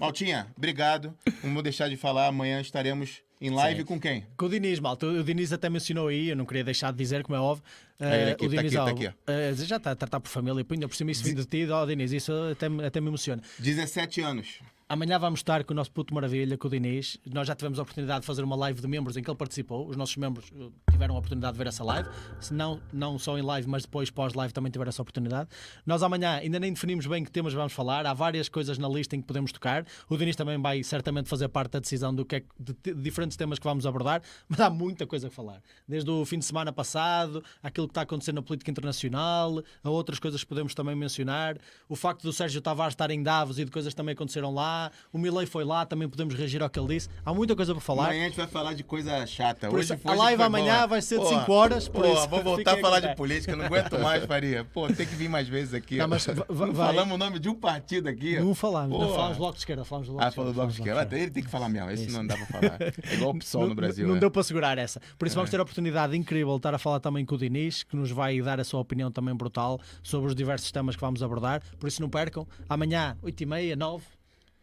Maltinha, obrigado. Não vou deixar de falar. Amanhã estaremos em live Sim. com quem? Com o Diniz, malta. O Diniz até mencionou aí, eu não queria deixar de dizer, como é óbvio. É, ele eh, aqui, o tá Diniz aqui, tá aqui. eh, já está a tratar por família, e ainda por cima isso vindo de ti, ó Diniz, isso até, até me emociona. 17 anos. Amanhã vamos estar com o nosso puto maravilha, com o Diniz. Nós já tivemos a oportunidade de fazer uma live de membros em que ele participou. Os nossos membros eh, tiveram a oportunidade de ver essa live. Se não, não só em live, mas depois pós-live também tiveram essa oportunidade. Nós amanhã ainda nem definimos bem que temas vamos falar. Há várias coisas na lista em que podemos tocar. O Diniz também vai certamente fazer parte da decisão do que é, de diferentes temas que vamos abordar. Mas há muita coisa a falar. Desde o fim de semana passado, aquilo que está acontecendo na política internacional, a outras coisas que podemos também mencionar. O facto do Sérgio Tavares estar em Davos e de coisas que também aconteceram lá. O Milley foi lá, também podemos reagir ao que ele disse. Há muita coisa para falar. Amanhã a gente vai falar de coisa chata. Por Hoje isso, foi- a hoje live amanhã boa. vai ser de Pô, cinco horas, por pô, isso, vou voltar a falar de política, não aguento mais, Faria. Pô, tem que vir mais vezes aqui. Não, mas Não falamos o nome de um partido aqui. Não falamos, não falamos bloco de esquerda, falamos bloco Ah, de falou esquerda. bloco de esquerda. Ele tem que falar mesmo. Esse Isso. não dá pra falar. É igual o PSOL no Brasil. Não, é. deu para segurar essa. Por isso vamos ter a oportunidade incrível de estar a falar também com o Diniz, que nos vai dar a sua opinião também brutal sobre os diversos temas que vamos abordar. Por isso não percam. Amanhã, 8h30, 9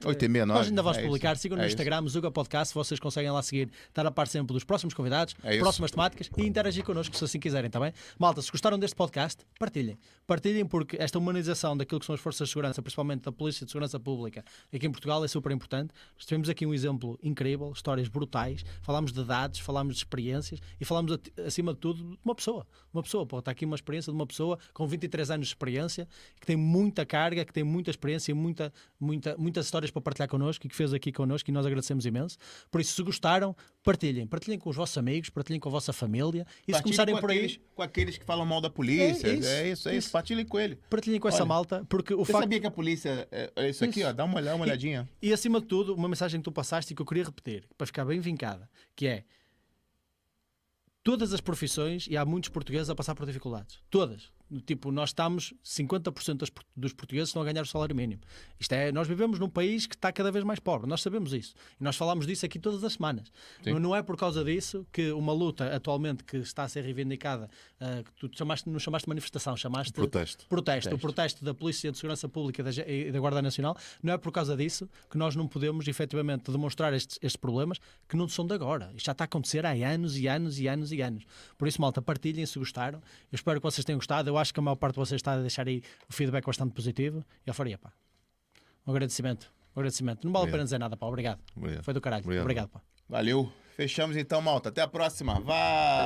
8 e meia. Nós ainda vamos É isso. publicar. Sigam no É isso. Instagram, Zuga Podcast, vocês conseguem lá seguir, estar a par sempre dos próximos convidados, É isso. próximas temáticas e interagir connosco se assim quiserem, está bem? Malta, se gostaram deste podcast, partilhem. Partilhem porque esta humanização daquilo que são as forças de segurança, principalmente da Polícia de Segurança Pública, aqui em Portugal é super importante. Nós tivemos aqui um exemplo incrível, histórias brutais, falámos de dados, falámos de experiências e falámos, acima de tudo, de uma pessoa. Uma pessoa, pô, está aqui uma experiência de uma pessoa com 23 anos de experiência, que tem muita carga, que tem muita experiência e muita, muita, muitas histórias histórias para partilhar connosco e que fez aqui connosco e nós agradecemos imenso. Por isso, se gostaram, partilhem. Partilhem com os vossos amigos, partilhem com a vossa família e se Partilhe começarem com por aí, aqueles, com aqueles que falam mal da polícia. É É, isso, isso, é isso. isso. Partilhem com ele. partilhem com essa Olha, malta, porque o Você facto. sabia que a polícia. É, é isso aqui, Isso. ó. Dá uma, olhada- uma olhadinha. E acima de tudo, uma mensagem que tu passaste e que eu queria repetir, para ficar bem vincada, que é todas as profissões, e há muitos portugueses a passar por dificuldades. Todas. Tipo, nós estamos, 50% das por- dos portugueses estão a ganhar o salário mínimo. Isto é, nós vivemos num país que está cada vez mais pobre, nós sabemos isso. E nós falamos disso aqui todas as semanas. Não, não é por causa disso que uma luta atualmente que está a ser reivindicada, ah, que tu chamaste, não chamaste de manifestação, chamaste Protesto. protesto, o protesto da Polícia de Segurança Pública e da, e da Guarda Nacional, não é por causa disso que nós não podemos efetivamente demonstrar estes, estes problemas que não são de agora. Isto já está a acontecer há anos e anos e anos e anos. Por isso, malta, partilhem se gostaram. Eu espero que vocês tenham gostado. Eu acho que a maior parte de vocês está a deixar aí o feedback bastante positivo. Eu faria, pá. Um agradecimento. Um agradecimento. Não vale a pena dizer nada, pá. Obrigado. Obrigado. Foi do caralho. Obrigado. Obrigado pá. Valeu. Fechamos então, malta. Até a próxima. Vá!